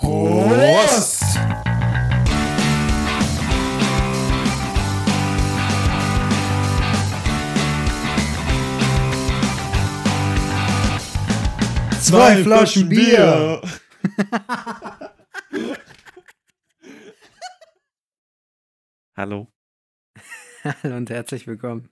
Prost! Zwei Flaschen Bier! Hallo. Hallo und herzlich willkommen.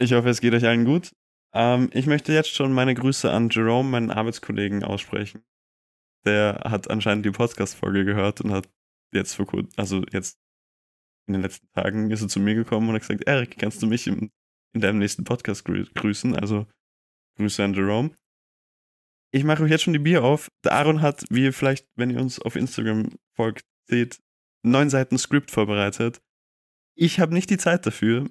Ich hoffe, es geht euch allen gut. Ähm, ich möchte jetzt schon meine Grüße an Jerome, meinen Arbeitskollegen, aussprechen. Der hat anscheinend die Podcast-Folge gehört und hat jetzt vor kurzem, also jetzt in den letzten Tagen ist er zu mir gekommen und hat gesagt, Erik, kannst du mich im, in deinem nächsten Podcast grü grüßen? Also Grüße an Jerome. Ich mache euch jetzt schon die Bier auf. Der Aaron hat, wie ihr vielleicht, wenn ihr uns auf Instagram folgt, seht, neun Seiten Skript vorbereitet. Ich habe nicht die Zeit dafür,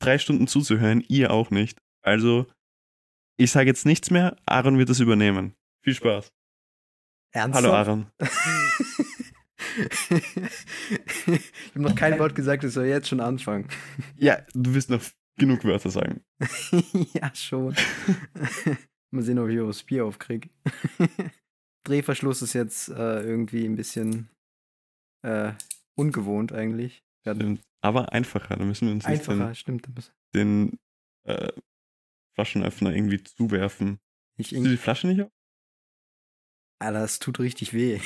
drei Stunden zuzuhören, ihr auch nicht. Also, ich sage jetzt nichts mehr, Aaron wird es übernehmen. Viel Spaß. Ernsthaft? Hallo Aaron. ich habe noch kein Wort gesagt, ich soll jetzt schon anfangen. Ja, du wirst noch genug Wörter sagen. ja, schon. Mal sehen, ob ich das Bier aufkriege. Drehverschluss ist jetzt äh, irgendwie ein bisschen äh, ungewohnt eigentlich. Stimmt. Aber einfacher, da müssen wir uns nicht Einfacher, den, stimmt. den äh, Flaschenöffner irgendwie zuwerfen. Ich Siehst du die Flasche nicht auf? Alter, das tut richtig weh.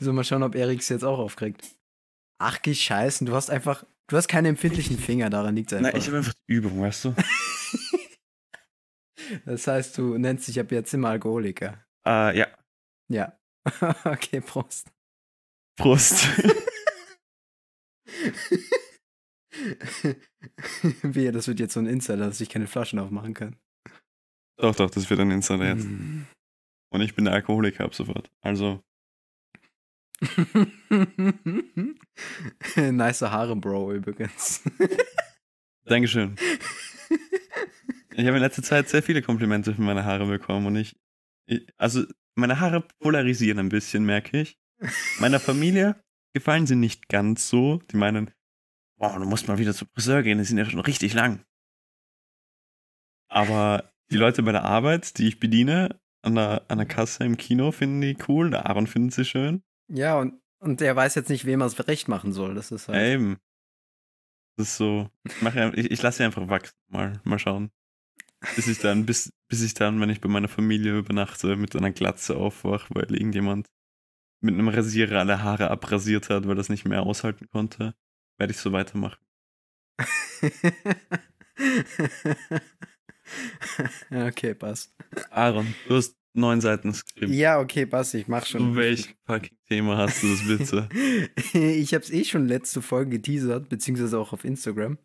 so, mal schauen, ob Eriks jetzt auch aufkriegt. Ach, geh scheißen, du hast einfach, du hast keine empfindlichen Finger, daran liegt es einfach. Nein, ich habe einfach die Übung, weißt du? das heißt, du nennst dich ab jetzt immer Alkoholiker. Äh, ja. Ja. okay, Prost. Prost. Wehe, das wird jetzt so ein Insider, dass ich keine Flaschen aufmachen kann. doch, doch, das wird ein Insider jetzt. Mm. Und ich bin der Alkoholiker ab sofort. Also, nice Haare, Bro, übrigens. Dankeschön. Ich habe in letzter Zeit sehr viele Komplimente für meine Haare bekommen und ich, ich also meine Haare polarisieren ein bisschen, merke ich. Meiner Familie gefallen sie nicht ganz so. Die meinen, boah, du musst mal wieder zum Friseur gehen, die sind ja schon richtig lang. Aber die Leute bei der Arbeit, die ich bediene, an der, an der Kasse im Kino, finden die cool. Der Aaron findet sie schön. Ja, und, und der weiß jetzt nicht, wem er es recht machen soll. Das ist halt. Eben. Das ist so. Ich, mache, ich, ich lasse sie einfach wachsen. Mal, mal schauen. Bis ich dann, bis, bis ich dann, wenn ich bei meiner Familie übernachte, mit einer Glatze aufwache, weil irgendjemand mit einem Rasierer alle Haare abrasiert hat, weil das nicht mehr aushalten konnte, werde ich so weitermachen. okay, passt. Aaron, du hast neun Seiten Skript. Ja, okay, passt. Ich mach schon. Zu welchem fucking Thema hast du das bitte? ich habe es eh schon letzte Folge geteasert, beziehungsweise auch auf Instagram.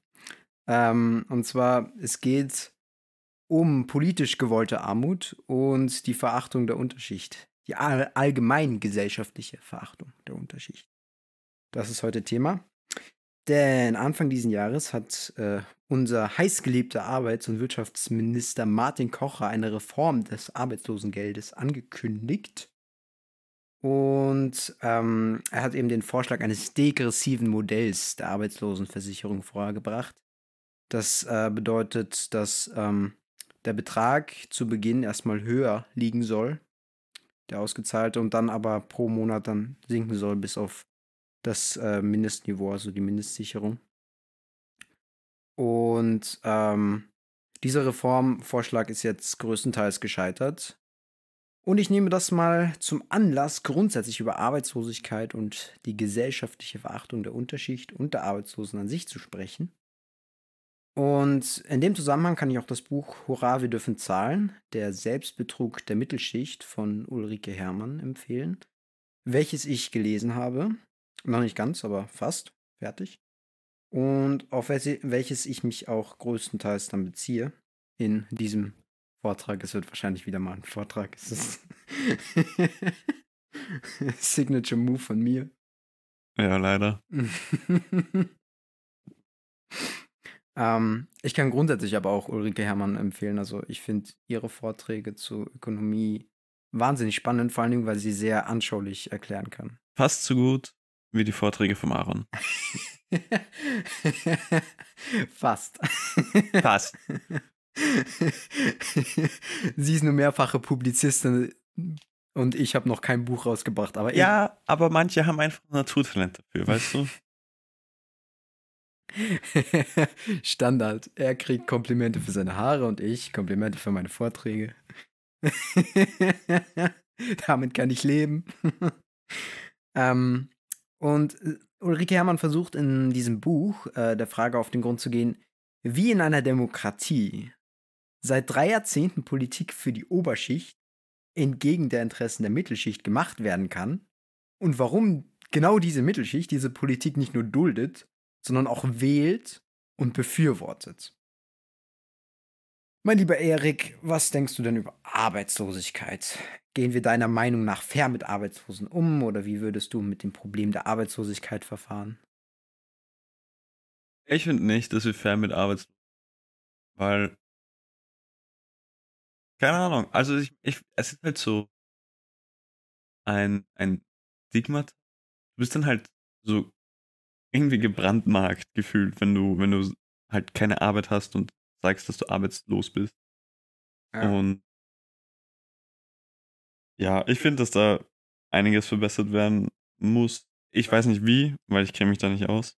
Ähm, und zwar, es geht um politisch gewollte Armut und die Verachtung der Unterschicht. Die all allgemein gesellschaftliche Verachtung der Unterschicht. Das ist heute Thema. Denn Anfang dieses Jahres hat äh, unser heißgeliebter Arbeits- und Wirtschaftsminister Martin Kocher eine Reform des Arbeitslosengeldes angekündigt. Und ähm, er hat eben den Vorschlag eines degressiven Modells der Arbeitslosenversicherung vorgebracht. Das äh, bedeutet, dass ähm, der Betrag zu Beginn erstmal höher liegen soll, der ausgezahlte, und dann aber pro Monat dann sinken soll bis auf das äh, Mindestniveau, also die Mindestsicherung. Und ähm, dieser Reformvorschlag ist jetzt größtenteils gescheitert. Und ich nehme das mal zum Anlass, grundsätzlich über Arbeitslosigkeit und die gesellschaftliche Verachtung der Unterschicht und der Arbeitslosen an sich zu sprechen. Und in dem Zusammenhang kann ich auch das Buch Hurra, wir dürfen zahlen, der Selbstbetrug der Mittelschicht von Ulrike Herrmann empfehlen, welches ich gelesen habe. Noch nicht ganz, aber fast fertig. Und auf welches ich mich auch größtenteils dann beziehe in diesem Vortrag. Es wird wahrscheinlich wieder mal ein Vortrag. Es ist Signature Move von mir. Ja, leider. ähm, ich kann grundsätzlich aber auch Ulrike Herrmann empfehlen. Also ich finde ihre Vorträge zu Ökonomie wahnsinnig spannend, vor allen Dingen, weil sie sehr anschaulich erklären kann. Fast so gut wie die Vorträge vom Aaron. Fast. Fast. Sie ist nur mehrfache Publizistin und ich habe noch kein Buch rausgebracht. Aber Ja, aber manche haben einfach Naturtalent dafür, weißt du? Standard. Er kriegt Komplimente für seine Haare und ich Komplimente für meine Vorträge. Damit kann ich leben. ähm, und äh, Ulrike Herrmann versucht in diesem Buch äh, der Frage auf den Grund zu gehen, wie in einer Demokratie seit drei Jahrzehnten Politik für die Oberschicht entgegen der Interessen der Mittelschicht gemacht werden kann und warum genau diese Mittelschicht diese Politik nicht nur duldet, sondern auch wählt und befürwortet. Mein lieber Erik, was denkst du denn über Arbeitslosigkeit? Gehen wir deiner Meinung nach fair mit Arbeitslosen um oder wie würdest du mit dem Problem der Arbeitslosigkeit verfahren? Ich finde nicht, dass wir fair mit Arbeitslosen. Weil. Keine Ahnung. Also ich, ich, es ist halt so ein, ein Stigma. Du bist dann halt so irgendwie gebrandmarkt gefühlt, wenn du, wenn du halt keine Arbeit hast und sagst, dass du arbeitslos bist. Ja. Und ja, ich finde, dass da einiges verbessert werden muss. Ich weiß nicht wie, weil ich kenne mich da nicht aus.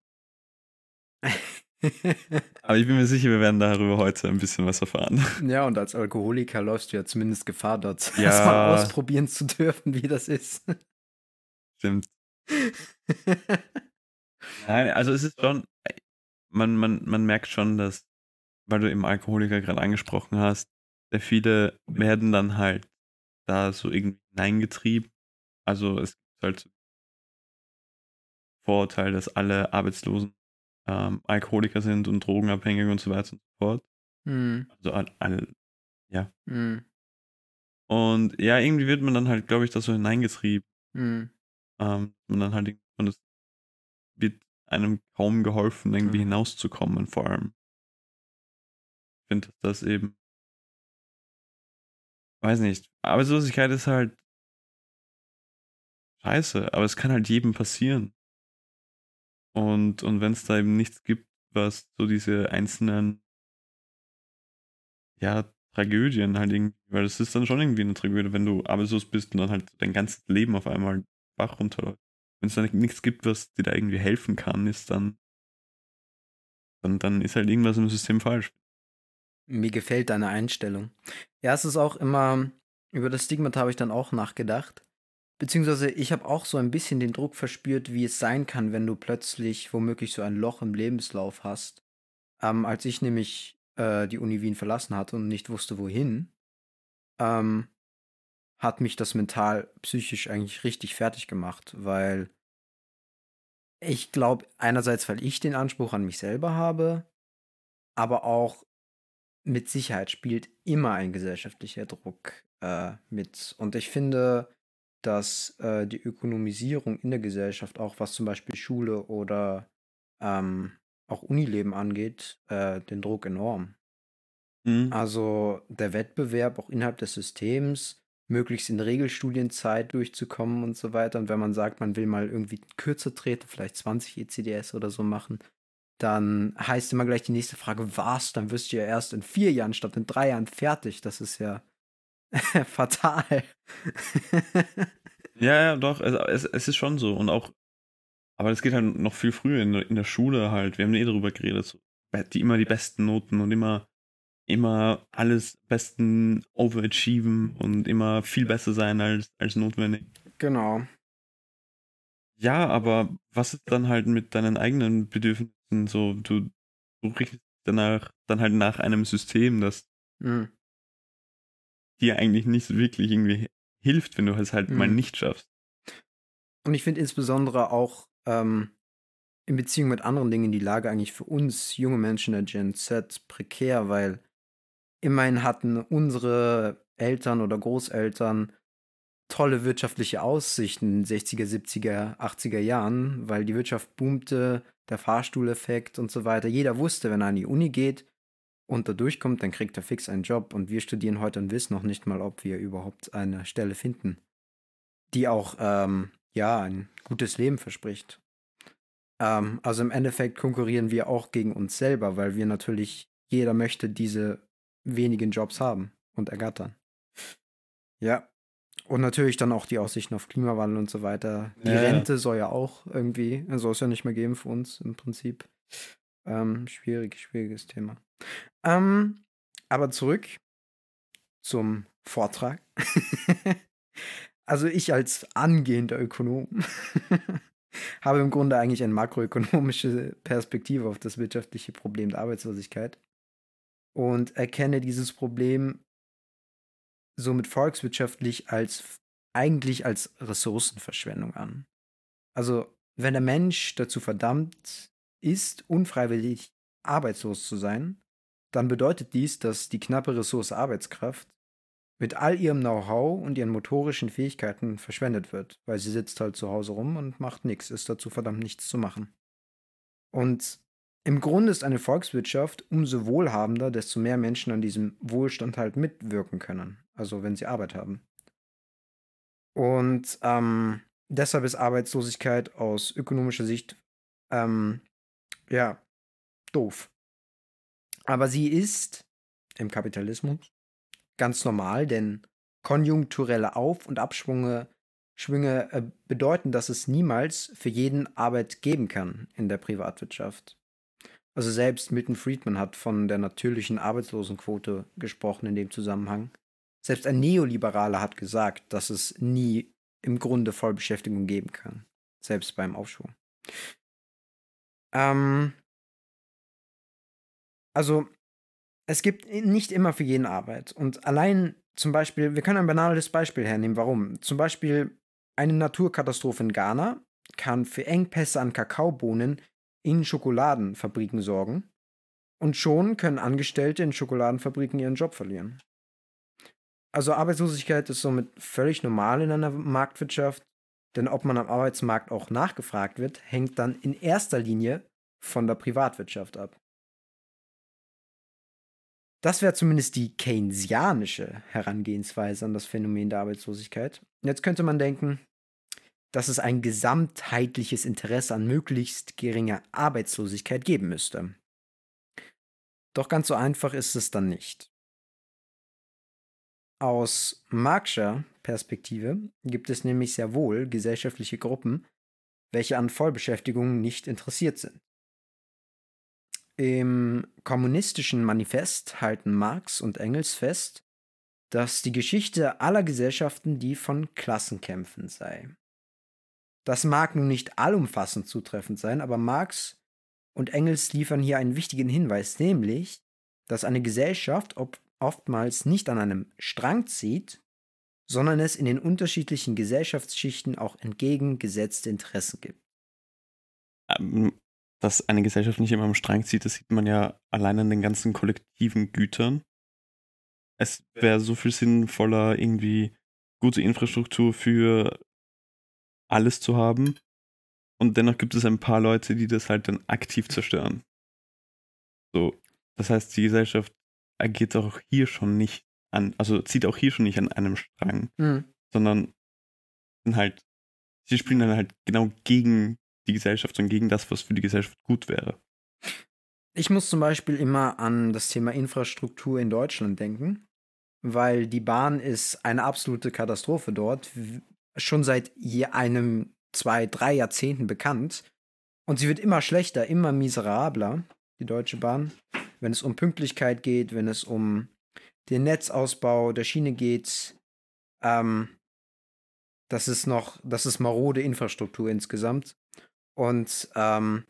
Aber ich bin mir sicher, wir werden darüber heute ein bisschen was erfahren. ja, und als Alkoholiker läufst du ja zumindest Gefahr, dort Ja. erstmal ausprobieren zu dürfen, wie das ist. Stimmt. Nein, also es ist schon, man, man, man merkt schon, dass, weil du eben Alkoholiker gerade angesprochen hast, sehr viele werden dann halt da so irgendwie hineingetrieben. Also es gibt halt so Vorurteil, dass alle Arbeitslosen ähm, Alkoholiker sind und drogenabhängig und so weiter und so fort. Hm, Also all, all, hm, und ja, irgendwie wird man dann halt, glaube ich, da so hineingetrieben. hm. ähm, und dann halt es wird einem kaum geholfen, irgendwie Mhm. hinauszukommen, vor allem. Ich finde, das eben, weiß nicht, Arbeitslosigkeit ist halt scheiße, aber es kann halt jedem passieren. Und, und wenn es da eben nichts gibt, was so diese einzelnen, ja, Tragödien halt irgendwie, weil es ist dann schon irgendwie eine Tragödie, wenn du arbeitslos bist und dann halt dein ganzes Leben auf einmal Bach runterläuft. Wenn es da nichts gibt, was dir da irgendwie helfen kann, ist dann, dann, dann ist halt irgendwas im System falsch. Mir gefällt deine Einstellung. Ja, es ist auch immer, über das Stigmata habe ich dann auch nachgedacht. Beziehungsweise ich habe auch so ein bisschen den Druck verspürt, wie es sein kann, wenn du plötzlich womöglich so ein Loch im Lebenslauf hast. Ähm, als ich nämlich äh, die Uni Wien verlassen hatte und nicht wusste, wohin, ähm, hat mich das mental, psychisch eigentlich richtig fertig gemacht, weil ich glaube, einerseits, weil ich den Anspruch an mich selber habe, aber auch mit Sicherheit spielt immer ein gesellschaftlicher Druck äh, mit. Und ich finde, dass äh, die Ökonomisierung in der Gesellschaft, auch was zum Beispiel Schule oder ähm, auch Unileben angeht, äh, den Druck enorm. Mhm. Also der Wettbewerb auch innerhalb des Systems, möglichst in Regelstudienzeit durchzukommen und so weiter. Und wenn man sagt, man will mal irgendwie kürzer treten, vielleicht 20 ECDS oder so machen, dann heißt immer gleich die nächste Frage, was? Dann wirst du ja erst in vier Jahren statt in drei Jahren fertig. Das ist ja fatal. Ja, ja, doch, es, es, es ist schon so. Und auch, aber es geht halt noch viel früher in, der- in der Schule halt. Wir haben eh darüber geredet, so, die immer die besten Noten und immer, immer alles besten overachieven und immer viel besser sein als, als notwendig. genau. Ja, aber was ist dann halt mit deinen eigenen Bedürfnissen so? Du, du richtest danach dann halt nach einem System, das Mhm. dir eigentlich nicht wirklich irgendwie hilft, wenn du es halt mal Mhm. nicht schaffst. Und ich finde insbesondere auch ähm, in Beziehung mit anderen Dingen die Lage eigentlich für uns junge Menschen der Gen Z prekär, weil immerhin hatten unsere Eltern oder Großeltern tolle wirtschaftliche Aussichten in den 60er, 70er, 80er Jahren, weil die Wirtschaft boomte, der Fahrstuhleffekt und so weiter. Jeder wusste, wenn er an die Uni geht und da durchkommt, dann kriegt er fix einen Job. Und wir studieren heute und wissen noch nicht mal, ob wir überhaupt eine Stelle finden, die auch ähm, ja ein gutes Leben verspricht. Ähm, also im Endeffekt konkurrieren wir auch gegen uns selber, weil wir natürlich, jeder möchte diese wenigen Jobs haben und ergattern. Ja. Und natürlich dann auch die Aussichten auf Klimawandel und so weiter. Die Ja, ja. Rente soll ja auch irgendwie, soll es ja nicht mehr geben für uns im Prinzip. Ähm, schwierig, schwieriges Thema. Ähm, aber zurück zum Vortrag. also ich als angehender Ökonom habe im Grunde eigentlich eine makroökonomische Perspektive auf das wirtschaftliche Problem der Arbeitslosigkeit und erkenne dieses Problem somit volkswirtschaftlich als eigentlich als Ressourcenverschwendung an. Also wenn der Mensch dazu verdammt ist, unfreiwillig arbeitslos zu sein, dann bedeutet dies, dass die knappe Ressource Arbeitskraft mit all ihrem Know-how und ihren motorischen Fähigkeiten verschwendet wird, weil sie sitzt halt zu Hause rum und macht nichts, ist dazu verdammt nichts zu machen. Und im Grunde ist eine Volkswirtschaft umso wohlhabender, desto mehr Menschen an diesem Wohlstand halt mitwirken können, also wenn sie Arbeit haben. Und ähm, deshalb ist Arbeitslosigkeit aus ökonomischer Sicht ähm, ja doof. Aber sie ist im Kapitalismus ganz normal, denn konjunkturelle Auf- und Abschwünge Schwünge, äh, bedeuten, dass es niemals für jeden Arbeit geben kann in der Privatwirtschaft. Also selbst Milton Friedman hat von der natürlichen Arbeitslosenquote gesprochen in dem Zusammenhang. Selbst ein Neoliberaler hat gesagt, dass es nie im Grunde Vollbeschäftigung geben kann. Selbst beim Aufschwung. Ähm, also, es gibt nicht immer für jeden Arbeit. Und allein zum Beispiel, wir können ein banales Beispiel hernehmen. Warum? Zum Beispiel eine Naturkatastrophe in Ghana kann für Engpässe an Kakaobohnen in Schokoladenfabriken sorgen. Und schon können Angestellte in Schokoladenfabriken ihren Job verlieren. Also Arbeitslosigkeit ist somit völlig normal in einer Marktwirtschaft, denn ob man am Arbeitsmarkt auch nachgefragt wird, hängt dann in erster Linie von der Privatwirtschaft ab. Das wäre zumindest die keynesianische Herangehensweise an das Phänomen der Arbeitslosigkeit. Jetzt könnte man denken, dass es ein gesamtheitliches Interesse an möglichst geringer Arbeitslosigkeit geben müsste. Doch ganz so einfach ist es dann nicht. Aus Marxischer Perspektive gibt es nämlich sehr wohl gesellschaftliche Gruppen, welche an Vollbeschäftigung nicht interessiert sind. Im kommunistischen Manifest halten Marx und Engels fest, dass die Geschichte aller Gesellschaften die von Klassenkämpfen sei. Das mag nun nicht allumfassend zutreffend sein, aber Marx und Engels liefern hier einen wichtigen Hinweis, nämlich, dass eine Gesellschaft oftmals nicht an einem Strang zieht, sondern es in den unterschiedlichen Gesellschaftsschichten auch entgegengesetzte Interessen gibt. Ähm, dass eine Gesellschaft nicht immer am Strang zieht, das sieht man ja allein an den ganzen kollektiven Gütern. Es wäre so viel sinnvoller, irgendwie gute Infrastruktur für alles zu haben. Und dennoch gibt es ein paar Leute, die das halt dann aktiv zerstören. So, das heißt, die Gesellschaft agiert auch hier schon nicht an, also zieht auch hier schon nicht an einem Strang, Hm. sondern sind halt, sie spielen dann halt genau gegen die Gesellschaft und gegen das, was für die Gesellschaft gut wäre. Ich muss zum Beispiel immer an das Thema Infrastruktur in Deutschland denken, weil die Bahn ist eine absolute Katastrophe dort, schon seit je einem, zwei, drei Jahrzehnten bekannt. Und sie wird immer schlechter, immer miserabler, die Deutsche Bahn, wenn es um Pünktlichkeit geht, wenn es um den Netzausbau der Schiene geht. Ähm, das ist noch, das ist marode Infrastruktur insgesamt. Und ähm,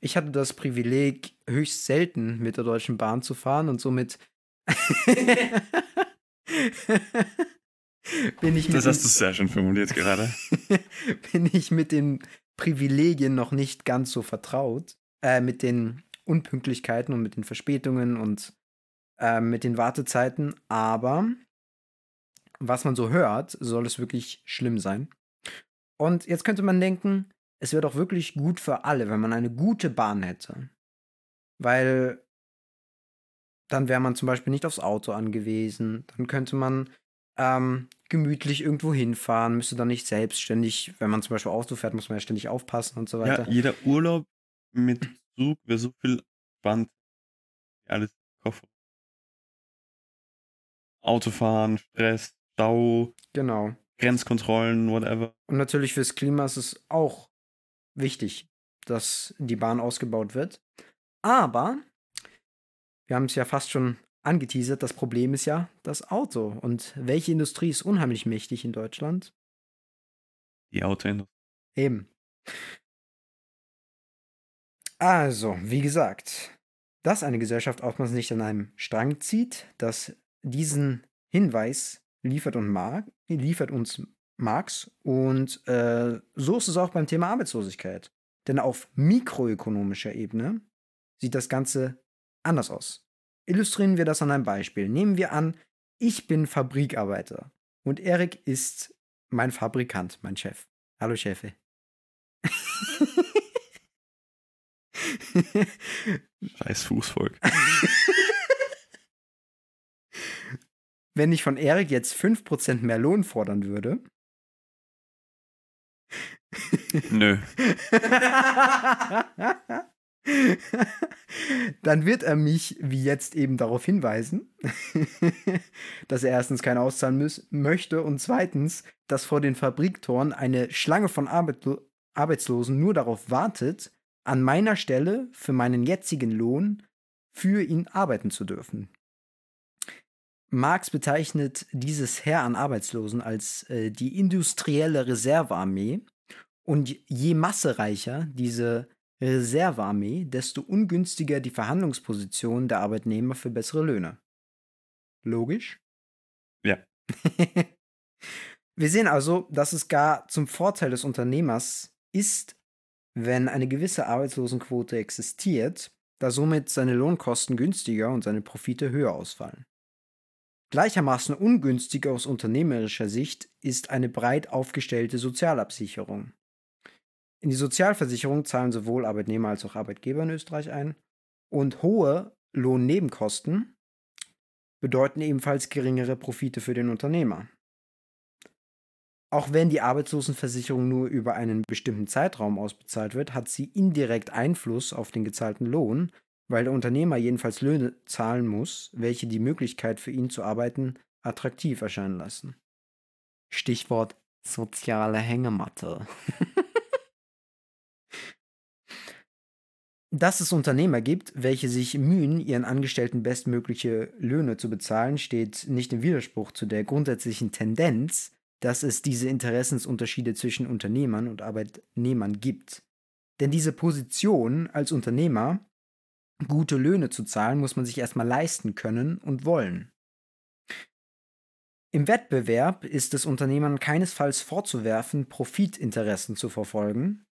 ich hatte das Privileg, höchst selten mit der Deutschen Bahn zu fahren und somit bin ich mit Das den- hast du sehr schön formuliert gerade. bin ich mit den Privilegien noch nicht ganz so vertraut. Äh, mit den Unpünktlichkeiten und mit den Verspätungen und äh, mit den Wartezeiten. Aber was man so hört, soll es wirklich schlimm sein. Und jetzt könnte man denken, es wäre doch wirklich gut für alle, wenn man eine gute Bahn hätte. Weil dann wäre man zum Beispiel nicht aufs Auto angewiesen. Dann könnte man ähm, gemütlich irgendwo hinfahren, müsste dann nicht selbstständig, wenn man zum Beispiel Auto fährt, muss man ja ständig aufpassen und so weiter. Ja, jeder Urlaub mit Zug wäre so viel spannend. Alles Koffer. Autofahren, Stress, Stau, Genau. Grenzkontrollen, whatever. Und natürlich fürs Klima ist es auch wichtig, dass die Bahn ausgebaut wird. Aber wir haben es ja fast schon angeteasert, das Problem ist ja das Auto. Und welche Industrie ist unheimlich mächtig in Deutschland? Die Autoindustrie. Eben. Also, wie gesagt, dass eine Gesellschaft oftmals nicht an einem Strang zieht, dass diesen Hinweis liefert, und Mar liefert uns Marx. Und äh, so ist es auch beim Thema Arbeitslosigkeit. Denn auf mikroökonomischer Ebene sieht das Ganze anders aus. Illustrieren wir das an einem Beispiel. Nehmen wir an, ich bin Fabrikarbeiter und Erik ist mein Fabrikant, mein Chef. Hallo Chefe. Scheiß Fußvolk. Wenn ich von Erik jetzt 5% mehr Lohn fordern würde. Nö. Dann wird er mich, wie jetzt eben, darauf hinweisen, dass er erstens kein auszahlen müß, möchte und zweitens, dass vor den Fabriktoren eine Schlange von Arbeitlo Arbeitslosen nur darauf wartet, an meiner Stelle für meinen jetzigen Lohn für ihn arbeiten zu dürfen. Marx bezeichnet dieses Heer an Arbeitslosen als äh, die industrielle Reservearmee und je massereicher diese Reservearmee, desto ungünstiger die Verhandlungsposition der Arbeitnehmer für bessere Löhne. Logisch? Ja. Wir sehen also, dass es gar zum Vorteil des Unternehmers ist, wenn eine gewisse Arbeitslosenquote existiert, da somit seine Lohnkosten günstiger und seine Profite höher ausfallen. Gleichermaßen ungünstig aus unternehmerischer Sicht ist eine breit aufgestellte Sozialabsicherung. In die Sozialversicherung zahlen sowohl Arbeitnehmer als auch Arbeitgeber in Österreich ein und hohe Lohnnebenkosten bedeuten ebenfalls geringere Profite für den Unternehmer. Auch wenn die Arbeitslosenversicherung nur über einen bestimmten Zeitraum ausbezahlt wird, hat sie indirekt Einfluss auf den gezahlten Lohn, weil der Unternehmer jedenfalls Löhne zahlen muss, welche die Möglichkeit für ihn zu arbeiten attraktiv erscheinen lassen. Stichwort soziale Hängematte. Dass es Unternehmer gibt, welche sich mühen, ihren Angestellten bestmögliche Löhne zu bezahlen, steht nicht im Widerspruch zu der grundsätzlichen Tendenz, dass es diese Interessensunterschiede zwischen Unternehmern und Arbeitnehmern gibt. Denn diese Position als Unternehmer, gute Löhne zu zahlen, muss man sich erstmal leisten können und wollen. Im Wettbewerb ist es Unternehmern keinesfalls vorzuwerfen, Profitinteressen zu verfolgen,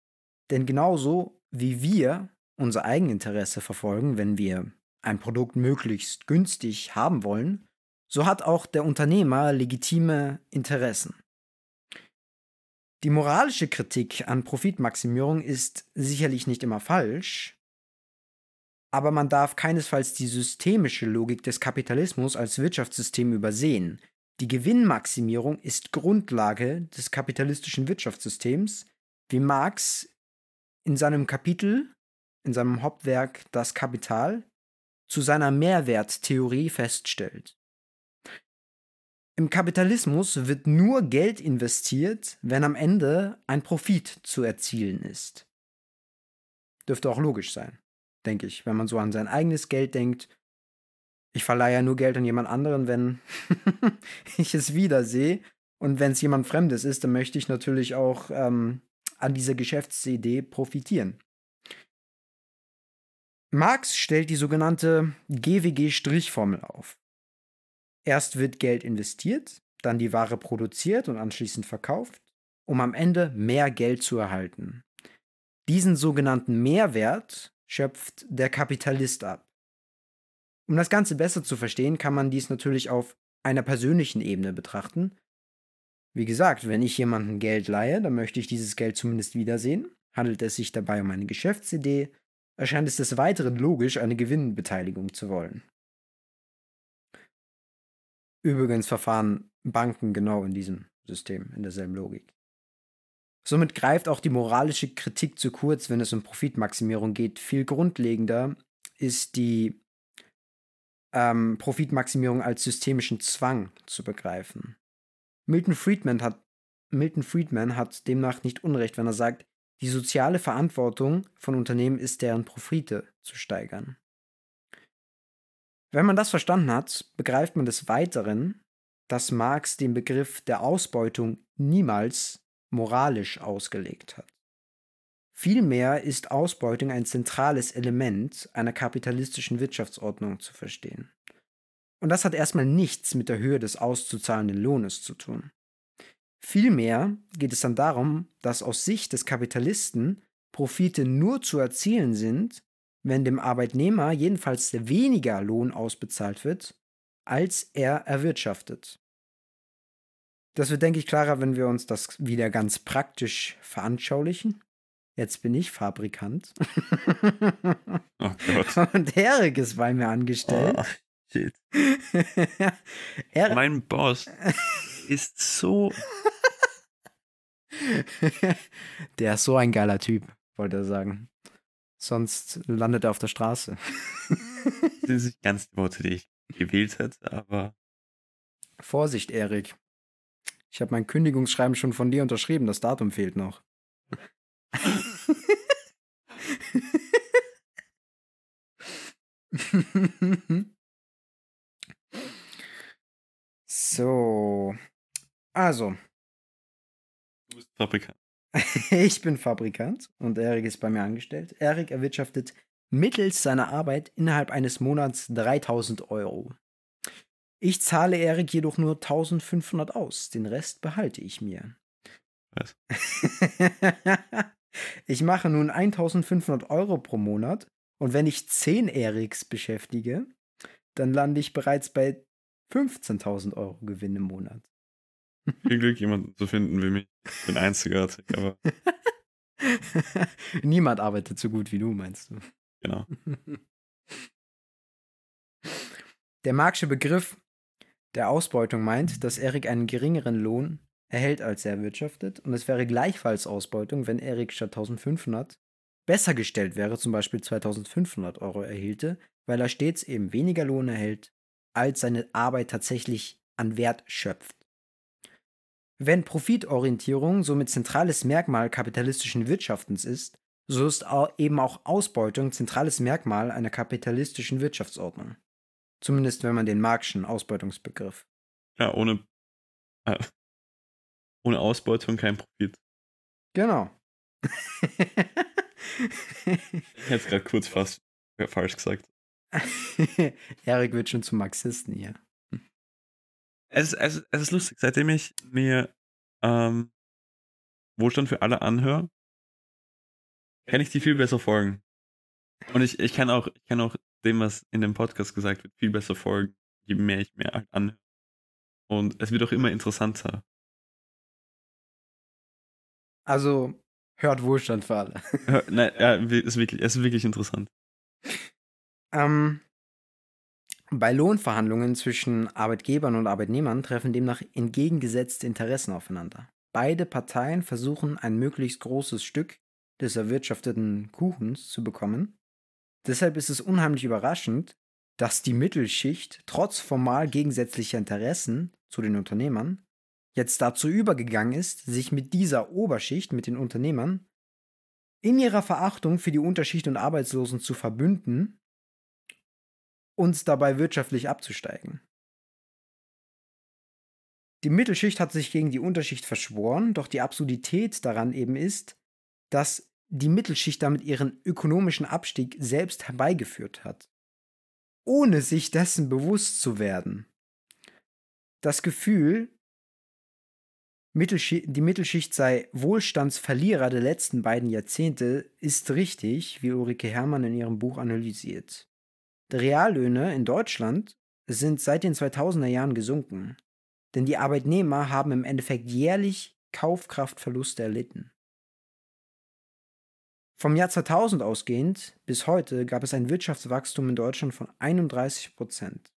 denn genauso wie wir unser Eigeninteresse verfolgen, wenn wir ein Produkt möglichst günstig haben wollen, so hat auch der Unternehmer legitime Interessen. Die moralische Kritik an Profitmaximierung ist sicherlich nicht immer falsch, aber man darf keinesfalls die systemische Logik des Kapitalismus als Wirtschaftssystem übersehen. Die Gewinnmaximierung ist Grundlage des kapitalistischen Wirtschaftssystems, wie Marx in seinem Kapitel, in seinem Hauptwerk Das Kapital, zu seiner Mehrwerttheorie feststellt. Im Kapitalismus wird nur Geld investiert, wenn am Ende ein Profit zu erzielen ist. Dürfte auch logisch sein, denke ich, wenn man so an sein eigenes Geld denkt. Ich verleihe ja nur Geld an jemand anderen, wenn ich es wiedersehe. Und wenn es jemand Fremdes ist, dann möchte ich natürlich auch ähm, an dieser Geschäftsidee profitieren. Marx stellt die sogenannte GWG-Strichformel auf. Erst wird Geld investiert, dann die Ware produziert und anschließend verkauft, um am Ende mehr Geld zu erhalten. Diesen sogenannten Mehrwert schöpft der Kapitalist ab. Um das Ganze besser zu verstehen, kann man dies natürlich auf einer persönlichen Ebene betrachten. Wie gesagt, wenn ich jemandem Geld leihe, dann möchte ich dieses Geld zumindest wiedersehen. Handelt es sich dabei um eine Geschäftsidee, erscheint es des Weiteren logisch, eine Gewinnbeteiligung zu wollen. Übrigens verfahren Banken genau in diesem System, in derselben Logik. Somit greift auch die moralische Kritik zu kurz, wenn es um Profitmaximierung geht. Viel grundlegender ist die ähm, Profitmaximierung als systemischen Zwang zu begreifen. Milton Friedman, hat, Milton Friedman hat demnach nicht Unrecht, wenn er sagt, die soziale Verantwortung von Unternehmen ist, deren Profite zu steigern. Wenn man das verstanden hat, begreift man des Weiteren, dass Marx den Begriff der Ausbeutung niemals moralisch ausgelegt hat. Vielmehr ist Ausbeutung ein zentrales Element einer kapitalistischen Wirtschaftsordnung zu verstehen. Und das hat erstmal nichts mit der Höhe des auszuzahlenden Lohnes zu tun. Vielmehr geht es dann darum, dass aus Sicht des Kapitalisten Profite nur zu erzielen sind, wenn dem Arbeitnehmer jedenfalls weniger Lohn ausbezahlt wird, als er erwirtschaftet. Das wird, denke ich, klarer, wenn wir uns das wieder ganz praktisch veranschaulichen. Jetzt bin ich Fabrikant. Oh Gott. Und Erik ist bei mir angestellt. Oh, shit. Mein Boss ist so. Der ist so ein geiler Typ, wollte er sagen. Sonst landet er auf der Straße. Das sind nicht ganz die Worte, die ich gewählt hätte, aber Vorsicht, Erik. Ich habe mein Kündigungsschreiben schon von dir unterschrieben, das Datum fehlt noch. so. Also, du bist Fabrikant. ich bin Fabrikant und Erik ist bei mir angestellt. Erik erwirtschaftet mittels seiner Arbeit innerhalb eines Monats 3000 Euro. Ich zahle Erik jedoch nur 1500 aus, den Rest behalte ich mir. Was? ich mache nun 1500 Euro pro Monat und wenn ich 10 Eriks beschäftige, dann lande ich bereits bei 15.000 Euro Gewinn im Monat. Viel Glück, jemanden zu finden wie mich. Ich bin einzigartig, aber Niemand arbeitet so gut wie du, meinst du? genau. Der Marxische Begriff der Ausbeutung meint, dass Erik einen geringeren Lohn erhält, als er erwirtschaftet, und es wäre gleichfalls Ausbeutung, wenn Erik statt 1500 besser gestellt wäre, zum Beispiel 2500 Euro erhielte, weil er stets eben weniger Lohn erhält, als seine Arbeit tatsächlich an Wert schöpft. Wenn Profitorientierung somit zentrales Merkmal kapitalistischen Wirtschaftens ist, so ist eben auch Ausbeutung zentrales Merkmal einer kapitalistischen Wirtschaftsordnung. Zumindest wenn man den Marxischen Ausbeutungsbegriff. Ja, ohne, äh, ohne Ausbeutung kein Profit. Genau. Ich hätte es gerade kurz fast falsch gesagt. Erik wird schon zum Marxisten hier. Es, es, es ist lustig, seitdem ich mir ähm, Wohlstand für alle anhöre, kann ich die viel besser folgen. Und ich, ich kann auch, ich kann auch dem, was in dem Podcast gesagt wird, viel besser folgen, je mehr ich mir halt anhöre. Und es wird auch immer interessanter. Also hört Wohlstand für alle. Hör- Nein, ja, ist wirklich, es ist wirklich interessant. Ähm, bei Lohnverhandlungen zwischen Arbeitgebern und Arbeitnehmern treffen demnach entgegengesetzte Interessen aufeinander. Beide Parteien versuchen, ein möglichst großes Stück des erwirtschafteten Kuchens zu bekommen. Deshalb ist es unheimlich überraschend, dass die Mittelschicht trotz formal gegensätzlicher Interessen zu den Unternehmern jetzt dazu übergegangen ist, sich mit dieser Oberschicht, mit den Unternehmern, in ihrer Verachtung für die Unterschicht und Arbeitslosen zu verbünden und dabei wirtschaftlich abzusteigen. Die Mittelschicht hat sich gegen die Unterschicht verschworen, doch die Absurdität daran eben ist, dass die Mittelschicht damit ihren ökonomischen Abstieg selbst herbeigeführt hat, ohne sich dessen bewusst zu werden. Das Gefühl, die Mittelschicht sei Wohlstandsverlierer der letzten beiden Jahrzehnte, ist richtig, wie Ulrike Herrmann in ihrem Buch analysiert. Reallöhne in Deutschland sind seit den 2000er Jahren gesunken, denn die Arbeitnehmer haben im Endeffekt jährlich Kaufkraftverluste erlitten. Vom Jahr 2000 ausgehend bis heute gab es ein Wirtschaftswachstum in Deutschland von 31 Prozent.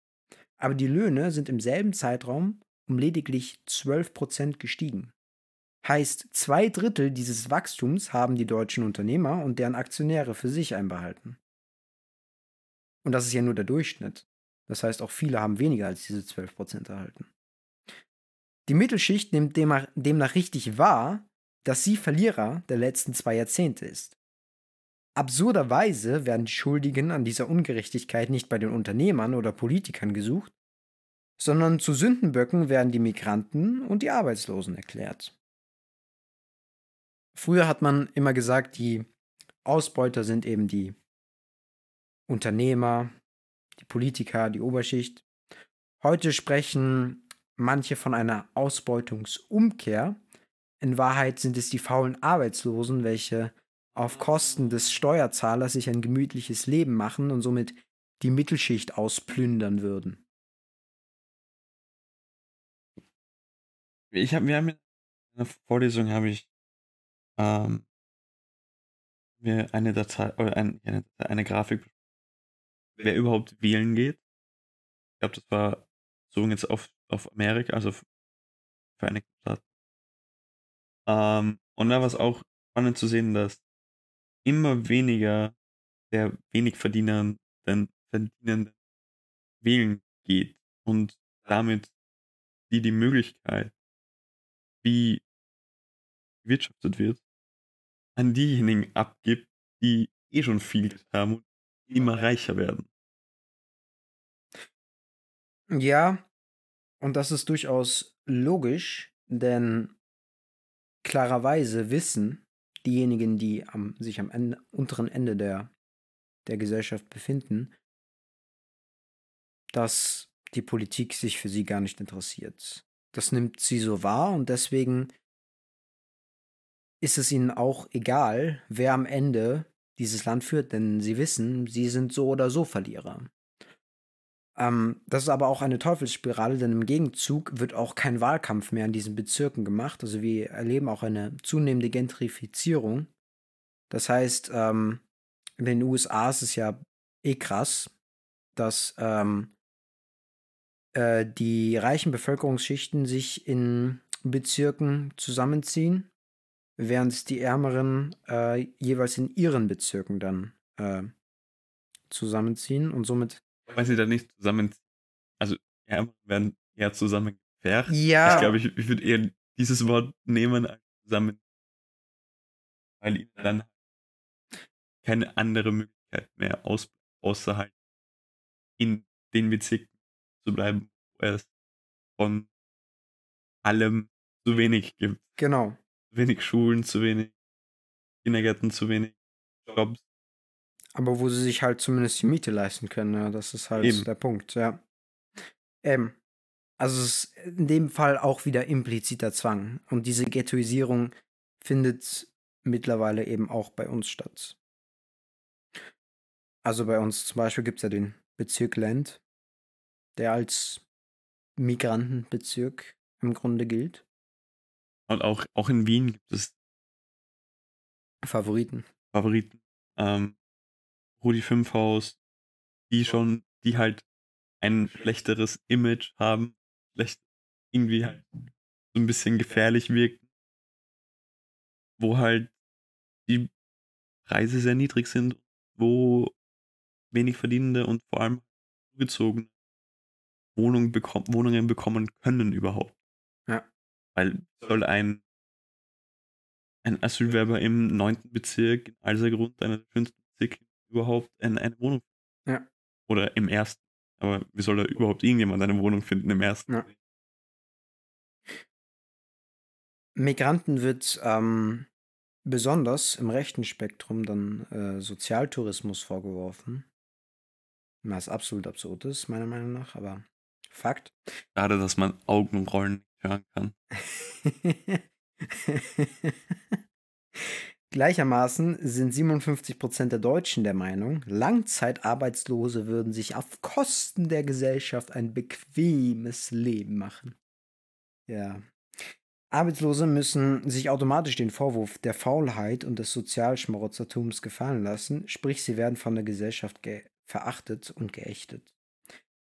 Aber die Löhne sind im selben Zeitraum um lediglich 12% gestiegen. Heißt, zwei Drittel dieses Wachstums haben die deutschen Unternehmer und deren Aktionäre für sich einbehalten. Und das ist ja nur der Durchschnitt. Das heißt, auch viele haben weniger als diese 12% erhalten. Die Mittelschicht nimmt demnach richtig wahr, dass sie Verlierer der letzten zwei Jahrzehnte ist. Absurderweise werden die Schuldigen an dieser Ungerechtigkeit nicht bei den Unternehmern oder Politikern gesucht, sondern zu Sündenböcken werden die Migranten und die Arbeitslosen erklärt. Früher hat man immer gesagt, die Ausbeuter sind eben die Unternehmer, die Politiker, die Oberschicht. Heute sprechen manche von einer Ausbeutungsumkehr. In Wahrheit sind es die faulen Arbeitslosen, welche auf Kosten des Steuerzahlers sich ein gemütliches Leben machen und somit die Mittelschicht ausplündern würden. Ich habe mir in einer Vorlesung habe ich ähm, mir eine Datei oder ein, eine, eine Grafik, wer überhaupt wählen geht. Ich glaube, das war so jetzt auf, auf Amerika, also Vereinigte Staaten. Ähm, und da war es auch spannend zu sehen, dass immer weniger der wenig Verdienenden Verdienenden wählen geht und damit die die Möglichkeit, wie gewirtschaftet wird, an diejenigen abgibt, die eh schon viel haben und immer reicher werden. Ja, und das ist durchaus logisch, denn klarerweise wissen diejenigen, die am, sich am Ende, unteren Ende der, der Gesellschaft befinden, dass die Politik sich für sie gar nicht interessiert. Das nimmt sie so wahr und deswegen ist es ihnen auch egal, wer am Ende dieses Land führt, denn sie wissen, sie sind so oder so Verlierer. Ähm, das ist aber auch eine Teufelsspirale, denn im Gegenzug wird auch kein Wahlkampf mehr in diesen Bezirken gemacht. Also wir erleben auch eine zunehmende Gentrifizierung. Das heißt, ähm, in den USA ist es ja eh krass, dass ähm, äh, die reichen Bevölkerungsschichten sich in Bezirken zusammenziehen, während die Ärmeren äh, jeweils in ihren Bezirken dann äh, zusammenziehen und somit weil sie da nicht zusammen, also ja, werden eher zusammen gefährdet. Ja. Ich glaube, ich, ich würde eher dieses Wort nehmen als zusammen, weil ihnen dann keine andere Möglichkeit mehr aus, außerhalb in den Bezirken zu bleiben, wo es von allem zu wenig gibt. Genau. Zu wenig Schulen, zu wenig Kindergärten, zu wenig Jobs, aber wo sie sich halt zumindest die Miete leisten können, ja, das ist halt Eben. der Punkt, ja. Ähm, also es ist in dem Fall auch wieder impliziter Zwang. Und diese Ghettoisierung findet mittlerweile eben auch bei uns statt. Also bei uns zum Beispiel gibt es ja den Bezirk Land, der als Migrantenbezirk im Grunde gilt. Und auch, auch in Wien gibt es Favoriten. Favoriten. Ähm, Rudi Fünfhaus, die schon, die halt ein schlechteres Image haben, vielleicht irgendwie halt so ein bisschen gefährlich wirken, wo halt die Preise sehr niedrig sind, wo wenig Verdienende und vor allem zugezogene Wohnungen, bekom Wohnungen bekommen können überhaupt. Ja. Weil soll ein, ein Asylwerber im neunten Bezirk in Alsergrund, einer der schönsten Bezirke überhaupt in eine Wohnung Ja. Oder im ersten. Aber wie soll da überhaupt irgendjemand eine Wohnung finden im ersten? Ja. Migranten wird ähm, besonders im rechten Spektrum dann äh, Sozialtourismus vorgeworfen. Was absolut absurd ist, meiner Meinung nach, aber Fakt. Gerade, dass man Augenrollen nicht hören kann. Gleichermaßen sind 57 Prozent der Deutschen der Meinung, Langzeitarbeitslose würden sich auf Kosten der Gesellschaft ein bequemes Leben machen. Ja. Arbeitslose müssen sich automatisch den Vorwurf der Faulheit und des Sozialschmarotzertums gefallen lassen, sprich sie werden von der Gesellschaft verachtet und geächtet.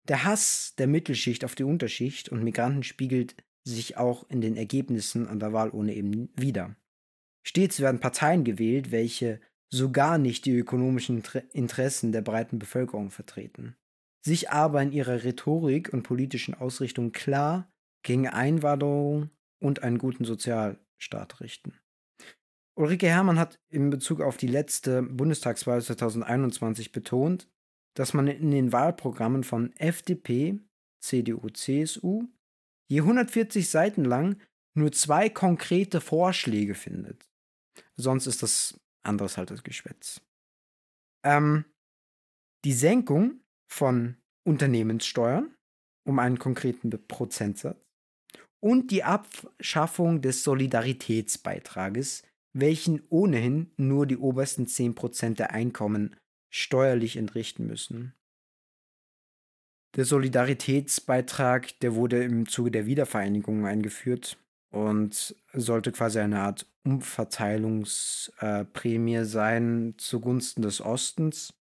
Der Hass der Mittelschicht auf die Unterschicht und Migranten spiegelt sich auch in den Ergebnissen an der Wahl ohne eben wieder. Stets werden Parteien gewählt, welche sogar nicht die ökonomischen Interessen der breiten Bevölkerung vertreten, sich aber in ihrer Rhetorik und politischen Ausrichtung klar gegen Einwanderung und einen guten Sozialstaat richten. Ulrike Herrmann hat in Bezug auf die letzte Bundestagswahl 2021 betont, dass man in den Wahlprogrammen von FDP, CDU, CSU je 140 Seiten lang nur zwei konkrete Vorschläge findet. Sonst ist das anderes halt das Geschwätz. Ähm, die Senkung von Unternehmenssteuern um einen konkreten Prozentsatz und die Abschaffung des Solidaritätsbeitrages, welchen ohnehin nur die obersten 10% der Einkommen steuerlich entrichten müssen. Der Solidaritätsbeitrag, der wurde im Zuge der Wiedervereinigung eingeführt und sollte quasi eine Art Umverteilungsprämie sein zugunsten des Ostens.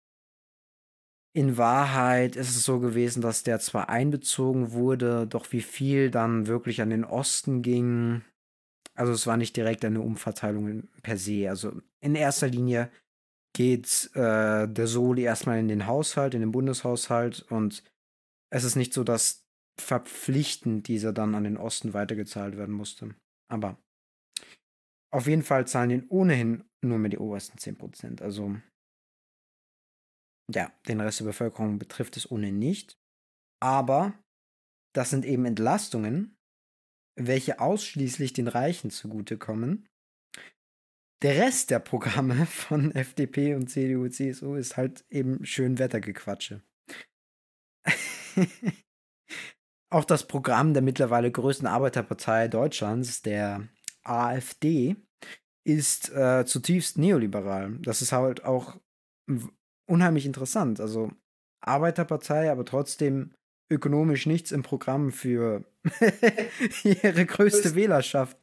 In Wahrheit ist es so gewesen, dass der zwar einbezogen wurde, doch wie viel dann wirklich an den Osten ging, also es war nicht direkt eine Umverteilung per se. Also in erster Linie geht äh, der Soli erstmal in den Haushalt, in den Bundeshaushalt und es ist nicht so, dass verpflichtend dieser dann an den Osten weitergezahlt werden musste. Aber auf jeden Fall zahlen den ohnehin nur mehr die obersten 10%. Also ja, den Rest der Bevölkerung betrifft es ohnehin nicht. Aber das sind eben Entlastungen, welche ausschließlich den Reichen zugutekommen. Der Rest der Programme von FDP und CDU, CSU ist halt eben schön Wettergequatsche. Auch das Programm der mittlerweile größten Arbeiterpartei Deutschlands, der AfD, ist äh, zutiefst neoliberal. Das ist halt auch unheimlich interessant. Also Arbeiterpartei, aber trotzdem ökonomisch nichts im Programm für ihre größte Wählerschaft.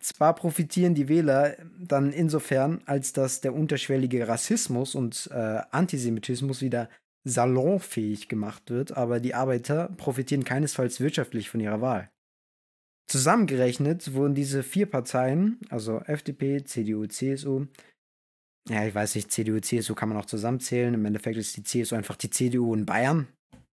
Zwar profitieren die Wähler dann insofern, als dass der unterschwellige Rassismus und äh, Antisemitismus wieder salonfähig gemacht wird, aber die Arbeiter profitieren keinesfalls wirtschaftlich von ihrer Wahl. Zusammengerechnet wurden diese vier Parteien, also FDP, CDU, CSU, ja, ich weiß nicht, CDU, CSU kann man auch zusammenzählen. Im Endeffekt ist die CSU einfach die CDU in Bayern.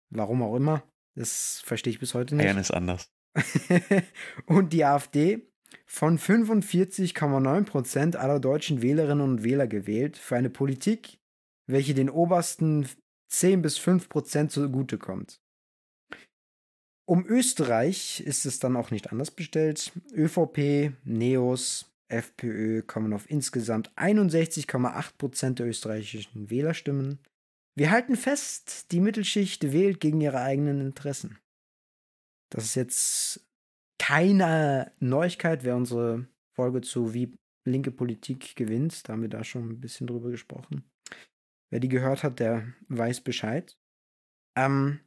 Warum auch immer. Das verstehe ich bis heute nicht. Bayern ist anders. und die AfD von 45,9% aller deutschen Wählerinnen und Wähler gewählt für eine Politik, welche den obersten 10 bis 5% zugutekommt. Um Österreich ist es dann auch nicht anders bestellt. ÖVP, NEOS, FPÖ kommen auf insgesamt 61,8% der österreichischen Wählerstimmen. Wir halten fest, die Mittelschicht wählt gegen ihre eigenen Interessen. Das ist jetzt keine Neuigkeit, wer unsere Folge zu wie linke Politik gewinnt. Da haben wir da schon ein bisschen drüber gesprochen. Wer die gehört hat, der weiß Bescheid. Ähm,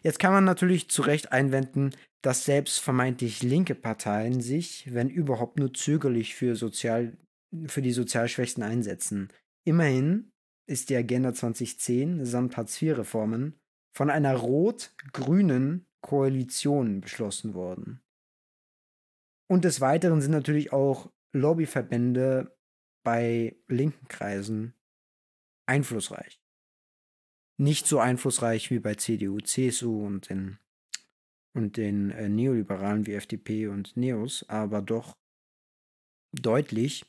jetzt kann man natürlich zu Recht einwenden, dass selbst vermeintlich linke Parteien sich, wenn überhaupt nur zögerlich für, sozial, für die sozial Schwächsten einsetzen. Immerhin ist die Agenda 2010 samt Hartz-IV-Reformen von einer rot-grünen Koalition beschlossen worden. Und des Weiteren sind natürlich auch Lobbyverbände bei linken Kreisen einflussreich. Nicht so einflussreich wie bei CDU, CSU und den, und den äh, Neoliberalen wie FDP und Neos, aber doch deutlich.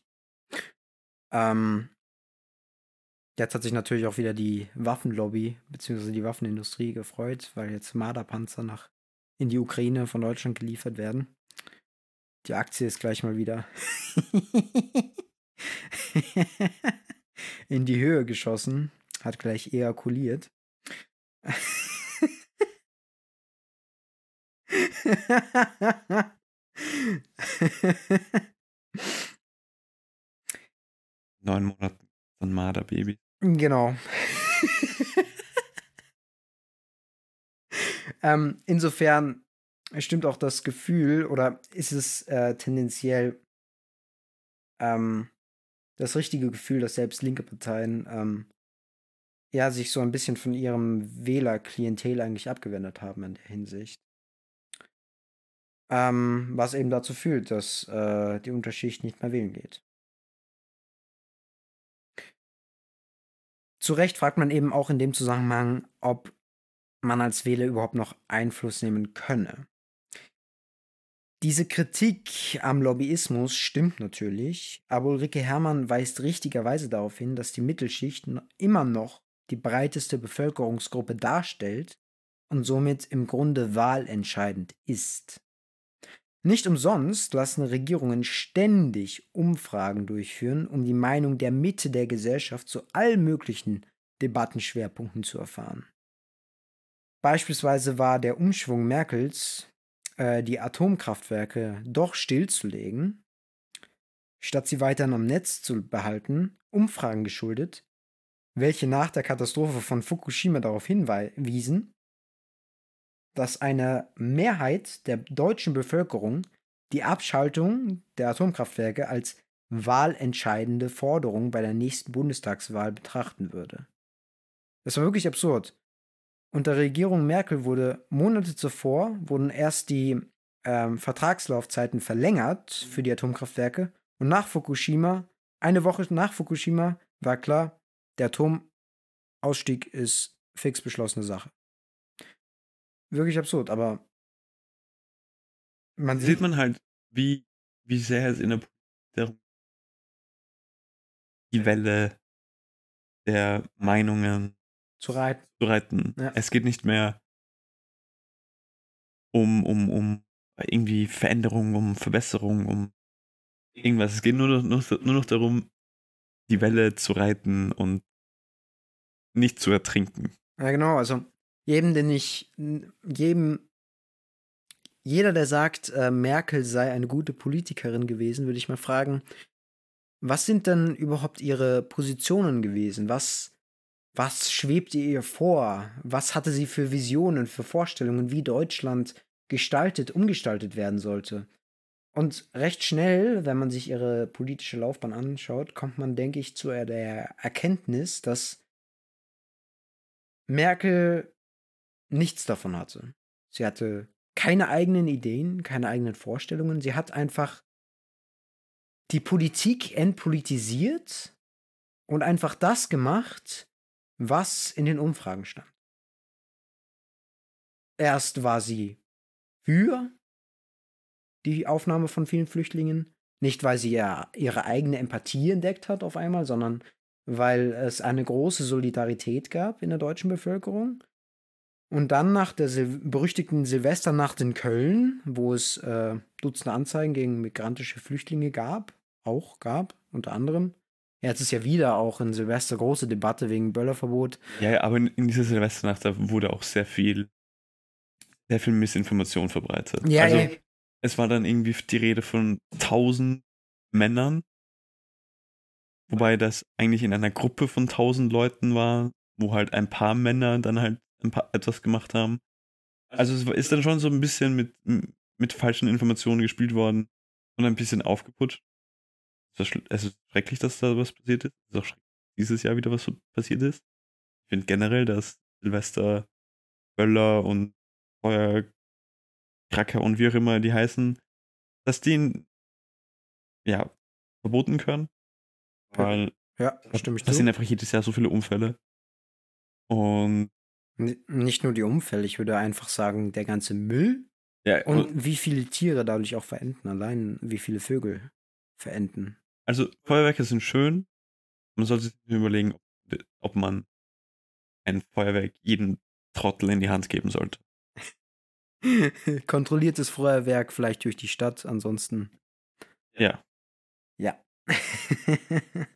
Ähm, Jetzt hat sich natürlich auch wieder die Waffenlobby bzw. die Waffenindustrie gefreut, weil jetzt Marderpanzer nach in die Ukraine von Deutschland geliefert werden. Die Aktie ist gleich mal wieder in die Höhe geschossen, hat gleich ejakuliert. Neun Monate von Marderbaby. Genau. ähm, insofern stimmt auch das Gefühl oder ist es äh, tendenziell ähm, das richtige Gefühl, dass selbst linke Parteien ähm, ja, sich so ein bisschen von ihrem Wählerklientel eigentlich abgewendet haben in der Hinsicht. Ähm, was eben dazu führt, dass äh, die Unterschicht nicht mehr wählen geht. Zu Recht fragt man eben auch in dem Zusammenhang, ob man als Wähler überhaupt noch Einfluss nehmen könne. Diese Kritik am Lobbyismus stimmt natürlich, aber Ulrike Herrmann weist richtigerweise darauf hin, dass die Mittelschicht immer noch die breiteste Bevölkerungsgruppe darstellt und somit im Grunde wahlentscheidend ist. Nicht umsonst lassen Regierungen ständig Umfragen durchführen, um die Meinung der Mitte der Gesellschaft zu allen möglichen Debattenschwerpunkten zu erfahren. Beispielsweise war der Umschwung Merkels, äh, die Atomkraftwerke doch stillzulegen, statt sie weiterhin am Netz zu behalten, Umfragen geschuldet, welche nach der Katastrophe von Fukushima darauf hinwiesen, dass eine Mehrheit der deutschen Bevölkerung die Abschaltung der Atomkraftwerke als wahlentscheidende Forderung bei der nächsten Bundestagswahl betrachten würde. Das war wirklich absurd. Unter Regierung Merkel wurde Monate zuvor wurden erst die ähm, Vertragslaufzeiten verlängert für die Atomkraftwerke und nach Fukushima, eine Woche nach Fukushima, war klar, der Atomausstieg ist fix beschlossene Sache. Wirklich absurd, aber man sieht man halt, wie, wie sehr es in der Politik die Welle der Meinungen zu reiten. Zu reiten. Ja. Es geht nicht mehr um, um, um irgendwie Veränderungen, um Verbesserungen, um irgendwas. Es geht nur noch, nur, nur noch darum, die Welle zu reiten und nicht zu ertrinken. Ja, genau. Also jedem, den ich, jedem, jeder, der sagt, äh, Merkel sei eine gute Politikerin gewesen, würde ich mal fragen, was sind denn überhaupt ihre Positionen gewesen? Was, was schwebte ihr vor? Was hatte sie für Visionen, für Vorstellungen, wie Deutschland gestaltet, umgestaltet werden sollte? Und recht schnell, wenn man sich ihre politische Laufbahn anschaut, kommt man, denke ich, zu der Erkenntnis, dass Merkel nichts davon hatte. Sie hatte keine eigenen Ideen, keine eigenen Vorstellungen. Sie hat einfach die Politik entpolitisiert und einfach das gemacht, was in den Umfragen stand. Erst war sie für die Aufnahme von vielen Flüchtlingen, nicht weil sie ja ihre eigene Empathie entdeckt hat auf einmal, sondern weil es eine große Solidarität gab in der deutschen Bevölkerung. Und dann nach der Sil berüchtigten Silvesternacht in Köln, wo es äh, Dutzende Anzeigen gegen migrantische Flüchtlinge gab, auch gab, unter anderem, Jetzt ist ja wieder auch in Silvester große Debatte wegen Böllerverbot. Ja, aber in, in dieser Silvesternacht da wurde auch sehr viel, sehr viel Missinformation verbreitet. Ja, also, ja. es war dann irgendwie die Rede von tausend Männern, wobei das eigentlich in einer Gruppe von tausend Leuten war, wo halt ein paar Männer dann halt paar, etwas gemacht haben. Also es ist dann schon so ein bisschen mit, mit falschen Informationen gespielt worden und ein bisschen aufgeputscht es ist schrecklich, dass da was passiert ist. Es ist auch schrecklich, dass dieses Jahr wieder was passiert ist. Ich finde generell, dass Silvester, Böller und Feuerkracker und wie auch immer die heißen, dass die ja verboten können. Weil ja, stimme ich das sind einfach jedes Jahr so viele Unfälle. Und nicht nur die Unfälle, ich würde einfach sagen, der ganze Müll ja, und, und wie viele Tiere dadurch auch verenden, allein wie viele Vögel verenden. Also Feuerwerke sind schön. Man sollte sich überlegen, ob, ob man ein Feuerwerk jedem Trottel in die Hand geben sollte. Kontrolliertes Feuerwerk vielleicht durch die Stadt, ansonsten. Ja. Ja.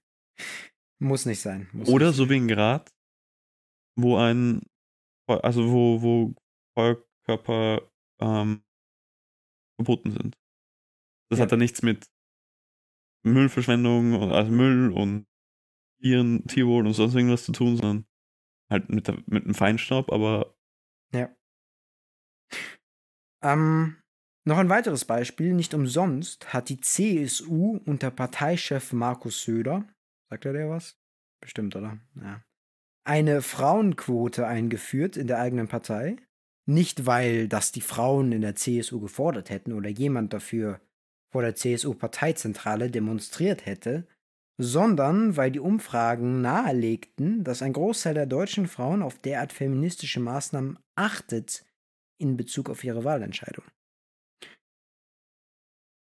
Muss nicht sein. Muss Oder nicht so wie in Grad, wo ein, also wo, wo Feuerkörper ähm, verboten sind. Das ja. hat da nichts mit Müllverschwendung, also Müll und Tieren, Tierwohl und sonst irgendwas zu tun, sondern halt mit, der, mit einem Feinstaub, aber. Ja. Ähm, noch ein weiteres Beispiel. Nicht umsonst hat die CSU unter Parteichef Markus Söder, sagt er dir was? Bestimmt, oder? Ja. eine Frauenquote eingeführt in der eigenen Partei. Nicht, weil das die Frauen in der CSU gefordert hätten oder jemand dafür vor der CSU-Parteizentrale demonstriert hätte, sondern weil die Umfragen nahelegten, dass ein Großteil der deutschen Frauen auf derart feministische Maßnahmen achtet in Bezug auf ihre Wahlentscheidung.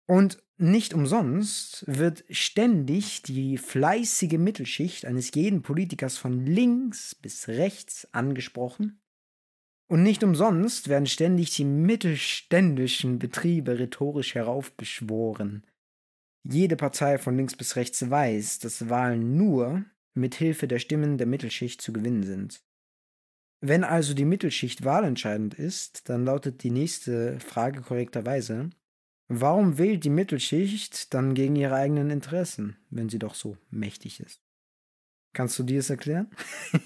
Und nicht umsonst wird ständig die fleißige Mittelschicht eines jeden Politikers von links bis rechts angesprochen. Und nicht umsonst werden ständig die mittelständischen Betriebe rhetorisch heraufbeschworen. Jede Partei von links bis rechts weiß, dass Wahlen nur mit Hilfe der Stimmen der Mittelschicht zu gewinnen sind. Wenn also die Mittelschicht wahlentscheidend ist, dann lautet die nächste Frage korrekterweise, Warum wählt die Mittelschicht dann gegen ihre eigenen Interessen, wenn sie doch so mächtig ist? Kannst du dir das erklären?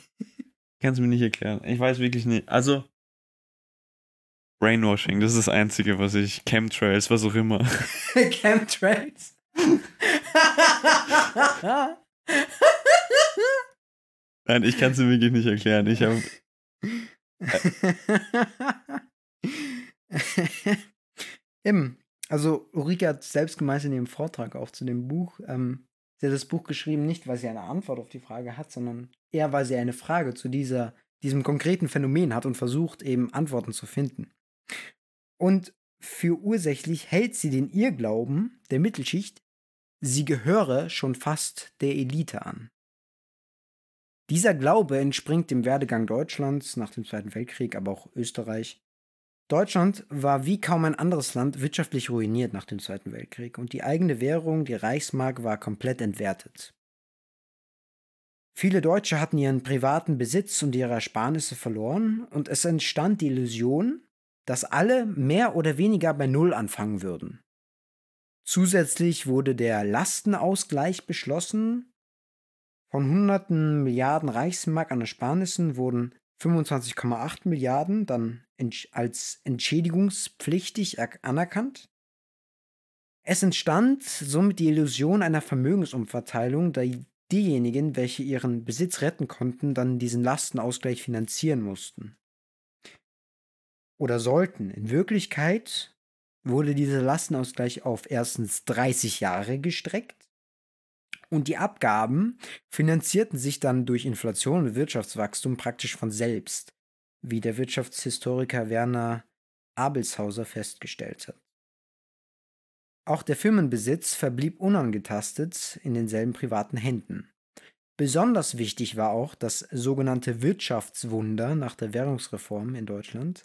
Kannst du mir nicht erklären. Ich weiß wirklich nicht. Also, Brainwashing, das ist das Einzige, was ich. Chemtrails, was auch immer. Chemtrails? Nein, ich kann es mir wirklich nicht erklären. Ich habe. Eben, also Ulrike hat selbst gemeint in ihrem Vortrag auch zu dem Buch, ähm, sie hat das Buch geschrieben, nicht weil sie eine Antwort auf die Frage hat, sondern eher weil sie eine Frage zu dieser, diesem konkreten Phänomen hat und versucht eben Antworten zu finden. Und für ursächlich hält sie den Irrglauben der Mittelschicht, sie gehöre schon fast der Elite an. Dieser Glaube entspringt dem Werdegang Deutschlands nach dem Zweiten Weltkrieg, aber auch Österreich Deutschland war wie kaum ein anderes Land wirtschaftlich ruiniert nach dem Zweiten Weltkrieg und die eigene Währung, die Reichsmark, war komplett entwertet. Viele Deutsche hatten ihren privaten Besitz und ihre Ersparnisse verloren und es entstand die Illusion, dass alle mehr oder weniger bei Null anfangen würden. Zusätzlich wurde der Lastenausgleich beschlossen. Von hunderten Milliarden Reichsmark an Ersparnissen wurden 25,8 Milliarden dann als entschädigungspflichtig anerkannt. Es entstand somit die Illusion einer Vermögensumverteilung, da diejenigen, welche ihren Besitz retten konnten, dann diesen Lastenausgleich finanzieren mussten. Oder sollten. In Wirklichkeit wurde dieser Lastenausgleich auf erstens 30 Jahre gestreckt und die Abgaben finanzierten sich dann durch Inflation und Wirtschaftswachstum praktisch von selbst, wie der Wirtschaftshistoriker Werner Abelshauser festgestellt hat. Auch der Firmenbesitz verblieb unangetastet in denselben privaten Händen. Besonders wichtig war auch das sogenannte Wirtschaftswunder nach der Währungsreform in Deutschland.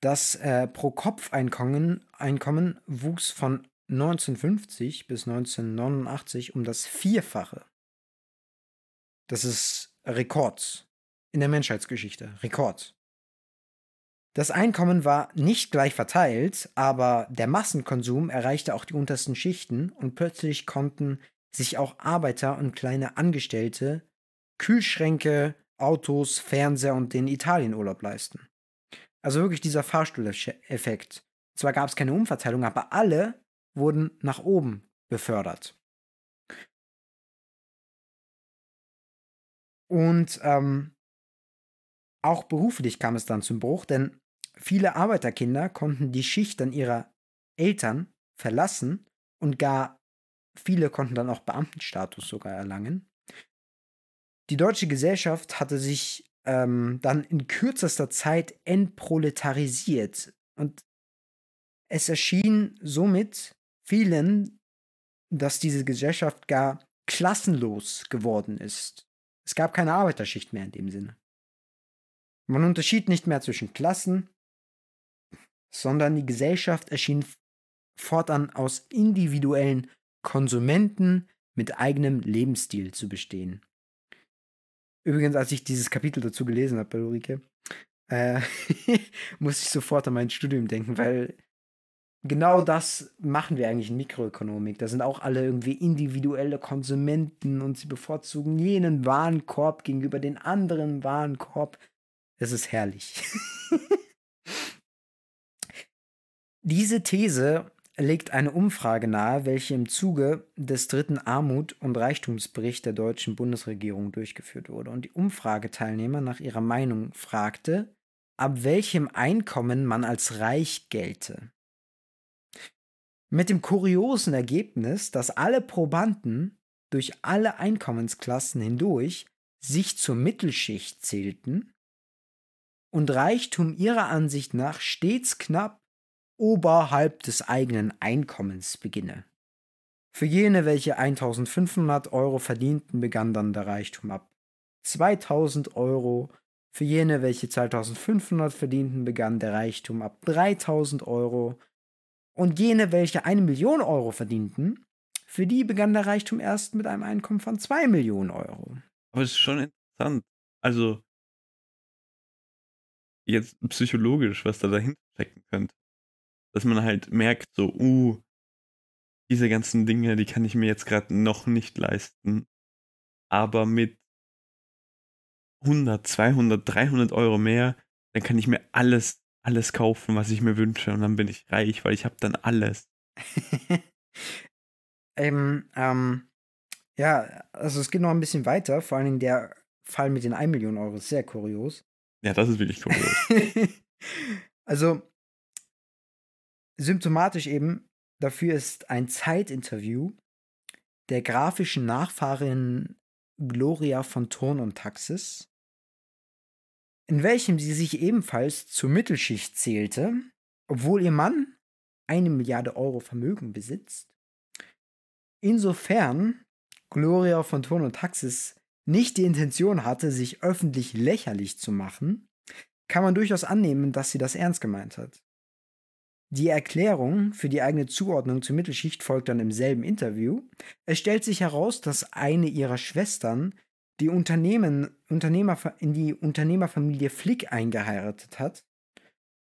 Das äh, Pro-Kopf-Einkommen Einkommen wuchs von 1950 bis 1989 um das Vierfache. Das ist Rekord in der Menschheitsgeschichte. Rekord. Das Einkommen war nicht gleich verteilt, aber der Massenkonsum erreichte auch die untersten Schichten und plötzlich konnten sich auch Arbeiter und kleine Angestellte Kühlschränke, Autos, Fernseher und den Italienurlaub leisten. Also wirklich dieser Fahrstuhleffekt. Zwar gab es keine Umverteilung, aber alle wurden nach oben befördert. Und ähm, auch beruflich kam es dann zum Bruch, denn viele Arbeiterkinder konnten die Schicht dann ihrer Eltern verlassen und gar viele konnten dann auch Beamtenstatus sogar erlangen. Die deutsche Gesellschaft hatte sich ähm, dann in kürzester Zeit entproletarisiert und es erschien somit vielen, dass diese Gesellschaft gar klassenlos geworden ist. Es gab keine Arbeiterschicht mehr in dem Sinne. Man unterschied nicht mehr zwischen Klassen, sondern die Gesellschaft erschien fortan aus individuellen Konsumenten mit eigenem Lebensstil zu bestehen. Übrigens, als ich dieses Kapitel dazu gelesen habe bei Ulrike, äh, muss ich sofort an mein Studium denken, weil genau das machen wir eigentlich in Mikroökonomik. Da sind auch alle irgendwie individuelle Konsumenten und sie bevorzugen jenen Warenkorb gegenüber den anderen Warenkorb. Es ist herrlich. Diese These legt eine Umfrage nahe, welche im Zuge des dritten Armut- und Reichtumsberichts der deutschen Bundesregierung durchgeführt wurde. Und die Umfrageteilnehmer nach ihrer Meinung fragte, ab welchem Einkommen man als reich gelte. Mit dem kuriosen Ergebnis, dass alle Probanden durch alle Einkommensklassen hindurch sich zur Mittelschicht zählten und Reichtum ihrer Ansicht nach stets knapp oberhalb des eigenen Einkommens beginne. Für jene, welche 1500 Euro verdienten, begann dann der Reichtum ab 2000 Euro. Für jene, welche 2500 verdienten, begann der Reichtum ab 3000 Euro. Und jene, welche eine Million Euro verdienten, für die begann der Reichtum erst mit einem Einkommen von 2 Millionen Euro. Aber es ist schon interessant. Also, jetzt psychologisch, was da dahinter stecken könnte. Dass man halt merkt, so, uh, diese ganzen Dinge, die kann ich mir jetzt gerade noch nicht leisten. Aber mit 100, 200, 300 Euro mehr, dann kann ich mir alles, alles kaufen, was ich mir wünsche. Und dann bin ich reich, weil ich habe dann alles. ähm, ähm, ja, also es geht noch ein bisschen weiter. Vor allen Dingen der Fall mit den 1 Million Euro ist sehr kurios. Ja, das ist wirklich kurios. also, symptomatisch eben dafür ist ein Zeitinterview der grafischen Nachfahrin Gloria von Thurn und Taxis, in welchem sie sich ebenfalls zur Mittelschicht zählte, obwohl ihr Mann eine Milliarde Euro Vermögen besitzt. Insofern Gloria von Thurn und Taxis nicht die Intention hatte, sich öffentlich lächerlich zu machen, kann man durchaus annehmen, dass sie das ernst gemeint hat. Die Erklärung für die eigene Zuordnung zur Mittelschicht folgt dann im selben Interview. Es stellt sich heraus, dass eine ihrer Schwestern die Unternehmen, Unternehmer, in die Unternehmerfamilie Flick eingeheiratet hat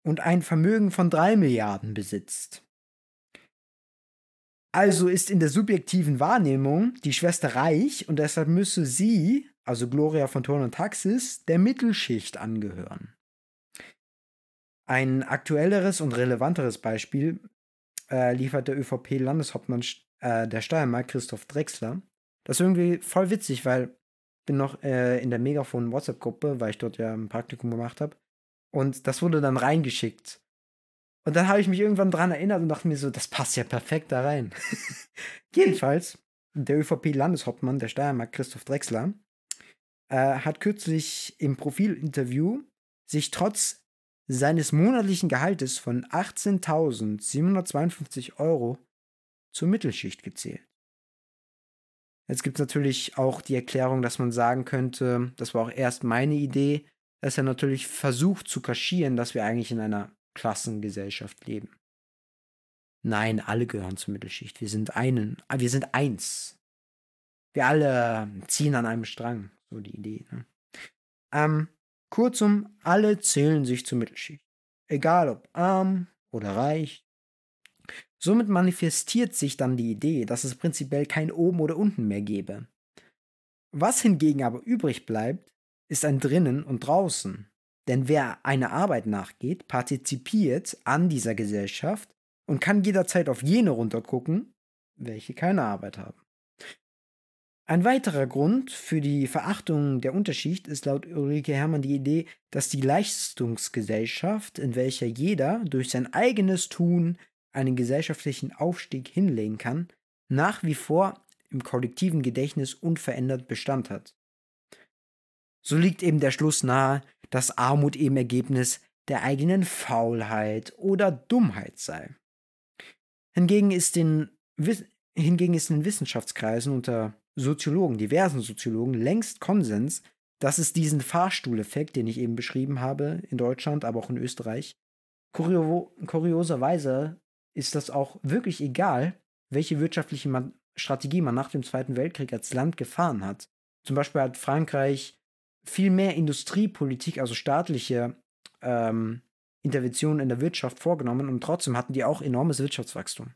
und ein Vermögen von drei Milliarden besitzt. Also ist in der subjektiven Wahrnehmung die Schwester reich und deshalb müsse sie, also Gloria von Thurn und Taxis, der Mittelschicht angehören. Ein aktuelleres und relevanteres Beispiel äh, liefert der ÖVP-Landeshauptmann äh, der Steiermark, Christoph Drexler. Das ist irgendwie voll witzig, weil ich bin noch äh, in der Megafon-WhatsApp-Gruppe, weil ich dort ja ein Praktikum gemacht habe. Und das wurde dann reingeschickt. Und dann habe ich mich irgendwann dran erinnert und dachte mir so, das passt ja perfekt da rein. Jedenfalls, der ÖVP-Landeshauptmann der Steiermark, Christoph Drexler, äh, hat kürzlich im Profilinterview sich trotz seines monatlichen Gehaltes von 18.752 Euro zur Mittelschicht gezählt. Jetzt gibt es natürlich auch die Erklärung, dass man sagen könnte, das war auch erst meine Idee, dass er natürlich versucht zu kaschieren, dass wir eigentlich in einer Klassengesellschaft leben. Nein, alle gehören zur Mittelschicht. Wir sind einen, wir sind eins. Wir alle ziehen an einem Strang, so die Idee. Ne? Ähm, kurzum, alle zählen sich zur Mittelschicht. Egal ob arm oder reich. Somit manifestiert sich dann die Idee, dass es prinzipiell kein Oben oder Unten mehr gäbe. Was hingegen aber übrig bleibt, ist ein Drinnen und Draußen. Denn wer einer Arbeit nachgeht, partizipiert an dieser Gesellschaft und kann jederzeit auf jene runtergucken, welche keine Arbeit haben. Ein weiterer Grund für die Verachtung der Unterschicht ist laut Ulrike Herrmann die Idee, dass die Leistungsgesellschaft, in welcher jeder durch sein eigenes Tun einen gesellschaftlichen Aufstieg hinlegen kann, nach wie vor im kollektiven Gedächtnis unverändert Bestand hat. So liegt eben der Schluss nahe, dass Armut eben Ergebnis der eigenen Faulheit oder Dummheit sei. Hingegen ist, in, hingegen ist in Wissenschaftskreisen unter Soziologen, diversen Soziologen, längst Konsens, dass es diesen Fahrstuhleffekt, den ich eben beschrieben habe, in Deutschland, aber auch in Österreich, kurio kurioserweise ist das auch wirklich egal, welche wirtschaftliche man Strategie man nach dem Zweiten Weltkrieg als Land gefahren hat. Zum Beispiel hat Frankreich viel mehr Industriepolitik, also staatliche ähm, Interventionen in der Wirtschaft vorgenommen und trotzdem hatten die auch enormes Wirtschaftswachstum.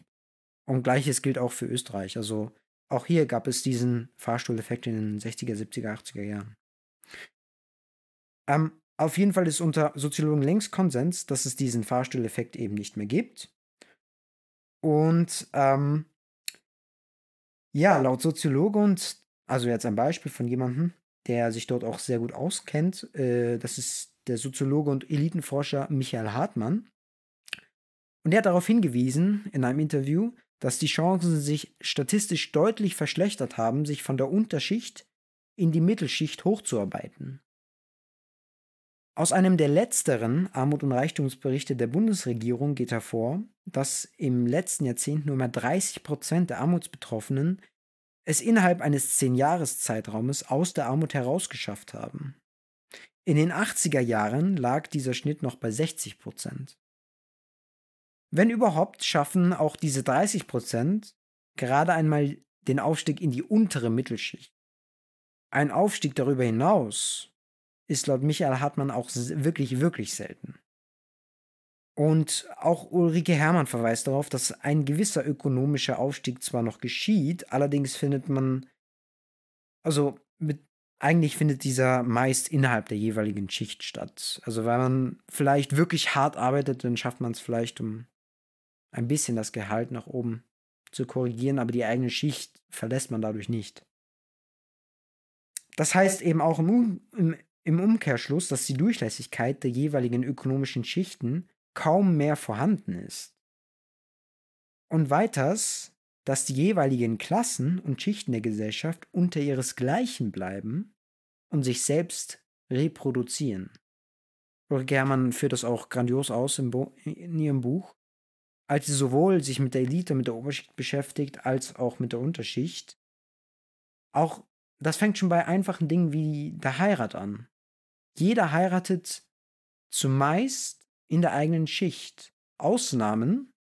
Und gleiches gilt auch für Österreich. Also auch hier gab es diesen Fahrstuhleffekt in den 60er, 70er, 80er Jahren. Ähm, auf jeden Fall ist unter Soziologen längst Konsens, dass es diesen Fahrstuhleffekt eben nicht mehr gibt. Und ähm, ja, laut Soziologe und also jetzt ein Beispiel von jemandem, der sich dort auch sehr gut auskennt, äh, das ist der Soziologe und Elitenforscher Michael Hartmann. Und er hat darauf hingewiesen in einem Interview, dass die Chancen sich statistisch deutlich verschlechtert haben, sich von der Unterschicht in die Mittelschicht hochzuarbeiten. Aus einem der letzteren Armut- und Reichtumsberichte der Bundesregierung geht hervor, dass im letzten Jahrzehnt nur mehr 30 Prozent der Armutsbetroffenen es innerhalb eines 10-Jahres-Zeitraumes aus der Armut herausgeschafft haben. In den 80er Jahren lag dieser Schnitt noch bei 60 Prozent. Wenn überhaupt, schaffen auch diese 30 Prozent gerade einmal den Aufstieg in die untere Mittelschicht. Ein Aufstieg darüber hinaus ist laut Michael Hartmann auch wirklich, wirklich selten. Und auch Ulrike Hermann verweist darauf, dass ein gewisser ökonomischer Aufstieg zwar noch geschieht, allerdings findet man, also mit, eigentlich findet dieser meist innerhalb der jeweiligen Schicht statt. Also wenn man vielleicht wirklich hart arbeitet, dann schafft man es vielleicht, um ein bisschen das Gehalt nach oben zu korrigieren, aber die eigene Schicht verlässt man dadurch nicht. Das heißt eben auch im, im, im Umkehrschluss, dass die Durchlässigkeit der jeweiligen ökonomischen Schichten kaum mehr vorhanden ist. Und weiters, dass die jeweiligen Klassen und Schichten der Gesellschaft unter ihresgleichen bleiben und sich selbst reproduzieren. Ulrike Herrmann führt das auch grandios aus in ihrem Buch als sie sowohl sich mit der Elite, mit der Oberschicht beschäftigt, als auch mit der Unterschicht. Auch das fängt schon bei einfachen Dingen wie der Heirat an. Jeder heiratet zumeist in der eigenen Schicht. Ausnahmen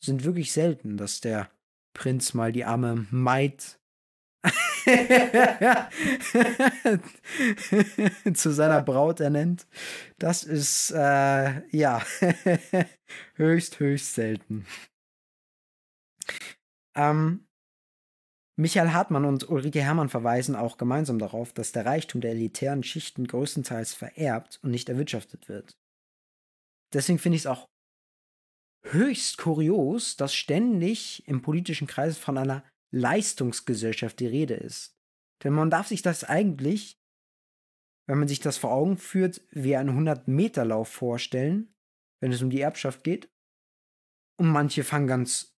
sind wirklich selten, dass der Prinz mal die arme Maid zu seiner Braut ernennt. Das ist äh, ja höchst, höchst selten. Ähm, Michael Hartmann und Ulrike Herrmann verweisen auch gemeinsam darauf, dass der Reichtum der elitären Schichten größtenteils vererbt und nicht erwirtschaftet wird. Deswegen finde ich es auch höchst kurios, dass ständig im politischen Kreis von einer Leistungsgesellschaft die Rede ist. Denn man darf sich das eigentlich, wenn man sich das vor Augen führt, wie einen 100-Meter-Lauf vorstellen, wenn es um die Erbschaft geht. Und manche fangen ganz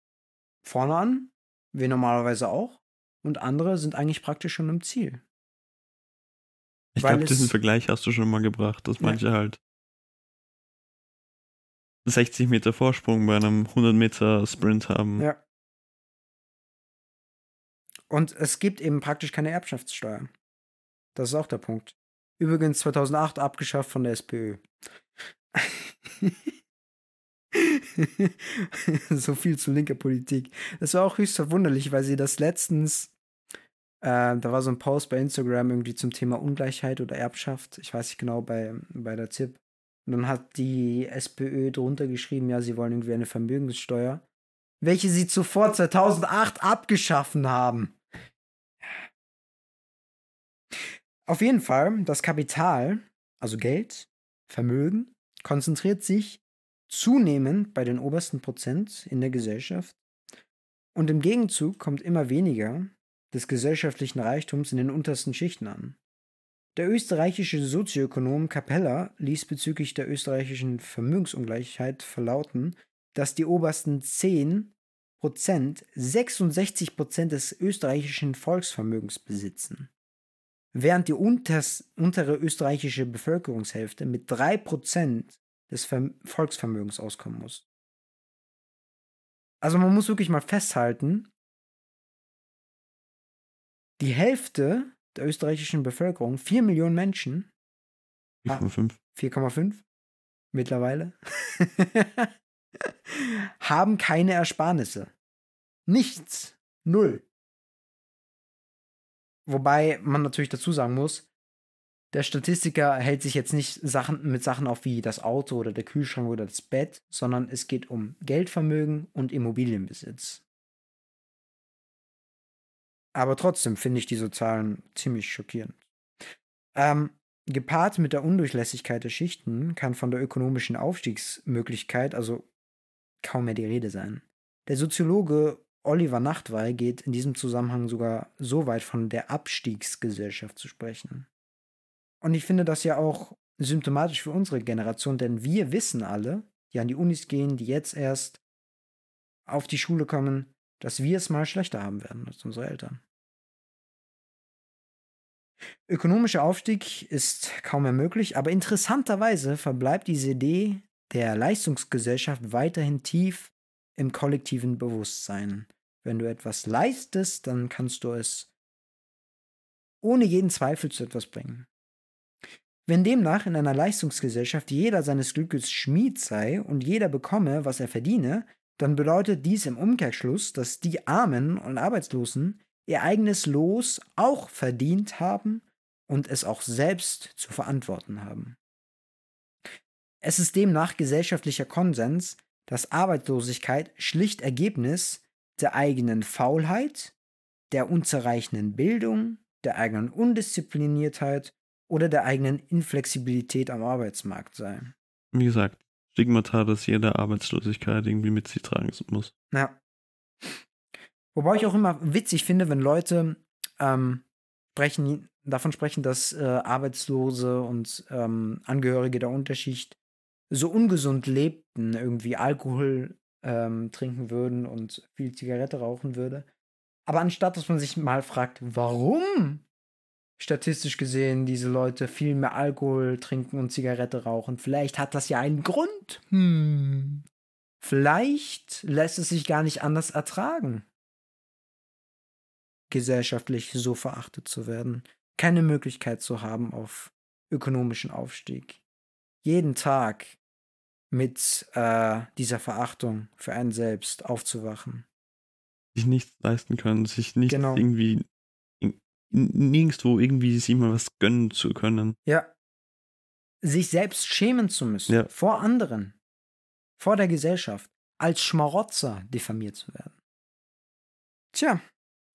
vorne an, wie normalerweise auch, und andere sind eigentlich praktisch schon im Ziel. Ich glaube, diesen Vergleich hast du schon mal gebracht, dass manche ja. halt 60 Meter Vorsprung bei einem 100 Meter Sprint haben. Ja. Und es gibt eben praktisch keine Erbschaftssteuer. Das ist auch der Punkt. Übrigens 2008 abgeschafft von der SPÖ. so viel zu linker Politik. Das war auch höchst verwunderlich, weil sie das letztens, äh, da war so ein Post bei Instagram irgendwie zum Thema Ungleichheit oder Erbschaft. Ich weiß nicht genau, bei, bei der ZIP. Und dann hat die SPÖ drunter geschrieben, ja, sie wollen irgendwie eine Vermögenssteuer, welche sie zuvor 2008 abgeschaffen haben. Auf jeden Fall, das Kapital, also Geld, Vermögen, konzentriert sich zunehmend bei den obersten Prozent in der Gesellschaft und im Gegenzug kommt immer weniger des gesellschaftlichen Reichtums in den untersten Schichten an. Der österreichische Sozioökonom Capella ließ bezüglich der österreichischen Vermögensungleichheit verlauten, dass die obersten 10 Prozent 66 Prozent des österreichischen Volksvermögens besitzen während die unters, untere österreichische Bevölkerungshälfte mit 3% des Ver Volksvermögens auskommen muss. Also man muss wirklich mal festhalten, die Hälfte der österreichischen Bevölkerung, 4 Millionen Menschen, 4,5 4,5 mittlerweile, haben keine Ersparnisse. Nichts. Null. Wobei man natürlich dazu sagen muss, der Statistiker hält sich jetzt nicht Sachen, mit Sachen auf wie das Auto oder der Kühlschrank oder das Bett, sondern es geht um Geldvermögen und Immobilienbesitz. Aber trotzdem finde ich diese Zahlen ziemlich schockierend. Ähm, gepaart mit der Undurchlässigkeit der Schichten kann von der ökonomischen Aufstiegsmöglichkeit also kaum mehr die Rede sein. Der Soziologe Oliver Nachtwey geht in diesem Zusammenhang sogar so weit von der Abstiegsgesellschaft zu sprechen. Und ich finde das ja auch symptomatisch für unsere Generation, denn wir wissen alle, die an die Unis gehen, die jetzt erst auf die Schule kommen, dass wir es mal schlechter haben werden als unsere Eltern. Ökonomischer Aufstieg ist kaum mehr möglich, aber interessanterweise verbleibt diese Idee der Leistungsgesellschaft weiterhin tief im kollektiven Bewusstsein. Wenn du etwas leistest, dann kannst du es ohne jeden Zweifel zu etwas bringen. Wenn demnach in einer Leistungsgesellschaft jeder seines Glückes Schmied sei und jeder bekomme, was er verdiene, dann bedeutet dies im Umkehrschluss, dass die Armen und Arbeitslosen ihr eigenes Los auch verdient haben und es auch selbst zu verantworten haben. Es ist demnach gesellschaftlicher Konsens, dass Arbeitslosigkeit schlicht Ergebnis der eigenen Faulheit, der unzureichenden Bildung, der eigenen Undiszipliniertheit oder der eigenen Inflexibilität am Arbeitsmarkt sei. Wie gesagt, Stigmata, dass jeder Arbeitslosigkeit irgendwie mit sich tragen muss. Ja. Wobei ich auch immer witzig finde, wenn Leute ähm, sprechen, davon sprechen, dass äh, Arbeitslose und ähm, Angehörige der Unterschicht so ungesund lebten, irgendwie Alkohol ähm, trinken würden und viel Zigarette rauchen würde. Aber anstatt, dass man sich mal fragt, warum statistisch gesehen diese Leute viel mehr Alkohol trinken und Zigarette rauchen, vielleicht hat das ja einen Grund. Hm. Vielleicht lässt es sich gar nicht anders ertragen, gesellschaftlich so verachtet zu werden, keine Möglichkeit zu haben auf ökonomischen Aufstieg. Jeden Tag mit äh, dieser Verachtung für einen selbst aufzuwachen. Sich nichts leisten können, sich nicht Genau. irgendwie nirgendwo irgendwie sich mal was gönnen zu können. Ja. Sich selbst schämen zu müssen. Ja. Vor anderen. Vor der Gesellschaft. Als Schmarotzer diffamiert zu werden. Tja.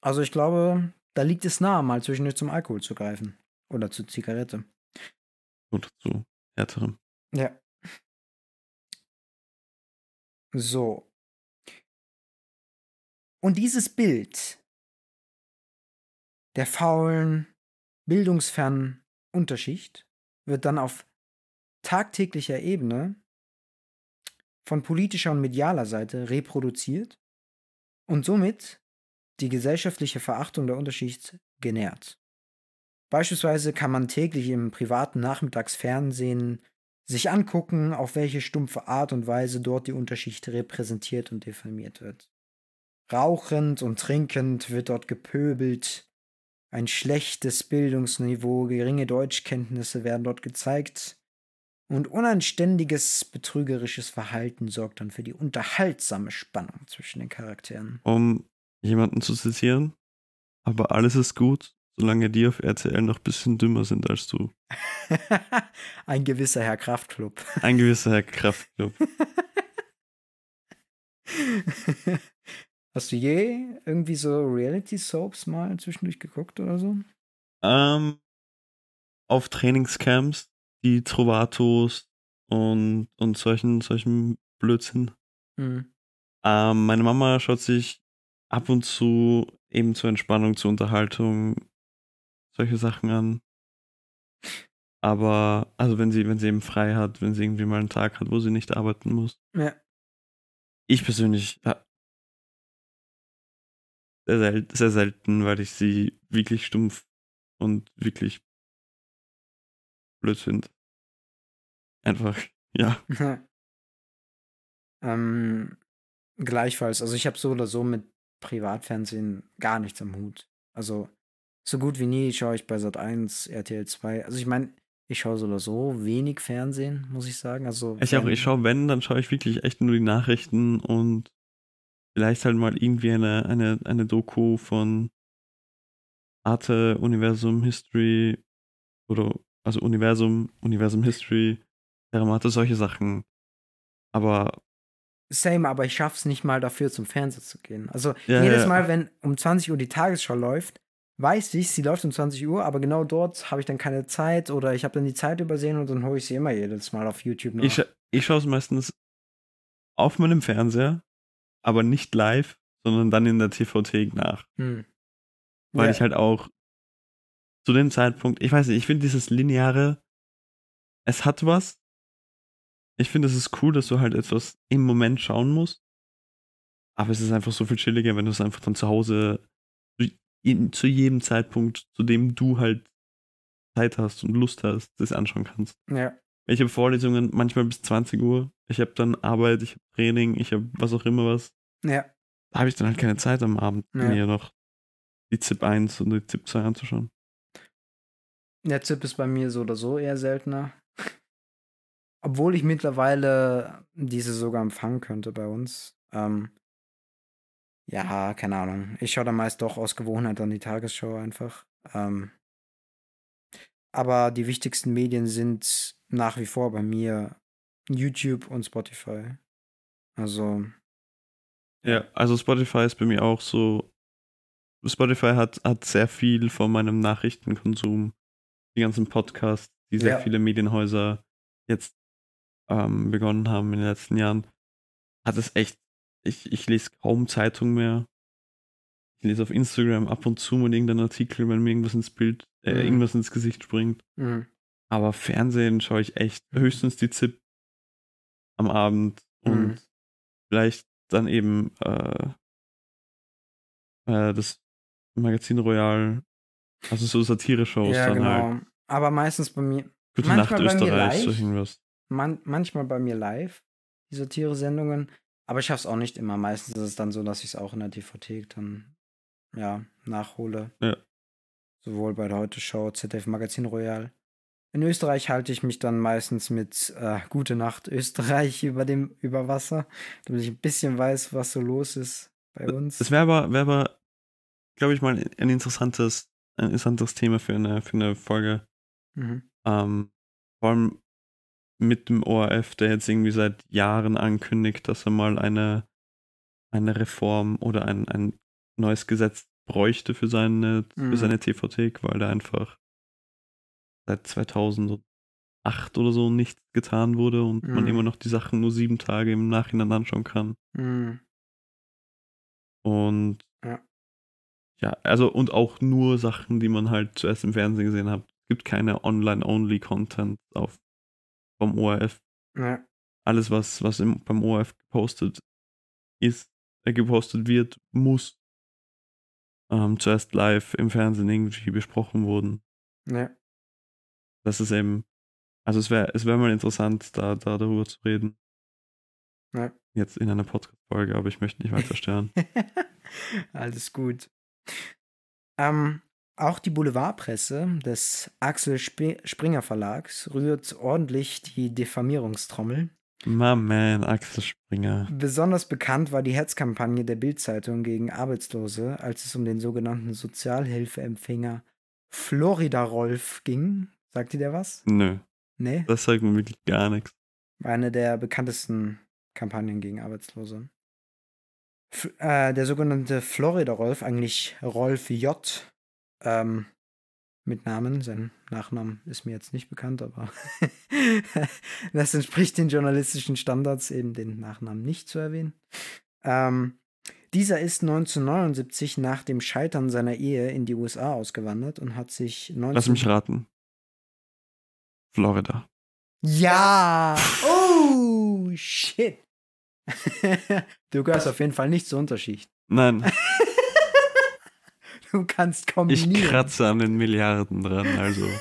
Also ich glaube, da liegt es nahe, mal zwischendurch zum Alkohol zu greifen. Oder zur Zigarette. Oder zu härterem. Ja. So. Und dieses Bild der faulen, bildungsfernen Unterschicht wird dann auf tagtäglicher Ebene von politischer und medialer Seite reproduziert und somit die gesellschaftliche Verachtung der Unterschicht genährt. Beispielsweise kann man täglich im privaten Nachmittagsfernsehen sich angucken, auf welche stumpfe Art und Weise dort die Unterschicht repräsentiert und diffamiert wird. Rauchend und trinkend wird dort gepöbelt, ein schlechtes Bildungsniveau, geringe Deutschkenntnisse werden dort gezeigt und unanständiges, betrügerisches Verhalten sorgt dann für die unterhaltsame Spannung zwischen den Charakteren. Um jemanden zu zitieren, aber alles ist gut, solange die auf RTL noch ein bisschen dümmer sind als du. ein gewisser Herr Kraftklub. Ein gewisser Herr Kraftclub. Hast du je irgendwie so Reality-Soaps mal zwischendurch geguckt oder so? ähm, auf Trainingscamps, die Trovatos und, und solchen, solchen Blödsinn. Hm. Ähm, meine Mama schaut sich ab und zu eben zur Entspannung, zur Unterhaltung solche Sachen an. Aber, also wenn sie, wenn sie eben frei hat, wenn sie irgendwie mal einen Tag hat, wo sie nicht arbeiten muss. Ja. Ich persönlich ja, sehr, sel sehr selten, weil ich sie wirklich stumpf und wirklich blöd finde. Einfach, ja. ähm, gleichfalls, also ich habe so oder so mit Privatfernsehen gar nichts am Hut. Also so gut wie nie schaue ich bei Sat1, RTL 2. Also ich meine, ich schaue so oder so wenig Fernsehen, muss ich sagen. Also Ich auch, ich schaue, wenn, dann schaue ich wirklich echt nur die Nachrichten und vielleicht halt mal irgendwie eine, eine, eine Doku von Arte, Universum, History oder also Universum, Universum History, Terramate, solche Sachen. Aber Same, aber ich schaff's nicht mal dafür, zum Fernseher zu gehen. Also Ja, jedes ja. Mal, wenn um 20 Uhr die Tagesschau läuft, weiß ich, sie läuft um 20 Uhr, aber genau dort habe ich dann keine Zeit oder ich habe dann die Zeit übersehen und dann hole ich sie immer jedes Mal auf YouTube nach. ich, ich schaue es meistens auf meinem Fernseher aber nicht live, sondern dann in der TV-Thek nach. Hm. Weil Ja, ich halt auch zu dem Zeitpunkt, ich weiß nicht, ich finde dieses lineare, es hat was. Ich finde, es ist cool, dass du halt etwas im Moment schauen musst. Aber es ist einfach so viel chilliger, wenn du es einfach dann zu Hause in, zu jedem Zeitpunkt, zu dem du halt Zeit hast und Lust hast, das anschauen kannst. ja, Ich habe Vorlesungen manchmal bis 20 Uhr. Ich habe dann Arbeit, ich habe Training, ich habe was auch immer was. ja, Da habe ich dann halt keine Zeit am Abend, Ja. mir noch die ZIP 1 und die ZIP 2 anzuschauen. Der Zip ist bei mir so oder so eher seltener. Obwohl ich mittlerweile diese sogar empfangen könnte bei uns. Ähm, ja, keine Ahnung. Ich schaue da meist doch aus Gewohnheit an die Tagesschau einfach. Ähm, aber die wichtigsten Medien sind nach wie vor bei mir YouTube und Spotify. Also, Ja, also Spotify ist bei mir auch so. Spotify hat, hat sehr viel von meinem Nachrichtenkonsum, die ganzen Podcasts, die sehr Ja. viele Medienhäuser jetzt ähm, begonnen haben in den letzten Jahren, hat es echt. Ich, ich lese kaum Zeitung mehr. Ich lese auf Instagram ab und zu mal irgendeinen Artikel, wenn mir irgendwas ins Bild, äh, Mhm. irgendwas ins Gesicht springt. mh, Aber Fernsehen schaue ich echt höchstens die ZIP am Abend und Mhm. vielleicht dann eben äh, äh, das Magazin Royal, also so Satire-Shows ja, dann genau. halt. Aber meistens bei mir, Gute Manchmal Nacht Österreich, so live. irgendwas. man, manchmal bei mir live, die Satire-Sendungen. Aber ich schaff's auch nicht immer. Meistens ist es dann so, dass ich es auch in der DVD dann ja, nachhole. Ja. Sowohl bei der Heute-Show, ZDF Magazin Royal. In Österreich halte ich mich dann meistens mit äh, Gute Nacht Österreich über dem über Wasser, damit ich ein bisschen weiß, was so los ist bei uns. Das wäre aber, wär aber glaube ich, mal ein interessantes, ein interessantes Thema für eine, für eine Folge. mhm. Ähm, vor allem mit dem ORF, der jetzt irgendwie seit Jahren ankündigt, dass er mal eine, eine Reform oder ein, ein neues Gesetz bräuchte für seine, Mhm. für seine TV-Thek, weil da einfach seit 2008 oder so nichts getan wurde und man Mhm. immer noch die Sachen nur sieben Tage im Nachhinein anschauen kann. Mhm. Und Ja. ja, also und auch nur Sachen, die man halt zuerst im Fernsehen gesehen hat. Es gibt keine Online-Only-Content auf vom ORF. Ja. Alles, was, was im, beim ORF gepostet ist, äh, gepostet wird, muss ähm, zuerst live im Fernsehen irgendwie besprochen wurden. Ja. Das ist eben, also es wäre es wär mal interessant, da, da darüber zu reden. Ja. Jetzt in einer Podcast-Folge, aber ich möchte nicht weiter stören. Alles gut. Ähm, auch die Boulevardpresse des Axel Sp Springer Verlags rührt ordentlich die Diffamierungstrommel. My man, Axel Springer. Besonders bekannt war die Hetzkampagne der Bildzeitung gegen Arbeitslose, als es um den sogenannten Sozialhilfeempfänger Florida Rolf ging. Sagt dir der was? Nö, Nee. das sagt mir wirklich gar nichts. War eine der bekanntesten Kampagnen gegen Arbeitslose. F äh, der sogenannte Florida Rolf, eigentlich Rolf J. Ähm, mit Namen. Sein Nachnamen ist mir jetzt nicht bekannt, aber das entspricht den journalistischen Standards, eben den Nachnamen nicht zu erwähnen. Ähm, dieser ist 1979 nach dem Scheitern seiner Ehe in die USA ausgewandert und hat sich 19 Lass mich raten. Florida. Ja! Oh, shit! du gehörst auf jeden Fall nicht zur Unterschicht. Nein, Du kannst ich kombinieren. kratze an den Milliarden dran, also.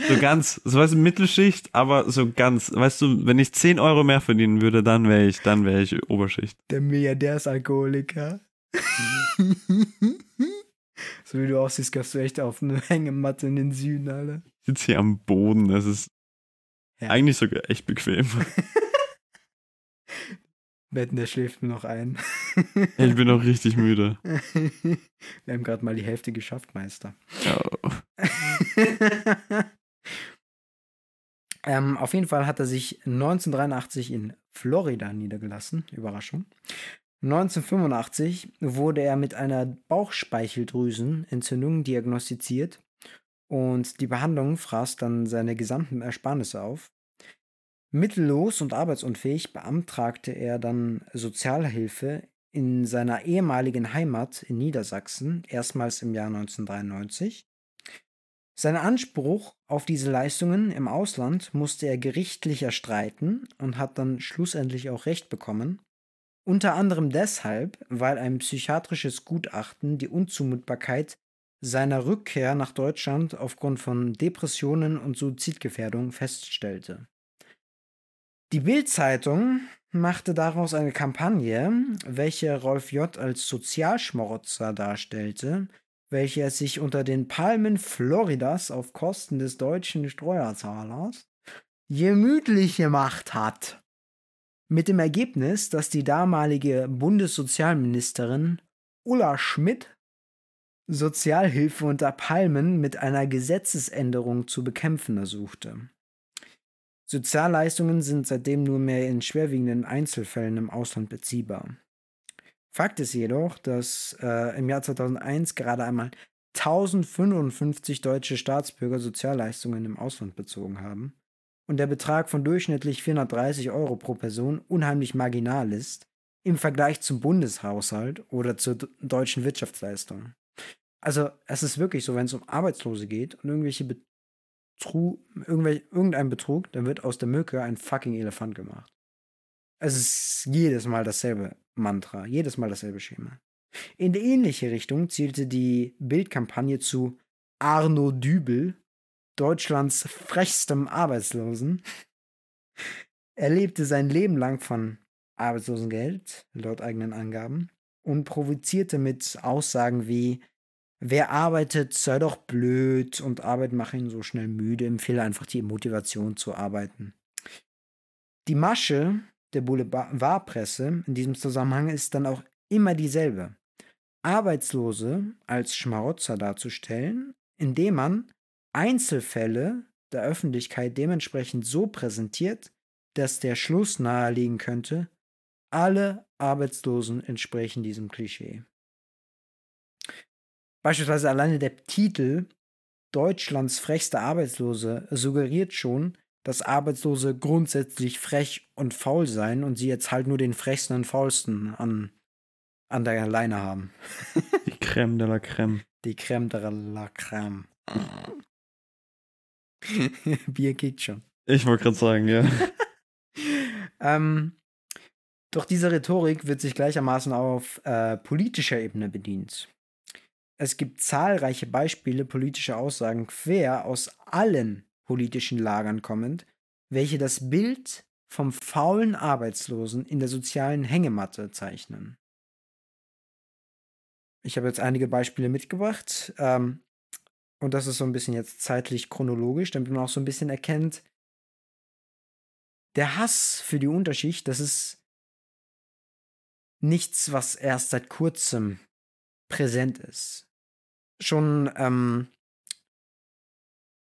So ganz, so weißt du, Mittelschicht, aber so ganz, weißt du, wenn ich 10 Euro mehr verdienen würde, dann wäre ich, dann wäre ich Oberschicht. Der Milliardärsalkoholiker. so wie du aussiehst, gehst du echt auf eine Hängematte in den Süden, Alter. Ich sitze hier am Boden, das ist Ja. eigentlich sogar echt bequem. Wetten, der schläft mir noch ein. Ich bin auch richtig müde. Wir haben gerade mal die Hälfte geschafft, Meister. Ja. Ähm, auf jeden Fall hat er sich 1983 in Florida niedergelassen. Überraschung. 1985 wurde er mit einer Bauchspeicheldrüsenentzündung diagnostiziert und die Behandlung fraß dann seine gesamten Ersparnisse auf. Mittellos und arbeitsunfähig beantragte er dann Sozialhilfe in seiner ehemaligen Heimat in Niedersachsen, erstmals im Jahr 1993. Seinen Anspruch auf diese Leistungen im Ausland musste er gerichtlich erstreiten und hat dann schlussendlich auch Recht bekommen. Unter anderem deshalb, weil ein psychiatrisches Gutachten die Unzumutbarkeit seiner Rückkehr nach Deutschland aufgrund von Depressionen und Suizidgefährdung feststellte. Die Bild-Zeitung machte daraus eine Kampagne, welche Rolf J. als Sozialschmarotzer darstellte, welcher sich unter den Palmen Floridas auf Kosten des deutschen Steuerzahlers gemütlich gemacht hat. Mit dem Ergebnis, dass die damalige Bundessozialministerin Ulla Schmidt Sozialhilfe unter Palmen mit einer Gesetzesänderung zu bekämpfen ersuchte. Sozialleistungen sind seitdem nur mehr in schwerwiegenden Einzelfällen im Ausland beziehbar. Fakt ist jedoch, dass äh, im Jahr 2001 gerade einmal 1055 deutsche Staatsbürger Sozialleistungen im Ausland bezogen haben und der Betrag von durchschnittlich 430 Euro pro Person unheimlich marginal ist im Vergleich zum Bundeshaushalt oder zur deutschen Wirtschaftsleistung. Also es ist wirklich so, wenn es um Arbeitslose geht und irgendwelche Betrug, irgendein Betrug, dann wird aus der Mücke ein fucking Elefant gemacht. Es ist jedes Mal dasselbe Mantra, jedes Mal dasselbe Schema. In die ähnliche Richtung zielte die Bildkampagne zu Arno Dübel, Deutschlands frechstem Arbeitslosen. Er lebte sein Leben lang von Arbeitslosengeld, laut eigenen Angaben, und provozierte mit Aussagen wie Wer arbeitet, sei doch blöd und Arbeit mache ihn so schnell müde, empfehle einfach die Motivation zu arbeiten. Die Masche der Boulevardpresse in diesem Zusammenhang ist dann auch immer dieselbe. Arbeitslose als Schmarotzer darzustellen, indem man Einzelfälle der Öffentlichkeit dementsprechend so präsentiert, dass der Schluss naheliegen könnte, alle Arbeitslosen entsprechen diesem Klischee. Beispielsweise alleine der Titel Deutschlands frechste Arbeitslose suggeriert schon, dass Arbeitslose grundsätzlich frech und faul seien und sie jetzt halt nur den frechsten und faulsten an, an der Leine haben. Die Creme de la Creme. Die Creme de la Creme. Bier kickt schon. Ich wollte gerade sagen, ja. ähm, doch diese Rhetorik wird sich gleichermaßen auf äh, politischer Ebene bedient. Es gibt zahlreiche Beispiele politischer Aussagen quer aus allen politischen Lagern kommend, welche das Bild vom faulen Arbeitslosen in der sozialen Hängematte zeichnen. Ich habe jetzt einige Beispiele mitgebracht. Ähm, und das ist so ein bisschen jetzt zeitlich chronologisch, damit man auch so ein bisschen erkennt, der Hass für die Unterschicht, das ist nichts, was erst seit kurzem präsent ist schon, ähm,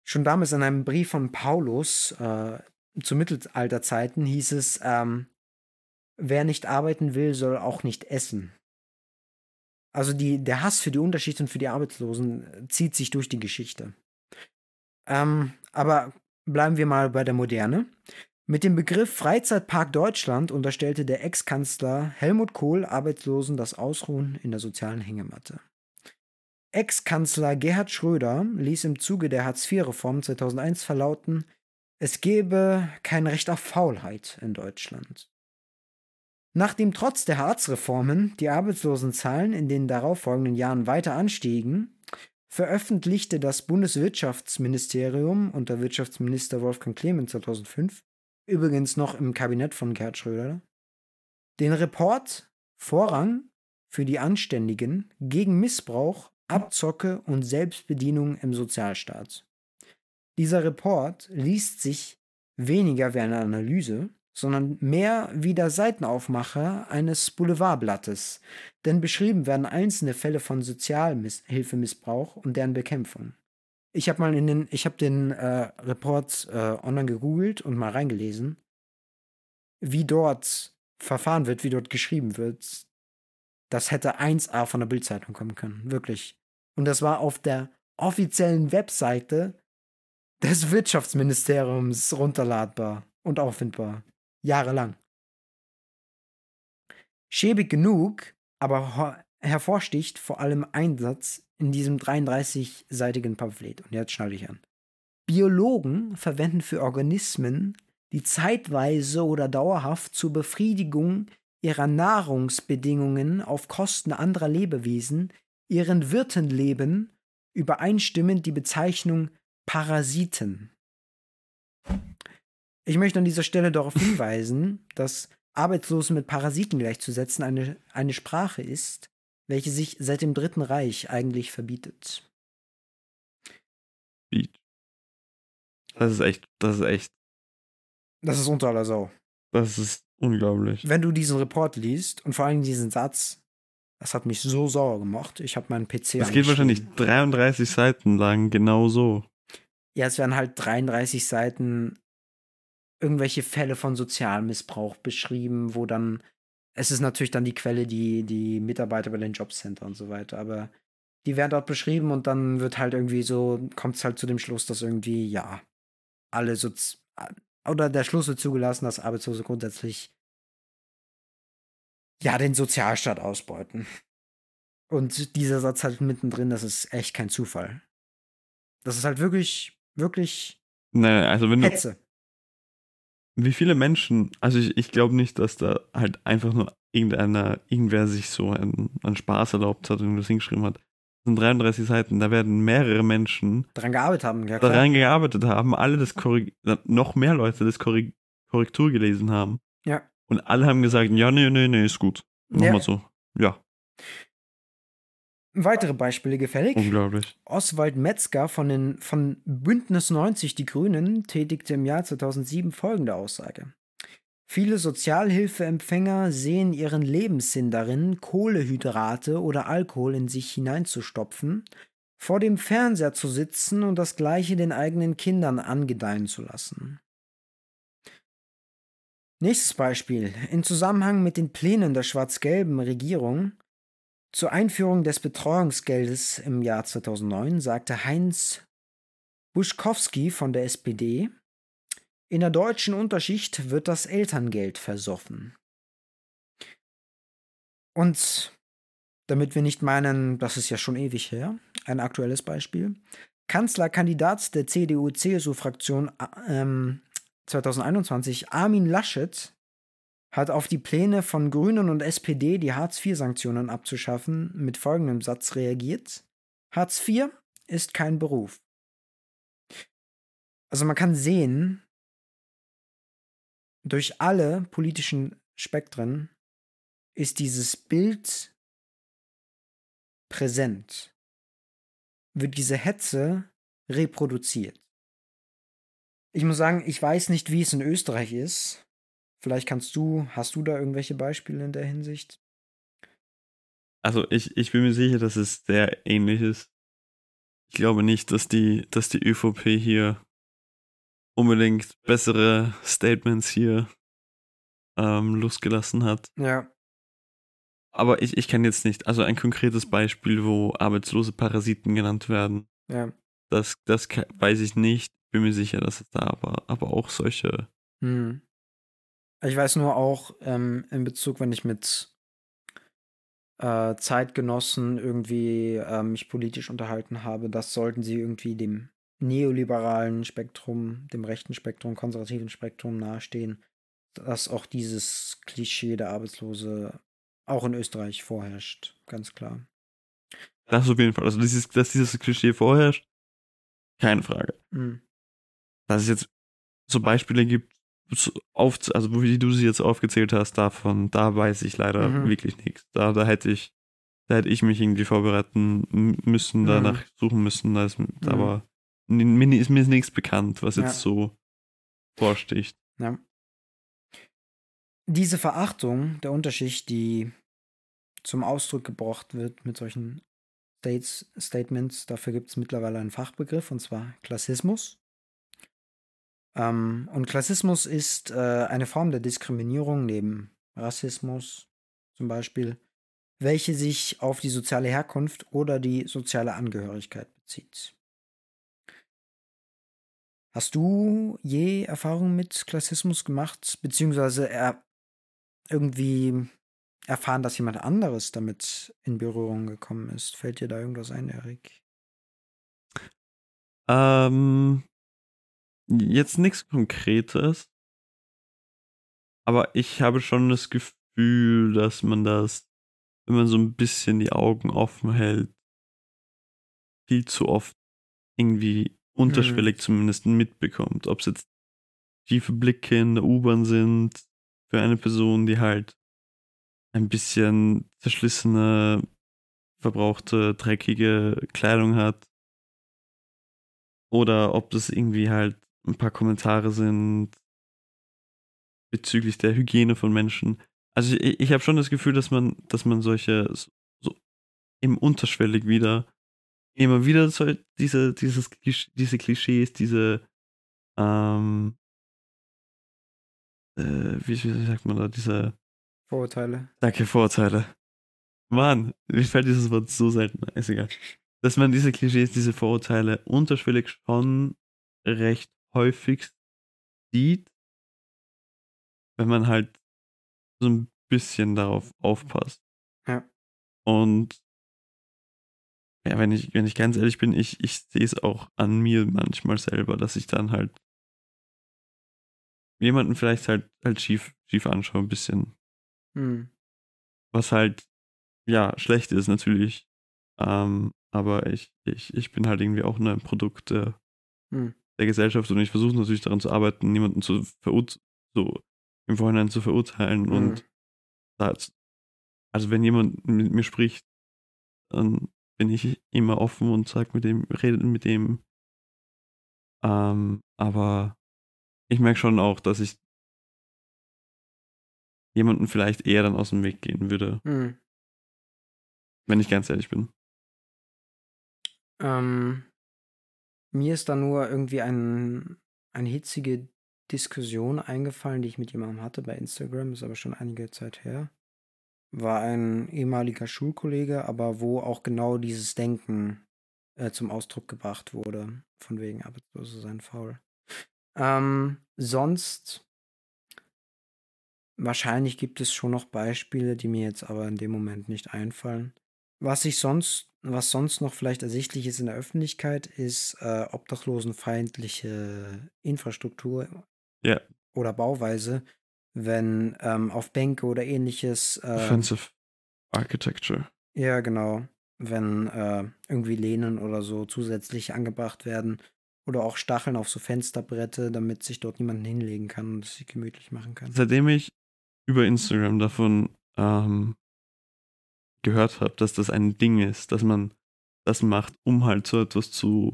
schon damals in einem Brief von Paulus äh, zu Mittelalterzeiten hieß es, ähm, wer nicht arbeiten will, soll auch nicht essen. Also die, der Hass für die Unterschicht und für die Arbeitslosen zieht sich durch die Geschichte. Ähm, aber bleiben wir mal bei der Moderne. Mit dem Begriff Freizeitpark Deutschland unterstellte der Ex-Kanzler Helmut Kohl Arbeitslosen das Ausruhen in der sozialen Hängematte. Ex-Kanzler Gerhard Schröder ließ im Zuge der Hartz-IV-Reform 2001 verlauten, es gebe kein Recht auf Faulheit in Deutschland. Nachdem trotz der Hartz-Reformen die Arbeitslosenzahlen in den darauffolgenden Jahren weiter anstiegen, veröffentlichte das Bundeswirtschaftsministerium unter Wirtschaftsminister Wolfgang Clement 2005, übrigens noch im Kabinett von Gerhard Schröder, den Report Vorrang für die Anständigen gegen Missbrauch Abzocke und Selbstbedienung im Sozialstaat. Dieser Report liest sich weniger wie eine Analyse, sondern mehr wie der Seitenaufmacher eines Boulevardblattes, denn beschrieben werden einzelne Fälle von Sozialhilfemissbrauch und deren Bekämpfung. Ich habe mal in den, ich habe den äh, Report äh, online gegoogelt und mal reingelesen, wie dort verfahren wird, wie dort geschrieben wird. Das hätte 1a von der Bildzeitung kommen können, wirklich. Und das war auf der offiziellen Webseite des Wirtschaftsministeriums runterladbar. und auffindbar. Jahrelang. Schäbig genug, aber hervorsticht vor allem ein Satz in diesem 33-seitigen Pamphlet. Und jetzt schnalle ich an. Biologen verwenden für Organismen, die zeitweise oder dauerhaft zur Befriedigung ihrer Nahrungsbedingungen auf Kosten anderer Lebewesen ihren Wirtenleben übereinstimmend die Bezeichnung Parasiten. Ich möchte an dieser Stelle darauf hinweisen, dass Arbeitslosen mit Parasiten gleichzusetzen eine, eine Sprache ist, welche sich seit dem Dritten Reich eigentlich verbietet. Das ist echt, das ist echt. Das ist unter aller Sau. Das ist unglaublich. Wenn du diesen Report liest und vor allem diesen Satz, das hat mich so sauer gemacht. Ich habe meinen PC. Das geht wahrscheinlich 33 Seiten lang, genau so. Ja, es werden halt 33 Seiten irgendwelche Fälle von Sozialmissbrauch beschrieben, wo dann, es ist natürlich dann die Quelle, die, die Mitarbeiter bei den Jobcenter und so weiter, aber die werden dort beschrieben und dann wird halt irgendwie so, kommt es halt zu dem Schluss, dass irgendwie, ja, alle Sozi oder der Schluss wird zugelassen, dass Arbeitslose grundsätzlich ja den Sozialstaat ausbeuten. Und dieser Satz halt mittendrin, das ist echt kein Zufall. Das ist halt wirklich, wirklich Nein, also wenn Hetze. Du, wie viele Menschen, also ich, ich glaube nicht, dass da halt einfach nur irgendeiner, irgendwer sich so einen, einen Spaß erlaubt hat und das hingeschrieben hat sind 33 Seiten, da werden mehrere Menschen daran gearbeitet haben, ja, daran gearbeitet haben, alle das Korrig noch mehr Leute das Korrig Korrektur gelesen haben. Ja. Und alle haben gesagt, ja, nee, nee, nee, ist gut. Machen Ja. so. Ja, Weitere Beispiele gefällig. unglaublich. Oswald Metzger von, den, von Bündnis 90 Die Grünen tätigte im Jahr 2007 folgende Aussage. Viele Sozialhilfeempfänger sehen ihren Lebenssinn darin, Kohlehydrate oder Alkohol in sich hineinzustopfen, vor dem Fernseher zu sitzen und das gleiche den eigenen Kindern angedeihen zu lassen. Nächstes Beispiel. In Zusammenhang mit den Plänen der schwarz-gelben Regierung zur Einführung des Betreuungsgeldes im Jahr 2009 sagte Heinz Buschkowski von der SPD, in der deutschen Unterschicht wird das Elterngeld versoffen. Und damit wir nicht meinen, das ist ja schon ewig her, ein aktuelles Beispiel. Kanzlerkandidat der CDU-CSU-Fraktion ähm, 2021, Armin Laschet, hat auf die Pläne von Grünen und SPD, die Hartz-IV-Sanktionen abzuschaffen, mit folgendem Satz reagiert. Hartz IV ist kein Beruf. Also man kann sehen, durch alle politischen Spektren ist dieses Bild präsent. Wird diese Hetze reproduziert. Ich muss sagen, ich weiß nicht, wie es in Österreich ist. Vielleicht kannst du, hast du da irgendwelche Beispiele in der Hinsicht? Also ich, ich bin mir sicher, dass es sehr ähnlich ist. Ich glaube nicht, dass die, dass die ÖVP hier unbedingt bessere Statements hier ähm, losgelassen hat. Ja. Aber ich, ich kann jetzt nicht, also ein konkretes Beispiel, wo arbeitslose Parasiten genannt werden, Ja. das, das weiß ich nicht. Bin mir sicher, dass es da aber, aber auch solche. Hm. Ich weiß nur auch ähm, in Bezug, wenn ich mit äh, Zeitgenossen irgendwie äh, mich politisch unterhalten habe, das sollten sie irgendwie dem neoliberalen Spektrum, dem rechten Spektrum, konservativen Spektrum nahestehen, dass auch dieses Klischee der Arbeitslose auch in Österreich vorherrscht, ganz klar. Das auf jeden Fall. Also dieses, dass dieses Klischee vorherrscht, keine Frage. Hm. Dass es jetzt so Beispiele gibt, auf, also wie du sie jetzt aufgezählt hast, davon, da weiß ich leider Mhm. wirklich nichts. Da, da hätte ich, da hätte ich mich irgendwie vorbereiten müssen, Mhm. danach suchen müssen. Da ist, Aber n- mir ist mir ist nichts bekannt, was Ja. jetzt so vorsticht. Ja. Diese Verachtung der Unterschicht, die zum Ausdruck gebracht wird mit solchen States, Statements, dafür gibt es mittlerweile einen Fachbegriff, und zwar Klassismus. Ähm, und Klassismus ist äh, eine Form der Diskriminierung neben Rassismus zum Beispiel, welche sich auf die soziale Herkunft oder die soziale Angehörigkeit bezieht. Hast du je Erfahrungen mit Klassismus gemacht, beziehungsweise er irgendwie erfahren, dass jemand anderes damit in Berührung gekommen ist? Fällt dir da irgendwas ein, Erik? Ähm, jetzt nichts Konkretes. Aber ich habe schon das Gefühl, dass man das, wenn man so ein bisschen die Augen offen hält, viel zu oft irgendwie unterschwellig Mhm. zumindest mitbekommt. Ob es jetzt tiefe Blicke in der U-Bahn sind für eine Person, die halt ein bisschen zerschlissene, verbrauchte, dreckige Kleidung hat. Oder ob das irgendwie halt ein paar Kommentare sind bezüglich der Hygiene von Menschen. Also ich, ich habe schon das Gefühl, dass man, dass man solche so so im unterschwellig wieder immer wieder so diese, dieses, diese Klischees, diese ähm, äh, wie, wie sagt man da, diese Vorurteile. Danke, Vorurteile. Mann, mir fällt dieses Wort so selten. Ist egal. Dass man diese Klischees, diese Vorurteile unterschwellig schon recht häufig sieht, wenn man halt so ein bisschen darauf aufpasst. Ja. Und ja, wenn ich, wenn ich ganz ehrlich bin, ich, ich sehe es auch an mir manchmal selber, dass ich dann halt jemanden vielleicht halt, halt schief, schief anschaue, ein bisschen Hm. was halt ja schlecht ist natürlich. Ähm, aber ich, ich, ich bin halt irgendwie auch nur ein Produkt der, Hm. der Gesellschaft und ich versuche natürlich daran zu arbeiten, niemanden zu verurteilen, so im Vorhinein zu verurteilen und Hm. das, also wenn jemand mit mir spricht, dann bin ich immer offen und sag mit dem, redet mit dem. Ähm, aber ich merke schon auch, dass ich jemanden vielleicht eher dann aus dem Weg gehen würde, Hm. wenn ich ganz ehrlich bin. Ähm, mir ist da nur irgendwie ein, eine hitzige Diskussion eingefallen, die ich mit jemandem hatte bei Instagram, ist aber schon einige Zeit her. War ein ehemaliger Schulkollege, aber wo auch genau dieses Denken äh, zum Ausdruck gebracht wurde, von wegen Arbeitslose sein faul. Ähm, sonst, wahrscheinlich gibt es schon noch Beispiele, die mir jetzt aber in dem Moment nicht einfallen. Was ich sonst, was sonst noch vielleicht ersichtlich ist in der Öffentlichkeit, ist äh, obdachlosenfeindliche Infrastruktur Ja. oder Bauweise, wenn ähm, auf Bänke oder ähnliches, äh, Offensive Architecture. ja genau, wenn äh, irgendwie Lehnen oder so zusätzlich angebracht werden oder auch Stacheln auf so Fensterbrette, damit sich dort niemand hinlegen kann und es sich gemütlich machen kann. Seitdem ich über Instagram davon ähm, gehört habe, dass das ein Ding ist, dass man das macht, um halt so etwas zu,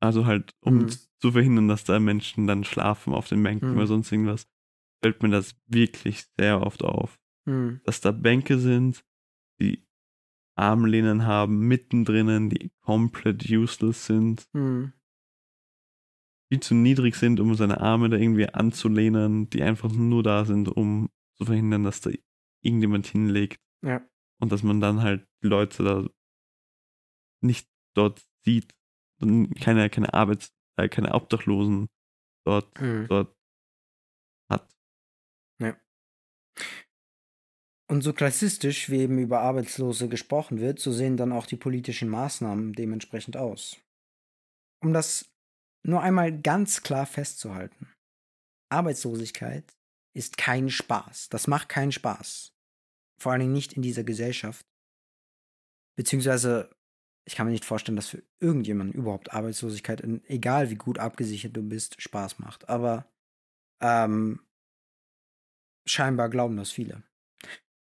also halt, um Mhm. zu verhindern, dass da Menschen dann schlafen auf den Bänken Mhm. oder sonst irgendwas, fällt mir das wirklich sehr oft auf. Hm. Dass da Bänke sind, die Armlehnen haben, mittendrin, die komplett useless sind, Hm. die zu niedrig sind, um seine Arme da irgendwie anzulehnen, die einfach nur da sind, um zu verhindern, dass da irgendjemand hinlegt. Ja. Und dass man dann halt die Leute da nicht dort sieht, keine, keine Arbeits-, äh, keine Obdachlosen dort, Hm. dort Und so klassistisch wie eben über Arbeitslose gesprochen wird, so sehen dann auch die politischen Maßnahmen dementsprechend aus. Um das nur einmal ganz klar festzuhalten. Arbeitslosigkeit ist kein Spaß. Das macht keinen Spaß. Vor allen Dingen nicht in dieser Gesellschaft. Beziehungsweise, ich kann mir nicht vorstellen, dass für irgendjemanden überhaupt Arbeitslosigkeit, egal wie gut abgesichert du bist, Spaß macht. Aber ähm, scheinbar glauben das viele.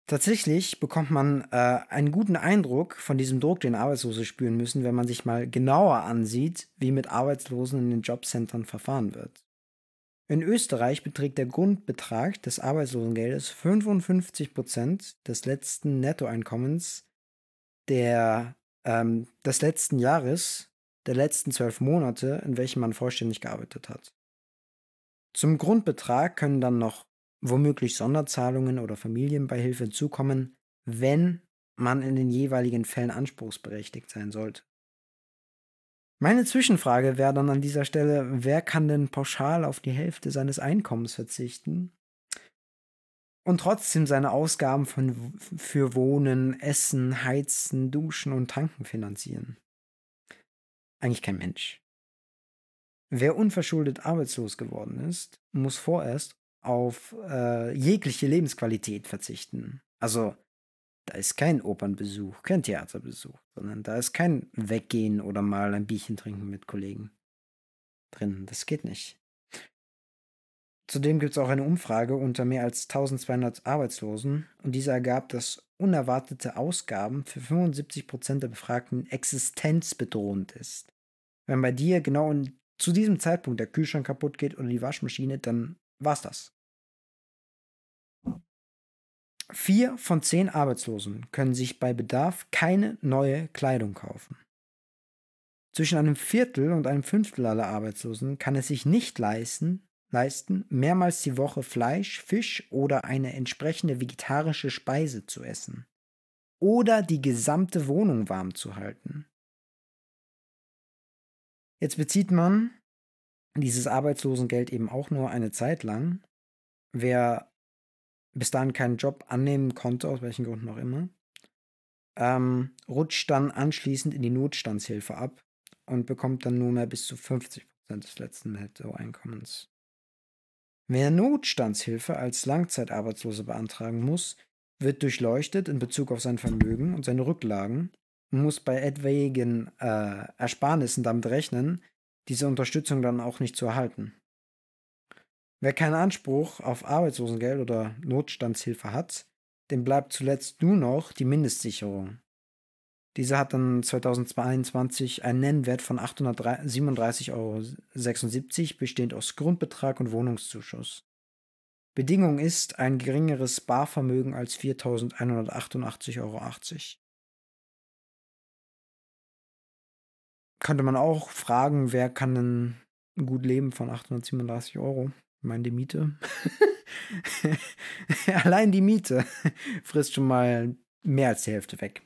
Tatsächlich bekommt man äh, einen guten Eindruck von diesem Druck, den Arbeitslose spüren müssen, wenn man sich mal genauer ansieht, wie mit Arbeitslosen in den Jobcentern verfahren wird. In Österreich beträgt der Grundbetrag des Arbeitslosengeldes 55% des letzten Nettoeinkommens der, ähm, des letzten Jahres, der letzten zwölf Monate, in welchen man vollständig gearbeitet hat. Zum Grundbetrag können dann noch womöglich Sonderzahlungen oder Familienbeihilfe hinzukommen, wenn man in den jeweiligen Fällen anspruchsberechtigt sein sollte. Meine Zwischenfrage wäre dann an dieser Stelle, wer kann denn pauschal auf die Hälfte seines Einkommens verzichten und trotzdem seine Ausgaben von, für Wohnen, Essen, Heizen, Duschen und Tanken finanzieren? Eigentlich kein Mensch. Wer unverschuldet arbeitslos geworden ist, muss vorerst auf äh, jegliche Lebensqualität verzichten. Also da ist kein Opernbesuch, kein Theaterbesuch, sondern da ist kein Weggehen oder mal ein Bierchen trinken mit Kollegen drin. Das geht nicht. Zudem gibt es auch eine Umfrage unter mehr als 1200 Arbeitslosen und diese ergab, dass unerwartete Ausgaben für 75% der Befragten existenzbedrohend ist. Wenn bei dir genau zu diesem Zeitpunkt der Kühlschrank kaputt geht oder die Waschmaschine, dann war's das. Vier von zehn Arbeitslosen können sich bei Bedarf keine neue Kleidung kaufen. Zwischen einem Viertel und einem Fünftel aller Arbeitslosen kann es sich nicht leisten, leisten, mehrmals die Woche Fleisch, Fisch oder eine entsprechende vegetarische Speise zu essen. Oder die gesamte Wohnung warm zu halten. Jetzt bezieht man dieses Arbeitslosengeld eben auch nur eine Zeit lang. Wer bis dahin keinen Job annehmen konnte, aus welchen Gründen auch immer, ähm, rutscht dann anschließend in die Notstandshilfe ab und bekommt dann nur mehr bis zu 50% des letzten Nettoeinkommens. Wer Notstandshilfe als Langzeitarbeitsloser beantragen muss, wird durchleuchtet in Bezug auf sein Vermögen und seine Rücklagen und muss bei etwaigen äh, Ersparnissen damit rechnen, diese Unterstützung dann auch nicht zu erhalten. Wer keinen Anspruch auf Arbeitslosengeld oder Notstandshilfe hat, dem bleibt zuletzt nur noch die Mindestsicherung. Diese hat dann 2022 einen Nennwert von 837,76 Euro, bestehend aus Grundbetrag und Wohnungszuschuss. Bedingung ist ein geringeres Barvermögen als 4.188,80 Euro. Könnte man auch fragen, wer kann denn gut leben von 837 Euro? Meine, Miete. Allein die Miete frisst schon mal mehr als die Hälfte weg.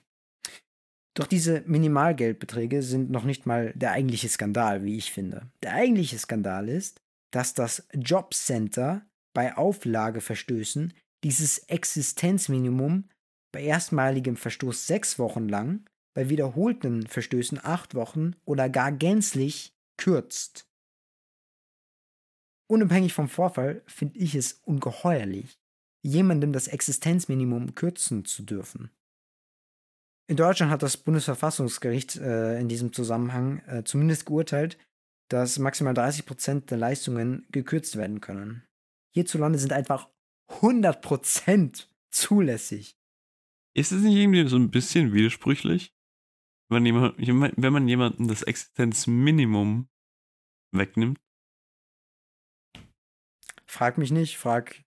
Doch diese Minimalgeldbeträge sind noch nicht mal der eigentliche Skandal, wie ich finde. Der eigentliche Skandal ist, dass das Jobcenter bei Auflageverstößen dieses Existenzminimum bei erstmaligem Verstoß sechs Wochen lang, bei wiederholten Verstößen acht Wochen oder gar gänzlich kürzt. Unabhängig vom Vorfall finde ich es ungeheuerlich, jemandem das Existenzminimum kürzen zu dürfen. In Deutschland hat das Bundesverfassungsgericht äh, in diesem Zusammenhang äh, zumindest geurteilt, dass maximal 30 Prozent der Leistungen gekürzt werden können. Hierzulande sind einfach 100 Prozent zulässig. Ist es nicht irgendwie so ein bisschen widersprüchlich? Wenn man, jemand, wenn man jemandem das Existenzminimum wegnimmt? Frag mich nicht, frag,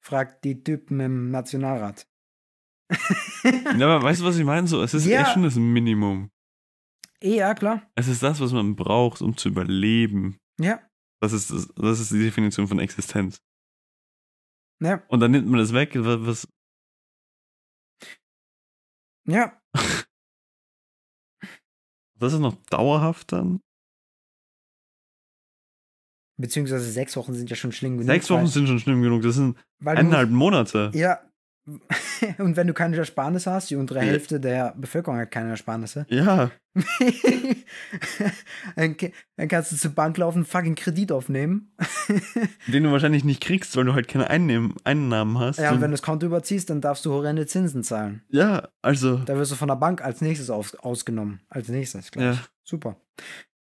frag die Typen im Nationalrat. ja, aber weißt du, was ich meine? So, es ist ja. echt schon das Minimum. Ja, klar. Es ist das, was man braucht, um zu überleben. Ja. Das ist, das, das ist die Definition von Existenz. Ja. Und dann nimmt man das weg, was. Ja. Das ist noch dauerhaft dann? Beziehungsweise sechs Wochen sind ja schon schlimm genug. Sechs Wochen sind schon schlimm genug. Das sind eineinhalb musst, Monate. Ja. Und wenn du keine Ersparnisse hast, die untere Hälfte der Bevölkerung hat keine Ersparnisse. Ja. dann, dann, kannst du zur Bank laufen, fucking Kredit aufnehmen. Den du wahrscheinlich nicht kriegst, weil du halt keine Einnehmen, Einnahmen hast. Ja, und, und wenn du das Konto überziehst, dann darfst du horrende Zinsen zahlen. Ja, also. Da wirst du von der Bank als nächstes aus, ausgenommen. Als nächstes, gleich. Ja. Super.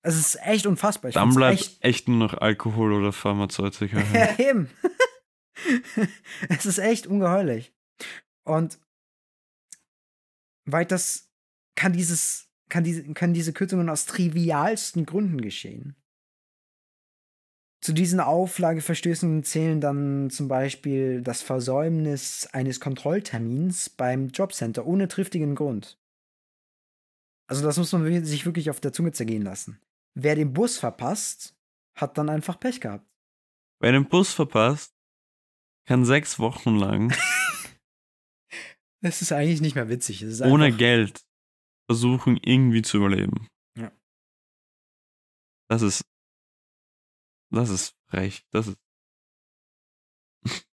Es ist echt unfassbar. Ich Dann bleibt echt, echt nur noch Alkohol oder Pharmazeutika. ja, eben. es ist echt ungeheuerlich. Und weil das kann dieses, kann diese, kann diese Kürzungen aus trivialsten Gründen geschehen. Zu diesen Auflageverstößen zählen dann zum Beispiel das Versäumnis eines Kontrolltermins beim Jobcenter ohne triftigen Grund. Also das muss man sich wirklich auf der Zunge zergehen lassen. Wer den Bus verpasst, hat dann einfach Pech gehabt. Wer den Bus verpasst, kann sechs Wochen lang. das ist eigentlich nicht mehr witzig. ohne Geld versuchen, irgendwie zu überleben. Ja. Das ist. Das ist frech. Das ist.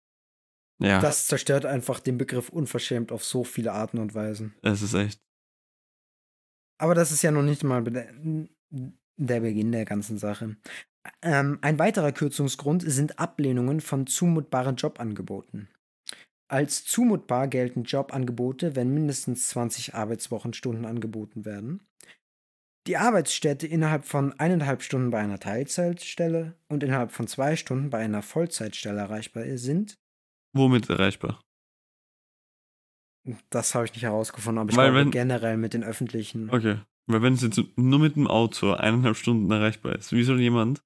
ja. Das zerstört einfach den Begriff unverschämt auf so viele Arten und Weisen. Es ist echt. Aber das ist ja noch nicht mal der Beginn der ganzen Sache. Ähm, ein weiterer Kürzungsgrund sind Ablehnungen von zumutbaren Jobangeboten. Als zumutbar gelten Jobangebote, wenn mindestens 20 Arbeitswochenstunden angeboten werden, die Arbeitsstätte innerhalb von eineinhalb Stunden bei einer Teilzeitstelle und innerhalb von zwei Stunden bei einer Vollzeitstelle erreichbar sind. Womit erreichbar? Das habe ich nicht herausgefunden, aber ich Weil glaube wenn- generell mit den öffentlichen. Okay. Weil wenn es jetzt nur mit dem Auto eineinhalb Stunden erreichbar ist, wie soll jemand,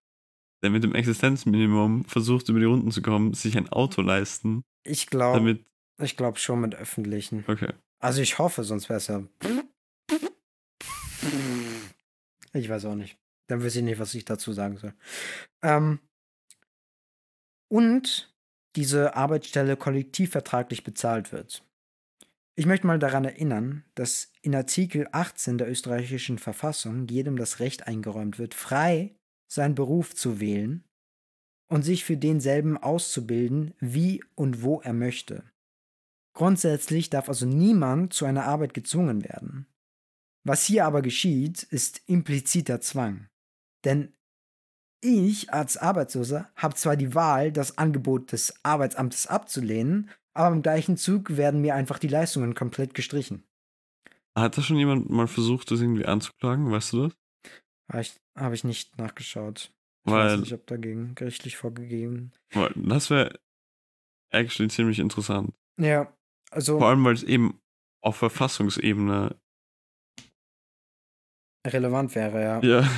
der mit dem Existenzminimum versucht, über die Runden zu kommen, sich ein Auto leisten, Ich glaube, ich glaube schon mit öffentlichen. Okay. Also ich hoffe, sonst wäre es ja. Ich weiß auch nicht. Dann wüsste ich nicht, was ich dazu sagen soll. Ähm, und diese Arbeitsstelle kollektivvertraglich bezahlt wird. Ich möchte mal daran erinnern, dass in Artikel 18 der österreichischen Verfassung jedem das Recht eingeräumt wird, frei seinen Beruf zu wählen und sich für denselben auszubilden, wie und wo er möchte. Grundsätzlich darf also niemand zu einer Arbeit gezwungen werden. Was hier aber geschieht, ist impliziter Zwang. Denn ich als Arbeitsloser habe zwar die Wahl, das Angebot des Arbeitsamtes abzulehnen, aber im gleichen Zug werden mir einfach die Leistungen komplett gestrichen. Hat da schon jemand mal versucht, das irgendwie anzuklagen? Weißt du das? Habe ich, habe ich nicht nachgeschaut. Ich Weil- weiß nicht, ob dagegen gerichtlich vorgegeben. Weil Das wäre actually ziemlich interessant. Ja, also Vor allem, weil es eben auf Verfassungsebene. relevant wäre, ja. Ja.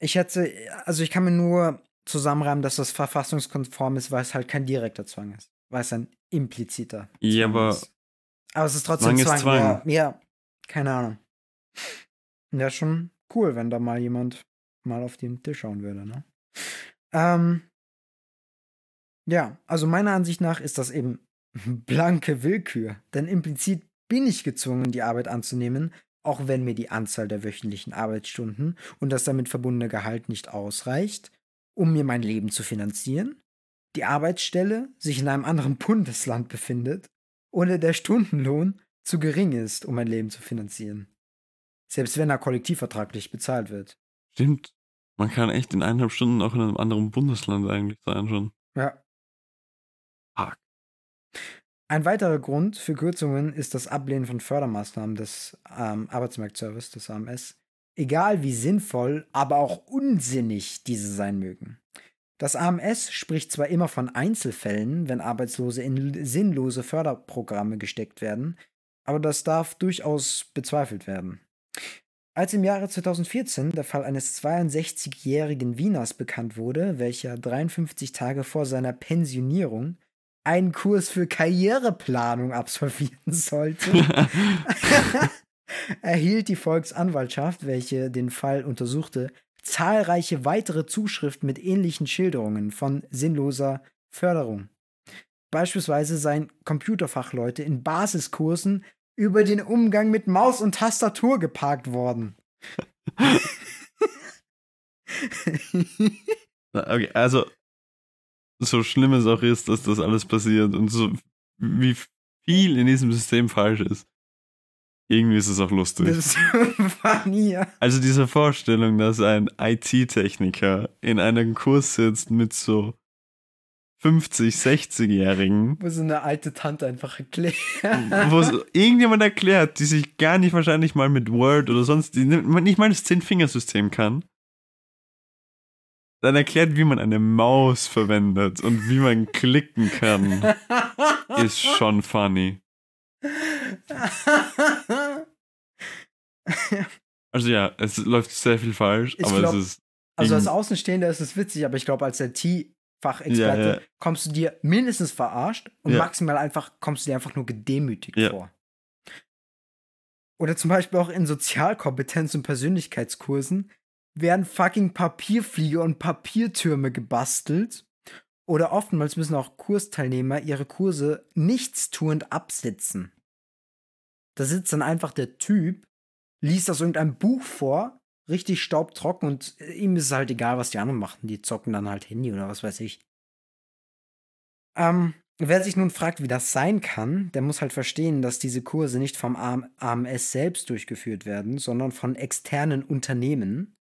Ich hätte, also ich kann mir nur zusammenreimen, dass das verfassungskonform ist, weil es halt kein direkter Zwang ist. Weil es ein impliziter Zwang Ja, aber ist. Aber es ist trotzdem Zwang ist Zwang. Zwang. Ja, ja, keine Ahnung. Ja, schon cool, wenn da mal jemand mal auf den Tisch schauen würde, ne? Ähm, ja, also meiner Ansicht nach ist das eben blanke Willkür. Denn implizit bin ich gezwungen, die Arbeit anzunehmen, auch wenn mir die Anzahl der wöchentlichen Arbeitsstunden und das damit verbundene Gehalt nicht ausreicht, um mir mein Leben zu finanzieren, die Arbeitsstelle sich in einem anderen Bundesland befindet oder der Stundenlohn zu gering ist, um mein Leben zu finanzieren. Selbst wenn er kollektivvertraglich bezahlt wird. stimmt. Man kann echt in eineinhalb Stunden auch in einem anderen Bundesland eigentlich sein schon. Ja. Fuck. Ein weiterer Grund für Kürzungen ist das Ablehnen von Fördermaßnahmen des ähm, Arbeitsmarktservice, des AMS. Egal wie sinnvoll, aber auch unsinnig diese sein mögen. Das AMS spricht zwar immer von Einzelfällen, wenn Arbeitslose in sinnlose Förderprogramme gesteckt werden, aber das darf durchaus bezweifelt werden. Als im Jahre 2014 der Fall eines 62-jährigen Wieners bekannt wurde, welcher 53 Tage vor seiner Pensionierung einen Kurs für Karriereplanung absolvieren sollte, erhielt die Volksanwaltschaft, welche den Fall untersuchte, zahlreiche weitere Zuschriften mit ähnlichen Schilderungen von sinnloser Förderung. Beispielsweise seien Computerfachleute in Basiskursen über den Umgang mit Maus und Tastatur geparkt worden. okay, also, so schlimm es auch ist, dass das alles passiert und so wie viel in diesem System falsch ist. Irgendwie ist es auch lustig. Das ist funny, ja. Also diese Vorstellung, dass ein IT-Techniker in einem Kurs sitzt mit so 50, 60-Jährigen, Wo so eine alte Tante einfach erklärt. wo es irgendjemand erklärt, die sich gar nicht wahrscheinlich mal mit Word oder sonst, die nicht mal das Zehn-Fingersystem kann, dann erklärt, wie man eine Maus verwendet und wie man klicken kann, ist schon funny. Also ja, es läuft sehr viel falsch, Ich aber glaub- es ist Also als Außenstehender ist es witzig, aber ich glaube, als IT-Fachexperte Ja, ja. kommst du dir mindestens verarscht und Ja. maximal einfach kommst du dir einfach nur gedemütigt vor. Oder zum Beispiel auch in Sozialkompetenz- und Persönlichkeitskursen werden fucking Papierflieger und Papiertürme gebastelt. Oder oftmals müssen auch Kursteilnehmer ihre Kurse nichtstuend absitzen. Da sitzt dann einfach der Typ, liest aus irgendeinem Buch vor, richtig staubtrocken und äh, ihm ist es halt egal, was die anderen machen. Die zocken dann halt Handy oder was weiß ich. Ähm, wer sich nun fragt, wie das sein kann, der muss halt verstehen, dass diese Kurse nicht vom AMS selbst durchgeführt werden, sondern von externen Unternehmen,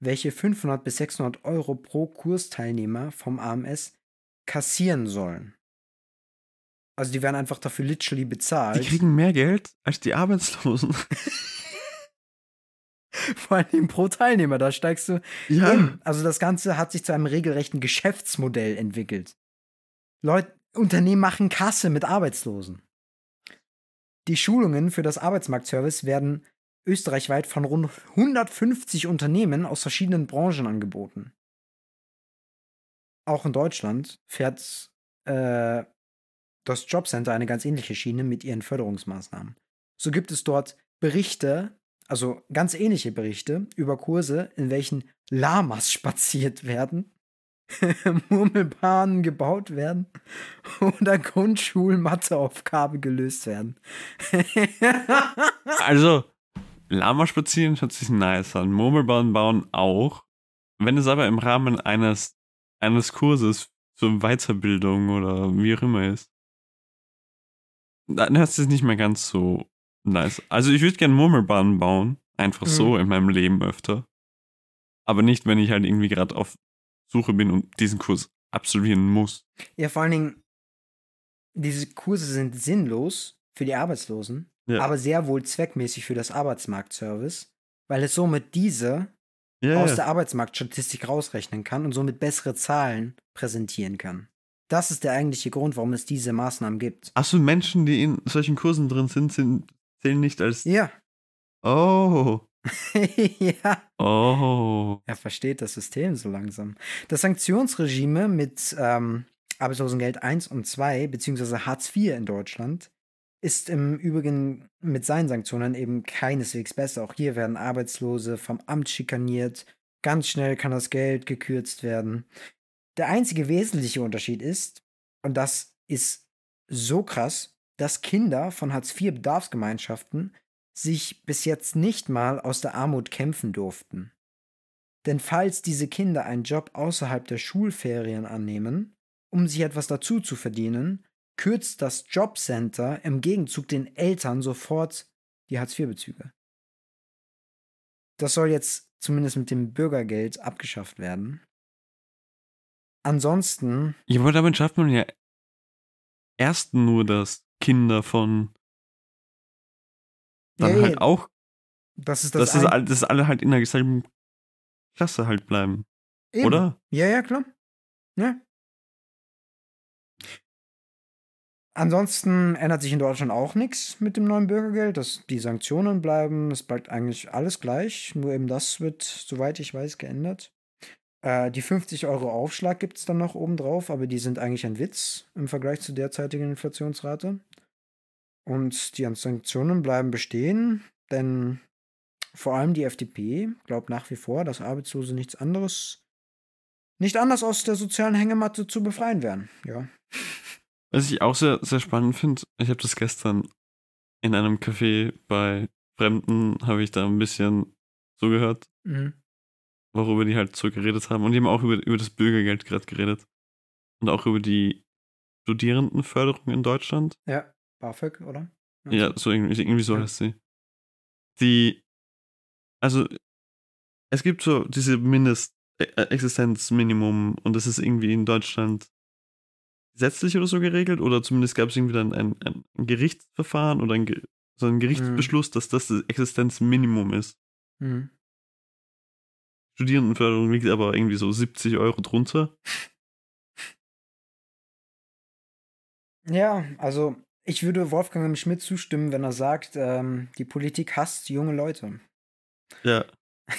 welche 500 bis 600 Euro pro Kursteilnehmer vom AMS kassieren sollen. Also die werden einfach dafür literally bezahlt. Die kriegen mehr Geld als die Arbeitslosen. Vor allem pro Teilnehmer, da steigst du. Ja. Eben. Also das Ganze hat sich zu einem regelrechten Geschäftsmodell entwickelt. Leute, Unternehmen machen Kasse mit Arbeitslosen. Die Schulungen für das Arbeitsmarktservice werden österreichweit von rund 150 Unternehmen aus verschiedenen Branchen angeboten. Auch in Deutschland fährt äh, das Jobcenter eine ganz ähnliche Schiene mit ihren Förderungsmaßnahmen. So gibt es dort Berichte, also ganz ähnliche Berichte über Kurse, in welchen Lamas spaziert werden, Murmelbahnen gebaut werden oder Grundschulmatheaufgabe gelöst werden. also, Lama spazieren hört sich nice an. Murmelbahnen bauen auch. Wenn es aber im Rahmen eines, eines Kurses zur Weiterbildung oder wie auch immer ist, dann hört es nicht mehr ganz so nice. Also ich würde gerne Murmelbahnen bauen. Einfach mhm. so in meinem Leben öfter. Aber nicht, wenn ich halt irgendwie gerade auf Suche bin und diesen Kurs absolvieren muss. Ja, vor allen Dingen, diese Kurse sind sinnlos für die Arbeitslosen, ja. aber sehr wohl zweckmäßig für das Arbeitsmarktservice, weil es somit diese ja, aus der Arbeitsmarktstatistik rausrechnen kann und somit bessere Zahlen präsentieren kann. Das ist der eigentliche Grund, warum es diese Maßnahmen gibt. Achso, Menschen, die in solchen Kursen drin sind, sind zählen nicht als. Ja. Oh. ja. Oh. Er versteht das System so langsam. Das Sanktionsregime mit ähm, Arbeitslosengeld 1 und 2, beziehungsweise Hartz IV in Deutschland, ist im Übrigen mit seinen Sanktionen eben keineswegs besser. Auch hier werden Arbeitslose vom Amt schikaniert. Ganz schnell kann das Geld gekürzt werden. Der einzige wesentliche Unterschied ist, und das ist so krass, dass Kinder von Hartz-IV-Bedarfsgemeinschaften sich bis jetzt nicht mal aus der Armut kämpfen durften. Denn falls diese Kinder einen Job außerhalb der Schulferien annehmen, um sich etwas dazu zu verdienen, kürzt das Jobcenter im Gegenzug den Eltern sofort die Hartz-IV-Bezüge. Das soll jetzt zumindest mit dem Bürgergeld abgeschafft werden. Ansonsten. Ja, aber damit schafft man ja erst nur, dass Kinder von dann ja, halt ja. auch. Das ist das. Dass, das, dass alle halt in derselben Klasse halt bleiben. Eben. Oder? Ja, ja, klar. Ja. Ansonsten ändert sich in Deutschland auch nichts mit dem neuen Bürgergeld. dass die Sanktionen bleiben, es bleibt eigentlich alles gleich. Nur eben das wird, soweit ich weiß, geändert. Äh, die 50 Euro Aufschlag gibt es dann noch obendrauf, aber die sind eigentlich ein Witz im Vergleich zur derzeitigen Inflationsrate. Und die Sanktionen bleiben bestehen, denn vor allem die FDP glaubt nach wie vor, dass Arbeitslose nichts anderes, nicht anders aus der sozialen Hängematte zu befreien wären. Ja. Was ich auch sehr, sehr spannend finde, ich habe das gestern in einem Café bei Fremden, habe ich da ein bisschen zugehört. Mhm worüber die halt so geredet haben. Und die haben auch über, über das Bürgergeld gerade geredet. Und auch über die Studierendenförderung in Deutschland. Ja, BAföG, oder? Ja, so irgendwie, irgendwie so ja. heißt sie. Die, also, es gibt so diese Mindestexistenzminimum und das ist irgendwie in Deutschland gesetzlich oder so geregelt oder zumindest gab es irgendwie dann ein, ein, Gerichtsverfahren oder ein, so einen Gerichtsbeschluss, mhm. dass das das Existenzminimum ist. Mhm. Studierendenförderung liegt aber irgendwie so 70 Euro drunter. Ja, also ich würde Wolfgang. Schmidt zustimmen, wenn er sagt, ähm, die Politik hasst junge Leute. Ja.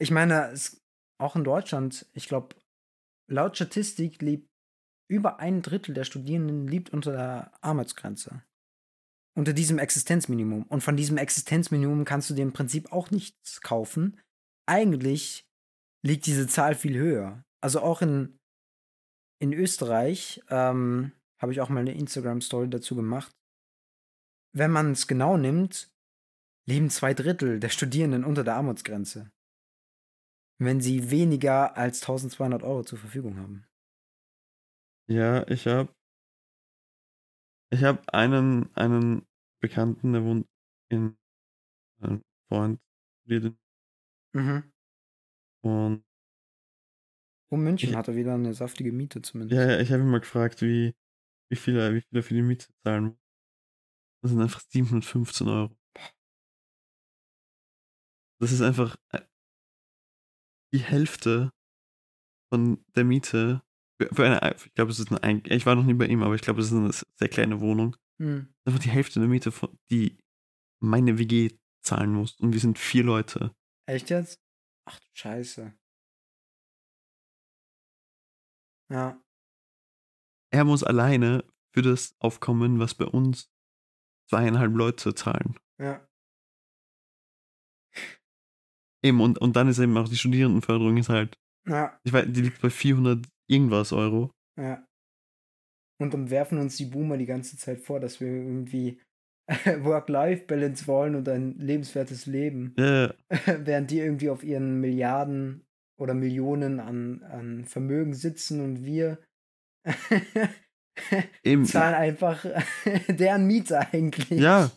Ich meine, es, auch in Deutschland, ich glaube, laut Statistik lebt über ein Drittel der Studierenden lebt unter der Armutsgrenze. Unter diesem Existenzminimum. Und von diesem Existenzminimum kannst du dir im Prinzip auch nichts kaufen. Eigentlich liegt diese Zahl viel höher. Also auch in, in Österreich ähm, habe ich auch mal eine Instagram-Story dazu gemacht. Wenn man es genau nimmt, leben zwei Drittel der Studierenden unter der Armutsgrenze. wenn sie weniger als 1200 Euro zur Verfügung haben. Ja, ich habe ich habe einen, einen Bekannten, der wohnt in einem Freund studiert Mhm. und Um München Ich- hat er wieder eine saftige Miete zumindest. ja, ja, ich habe ihn mal gefragt, wie, wie viel er wie viel er für die Miete zahlen muss. Das sind einfach 715 Euro. Das ist einfach äh, die Hälfte von der Miete für, eine, ich glaube, es ist eine, Ein- ich war noch nie bei ihm, aber ich glaube, es ist eine sehr kleine Wohnung. Hm. einfach die Hälfte der Miete, von, die meine WG zahlen muss. Und wir sind vier Leute. Echt jetzt? Ach du Scheiße. Ja. Er muss alleine für das aufkommen, was bei uns zweieinhalb Leute zahlen. Ja. Eben, und, und dann ist eben auch die Studierendenförderung ist halt, Ja. ich weiß, die liegt bei 400 irgendwas Euro. Ja. Und dann werfen uns die Boomer die ganze Zeit vor, dass wir irgendwie Work-Life-Balance wollen und ein lebenswertes Leben. Ja, Während die irgendwie auf ihren Milliarden oder Millionen an, an Vermögen sitzen und wir eben. zahlen einfach deren Miete eigentlich. Ja.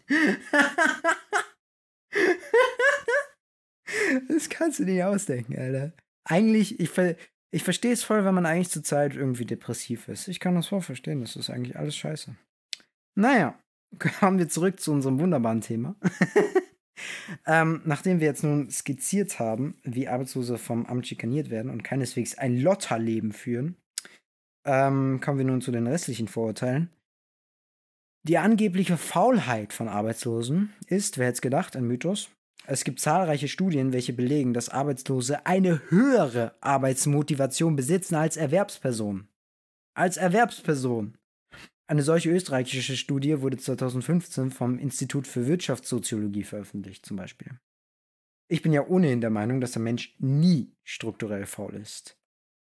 Das kannst du dir nicht ausdenken, Alter. Eigentlich, ich, ver ich verstehe es voll, wenn man eigentlich zur Zeit irgendwie depressiv ist. Ich kann das voll verstehen. Das ist eigentlich alles scheiße. Naja, kommen wir zurück zu unserem wunderbaren Thema. ähm, nachdem wir jetzt nun skizziert haben, wie Arbeitslose vom Amt schikaniert werden und keineswegs ein Lotterleben führen, ähm, kommen wir nun zu den restlichen Vorurteilen. Die angebliche Faulheit von Arbeitslosen ist, wer hätte es gedacht, ein Mythos. Es gibt zahlreiche Studien, welche belegen, dass Arbeitslose eine höhere Arbeitsmotivation besitzen als Erwerbspersonen. Als Erwerbsperson. Eine solche österreichische Studie wurde 2015 vom Institut für Wirtschaftssoziologie veröffentlicht, zum Beispiel. Ich bin ja ohnehin der Meinung, dass der Mensch nie strukturell faul ist.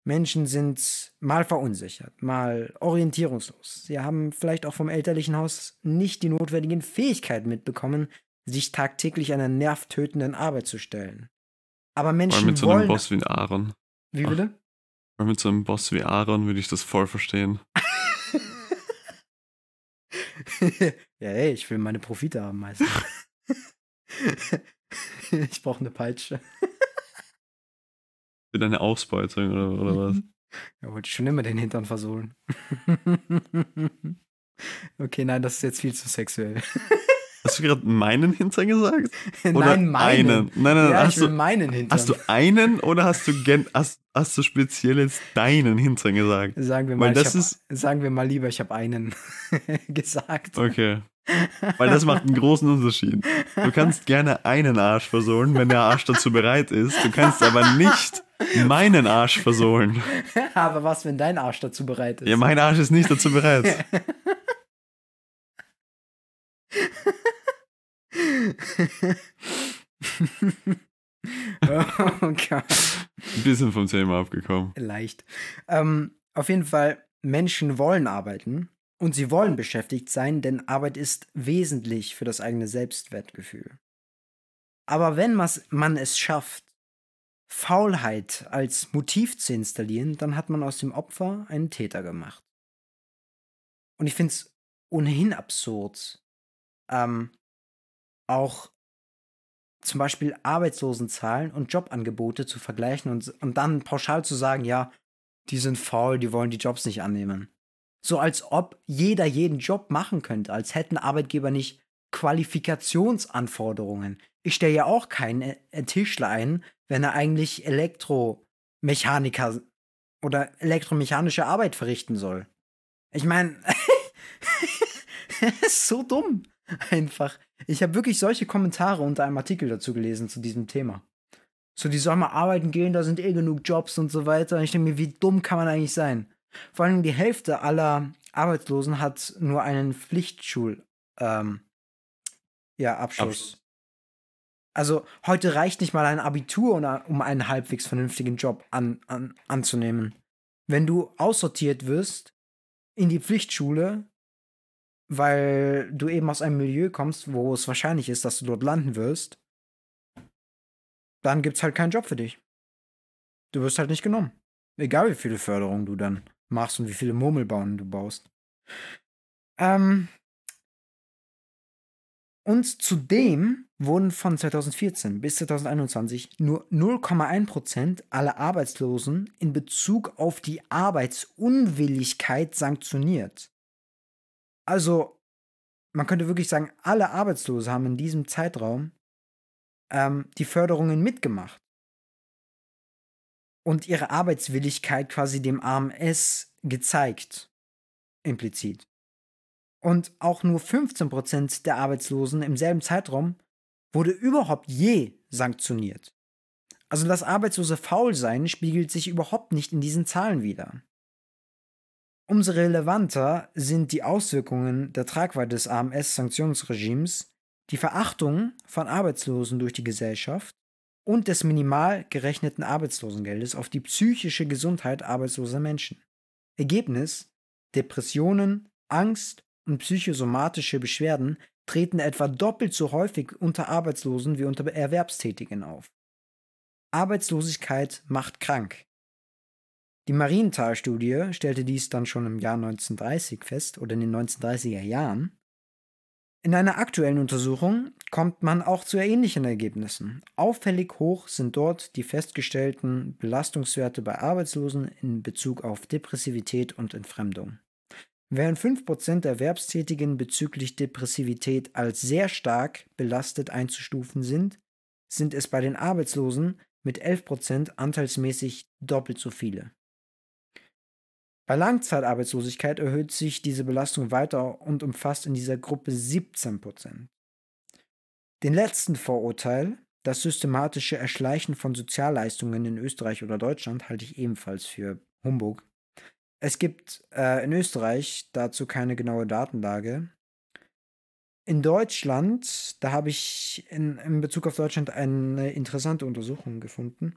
Menschen sind mal verunsichert, mal orientierungslos. Sie haben vielleicht auch vom elterlichen Haus nicht die notwendigen Fähigkeiten mitbekommen, sich tagtäglich einer nervtötenden Arbeit zu stellen. Aber Menschen allem mit so wollen. einem Boss wie Aaron. Wie bitte? Allem mit so einem Boss wie Aaron würde ich das voll verstehen. ja, ey, ich will meine Profite haben, Meister. ich brauche eine Peitsche. Für deine Ausbeutung oder, oder was? Ja, wollte ich schon immer den Hintern versohlen. okay, nein, das ist jetzt viel zu sexuell. Hast du gerade meinen Hintern gesagt? Oder nein, meinen. einen? Nein, nein, Ja, hast ich will du, meinen Hintern. Hast du einen oder hast du, gen hast, hast du speziell jetzt deinen Hintern gesagt? sagen wir Weil mal, das ich ist- hab, sagen wir mal lieber, ich habe einen gesagt. Okay. Weil das macht einen großen Unterschied. Du kannst gerne einen Arsch versohlen, wenn der Arsch dazu bereit ist. Du kannst aber nicht meinen Arsch versohlen. Aber was, wenn dein Arsch dazu bereit ist? Ja, mein Arsch ist nicht dazu bereit. oh Gott. Ein bisschen vom Thema abgekommen. Leicht. Ähm, auf jeden Fall, Menschen wollen arbeiten und sie wollen beschäftigt sein, denn Arbeit ist wesentlich für das eigene Selbstwertgefühl. Aber wenn man es schafft, Faulheit als Motiv zu installieren, dann hat man aus dem Opfer einen Täter gemacht. Und ich finde es ohnehin absurd, ähm, auch zum Beispiel Arbeitslosenzahlen und Jobangebote zu vergleichen und, und dann pauschal zu sagen, ja, die sind faul, die wollen die Jobs nicht annehmen. So als ob jeder jeden Job machen könnte, als hätten Arbeitgeber nicht Qualifikationsanforderungen. Ich stelle ja auch keinen äh, Tischler ein, wenn er eigentlich Elektromechaniker oder elektromechanische Arbeit verrichten soll. Ich meine, ist so dumm. Einfach. Ich habe wirklich solche Kommentare unter einem Artikel dazu gelesen zu diesem Thema. So, die sollen mal arbeiten gehen, da sind eh genug Jobs und so weiter. Und ich denke mir, wie dumm kann man eigentlich sein? Vor allem die Hälfte aller Arbeitslosen hat nur einen Pflichtschul, ähm, ja, Abschluss. Abschluss. Also heute reicht nicht mal ein Abitur, um einen halbwegs vernünftigen Job an, an, anzunehmen. Wenn du aussortiert wirst in die Pflichtschule, weil du eben aus einem Milieu kommst, wo es wahrscheinlich ist, dass du dort landen wirst, dann gibt's halt keinen Job für dich. du wirst halt nicht genommen. Egal wie viele Förderungen du dann machst und wie viele Murmelbauern du baust. Ähm, und zudem wurden von 2014 bis 2021 nur 0,1% aller Arbeitslosen in Bezug auf die Arbeitsunwilligkeit sanktioniert. Also, man könnte wirklich sagen, alle Arbeitslose haben in diesem Zeitraum ähm, die Förderungen mitgemacht und ihre Arbeitswilligkeit quasi dem AMS gezeigt, implizit. Und auch nur 15% der Arbeitslosen im selben Zeitraum wurde überhaupt je sanktioniert. Also das arbeitslose Faulsein spiegelt sich überhaupt nicht in diesen Zahlen wider. Umso relevanter sind die Auswirkungen der Tragweite des AMS-Sanktionsregimes, die Verachtung von Arbeitslosen durch die Gesellschaft und des minimal gerechneten Arbeitslosengeldes auf die psychische Gesundheit arbeitsloser Menschen. Ergebnis Depressionen, Angst und psychosomatische Beschwerden treten etwa doppelt so häufig unter Arbeitslosen wie unter Erwerbstätigen auf. Arbeitslosigkeit macht krank. Die Marienthal-Studie stellte dies dann schon im Jahr 1930 fest oder in den 1930er Jahren. In einer aktuellen Untersuchung kommt man auch zu ähnlichen Ergebnissen. Auffällig hoch sind dort die festgestellten Belastungswerte bei Arbeitslosen in Bezug auf Depressivität und Entfremdung. Während 5% der Erwerbstätigen bezüglich Depressivität als sehr stark belastet einzustufen sind, sind es bei den Arbeitslosen mit 11% anteilsmäßig doppelt so viele. Bei Langzeitarbeitslosigkeit erhöht sich diese Belastung weiter und umfasst in dieser Gruppe 17%. Den letzten Vorurteil, das systematische Erschleichen von Sozialleistungen in Österreich oder Deutschland, halte ich ebenfalls für Humbug. Es gibt äh, in Österreich dazu keine genaue Datenlage. In Deutschland, da habe ich in, in Bezug auf Deutschland eine interessante Untersuchung gefunden.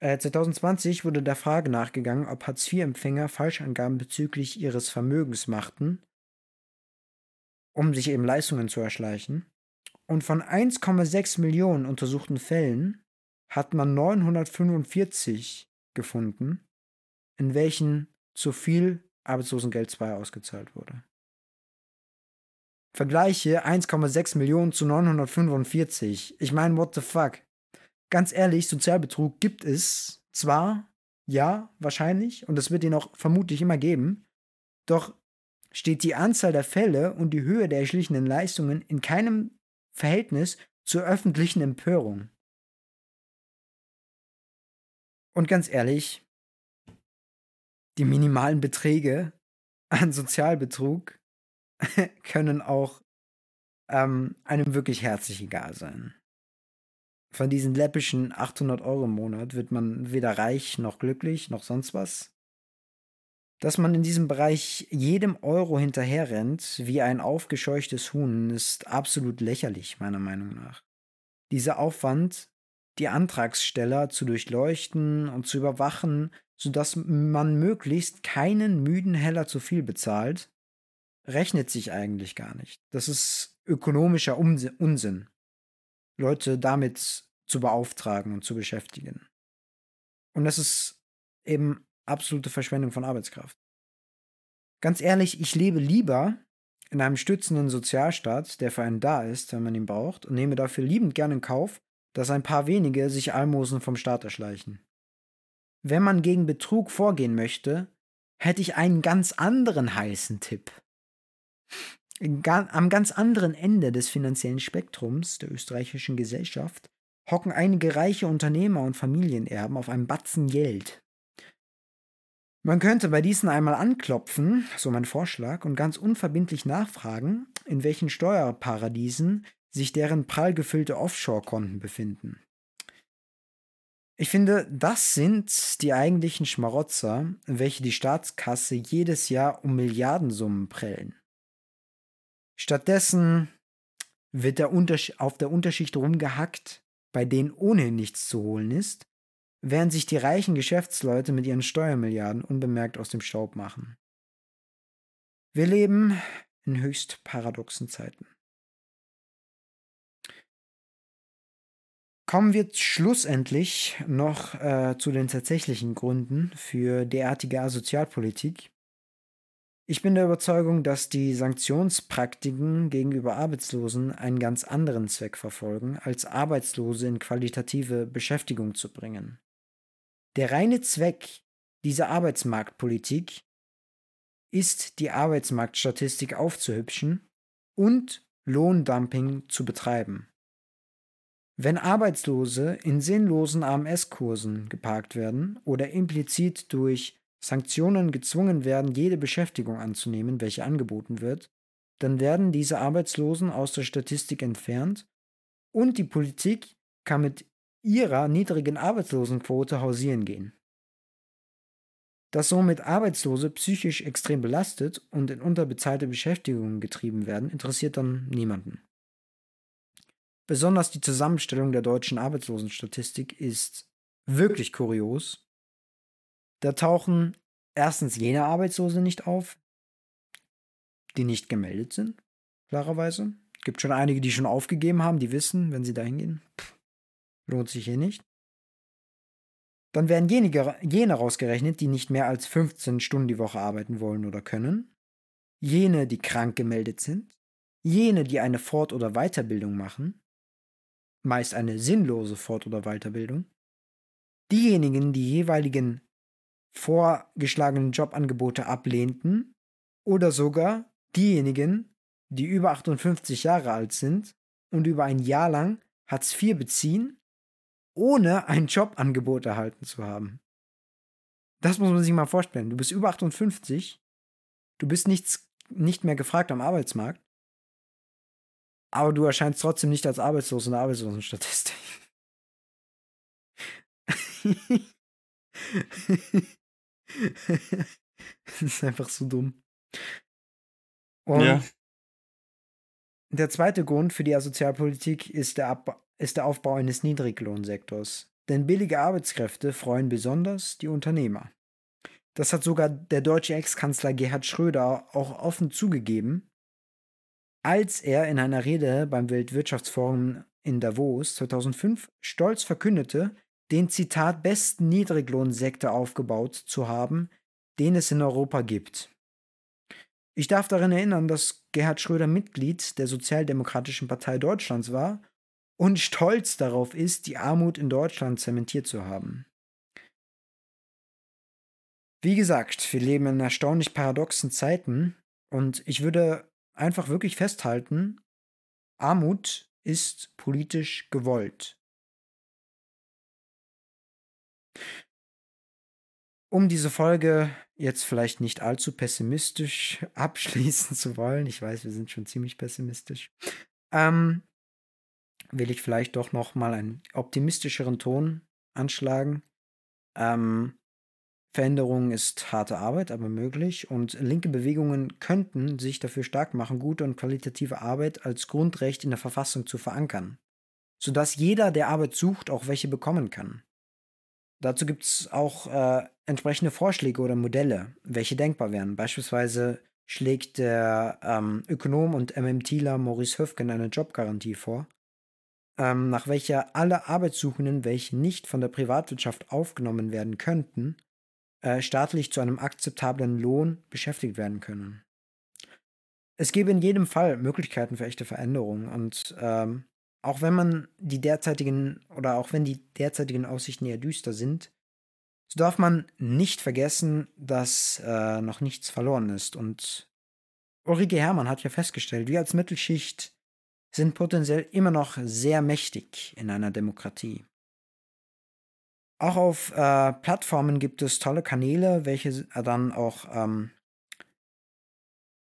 Äh, 2020 wurde der Frage nachgegangen, ob Hartz-IV-Empfänger Falschangaben bezüglich ihres Vermögens machten, um sich eben Leistungen zu erschleichen. Und von 1,6 Millionen untersuchten Fällen hat man 945 gefunden, in welchen zu viel Arbeitslosengeld 2 ausgezahlt wurde. Vergleiche 1,6 Millionen zu 945. Ich meine, what the fuck? Ganz ehrlich, Sozialbetrug gibt es zwar, ja, wahrscheinlich, und es wird ihn auch vermutlich immer geben, doch steht die Anzahl der Fälle und die Höhe der erschlichenen Leistungen in keinem Verhältnis zur öffentlichen Empörung. Und ganz ehrlich, die minimalen Beträge an Sozialbetrug können auch ähm, einem wirklich herzlich egal sein. Von diesen läppischen 800 Euro im Monat wird man weder reich noch glücklich noch sonst was. Dass man in diesem Bereich jedem Euro hinterherrennt wie ein aufgescheuchtes Huhn, ist absolut lächerlich, meiner Meinung nach. Dieser Aufwand, die Antragsteller zu durchleuchten und zu überwachen sodass man möglichst keinen müden Heller zu viel bezahlt, rechnet sich eigentlich gar nicht. Das ist ökonomischer Unsinn, Leute damit zu beauftragen und zu beschäftigen. Und das ist eben absolute Verschwendung von Arbeitskraft. Ganz ehrlich, ich lebe lieber in einem stützenden Sozialstaat, der für einen da ist, wenn man ihn braucht, und nehme dafür liebend gern in Kauf, dass ein paar wenige sich Almosen vom Staat erschleichen. Wenn man gegen Betrug vorgehen möchte, hätte ich einen ganz anderen heißen Tipp. Am ganz anderen Ende des finanziellen Spektrums der österreichischen Gesellschaft hocken einige reiche Unternehmer und Familienerben auf einem Batzen Geld. Man könnte bei diesen einmal anklopfen, so mein Vorschlag, und ganz unverbindlich nachfragen, in welchen Steuerparadiesen sich deren prall gefüllte Offshore-Konten befinden. Ich finde, das sind die eigentlichen Schmarotzer, welche die Staatskasse jedes Jahr um Milliardensummen prellen. Stattdessen wird der auf der Unterschicht rumgehackt, bei denen ohnehin nichts zu holen ist, während sich die reichen Geschäftsleute mit ihren Steuermilliarden unbemerkt aus dem Staub machen. Wir leben in höchst paradoxen Zeiten. Kommen wir schlussendlich noch äh, zu den tatsächlichen Gründen für derartige Asozialpolitik. Ich bin der Überzeugung, dass die Sanktionspraktiken gegenüber Arbeitslosen einen ganz anderen Zweck verfolgen, als Arbeitslose in qualitative Beschäftigung zu bringen. Der reine Zweck dieser Arbeitsmarktpolitik ist, die Arbeitsmarktstatistik aufzuhübschen und Lohndumping zu betreiben. Wenn Arbeitslose in sinnlosen AMS-Kursen geparkt werden oder implizit durch Sanktionen gezwungen werden, jede Beschäftigung anzunehmen, welche angeboten wird, dann werden diese Arbeitslosen aus der Statistik entfernt und die Politik kann mit ihrer niedrigen Arbeitslosenquote hausieren gehen. Dass somit Arbeitslose psychisch extrem belastet und in unterbezahlte Beschäftigungen getrieben werden, interessiert dann niemanden. Besonders die Zusammenstellung der deutschen Arbeitslosenstatistik ist wirklich kurios da tauchen erstens jene Arbeitslose nicht auf, die nicht gemeldet sind, klarerweise. Es gibt schon einige, die schon aufgegeben haben, die wissen, wenn sie da hingehen, lohnt sich hier nicht. Dann werden jene, jene rausgerechnet, die nicht mehr als 15 Stunden die Woche arbeiten wollen oder können. Jene, die krank gemeldet sind. Jene, die eine Fort- oder Weiterbildung machen. Meist eine sinnlose Fort- oder Weiterbildung. Diejenigen, die jeweiligen vorgeschlagenen Jobangebote ablehnten oder sogar diejenigen, die über 58 Jahre alt sind und über ein Jahr lang Hartz IV beziehen, ohne ein Jobangebot erhalten zu haben. Das muss man sich mal vorstellen. Du bist über 58, du bist nichts, nicht mehr gefragt am Arbeitsmarkt, aber du erscheinst trotzdem nicht als arbeitslos in der Arbeitslosenstatistik. das ist einfach so dumm. Und ja. der zweite Grund für die Asozialpolitik ist der, Ab ist der Aufbau eines Niedriglohnsektors. Denn billige Arbeitskräfte freuen besonders die Unternehmer. Das hat sogar der deutsche Ex-Kanzler Gerhard Schröder auch offen zugegeben, als er in einer Rede beim Weltwirtschaftsforum in Davos 2005 stolz verkündete, den Zitat besten Niedriglohnsektor aufgebaut zu haben, den es in Europa gibt. Ich darf daran erinnern, dass Gerhard Schröder Mitglied der Sozialdemokratischen Partei Deutschlands war und stolz darauf ist, die Armut in Deutschland zementiert zu haben. Wie gesagt, wir leben in erstaunlich paradoxen Zeiten und ich würde einfach wirklich festhalten, Armut ist politisch gewollt. Um diese Folge jetzt vielleicht nicht allzu pessimistisch abschließen zu wollen, ich weiß, wir sind schon ziemlich pessimistisch, ähm, will ich vielleicht doch noch mal einen optimistischeren Ton anschlagen. Ähm, Veränderung ist harte Arbeit, aber möglich und linke Bewegungen könnten sich dafür stark machen, gute und qualitative Arbeit als Grundrecht in der Verfassung zu verankern, sodass jeder, der Arbeit sucht, auch welche bekommen kann. Dazu gibt es auch äh, entsprechende Vorschläge oder Modelle, welche denkbar wären. Beispielsweise schlägt der ähm, Ökonom und MMTler Maurice Höfgen eine Jobgarantie vor, ähm, nach welcher alle Arbeitssuchenden, welche nicht von der Privatwirtschaft aufgenommen werden könnten, äh, staatlich zu einem akzeptablen Lohn beschäftigt werden können. Es gäbe in jedem Fall Möglichkeiten für echte Veränderungen und ähm, auch wenn man die derzeitigen oder auch wenn die derzeitigen Aussichten eher düster sind, so darf man nicht vergessen, dass äh, noch nichts verloren ist. Und Ulrike Hermann hat ja festgestellt, wir als Mittelschicht sind potenziell immer noch sehr mächtig in einer Demokratie. Auch auf äh, Plattformen gibt es tolle Kanäle, welche dann auch ähm,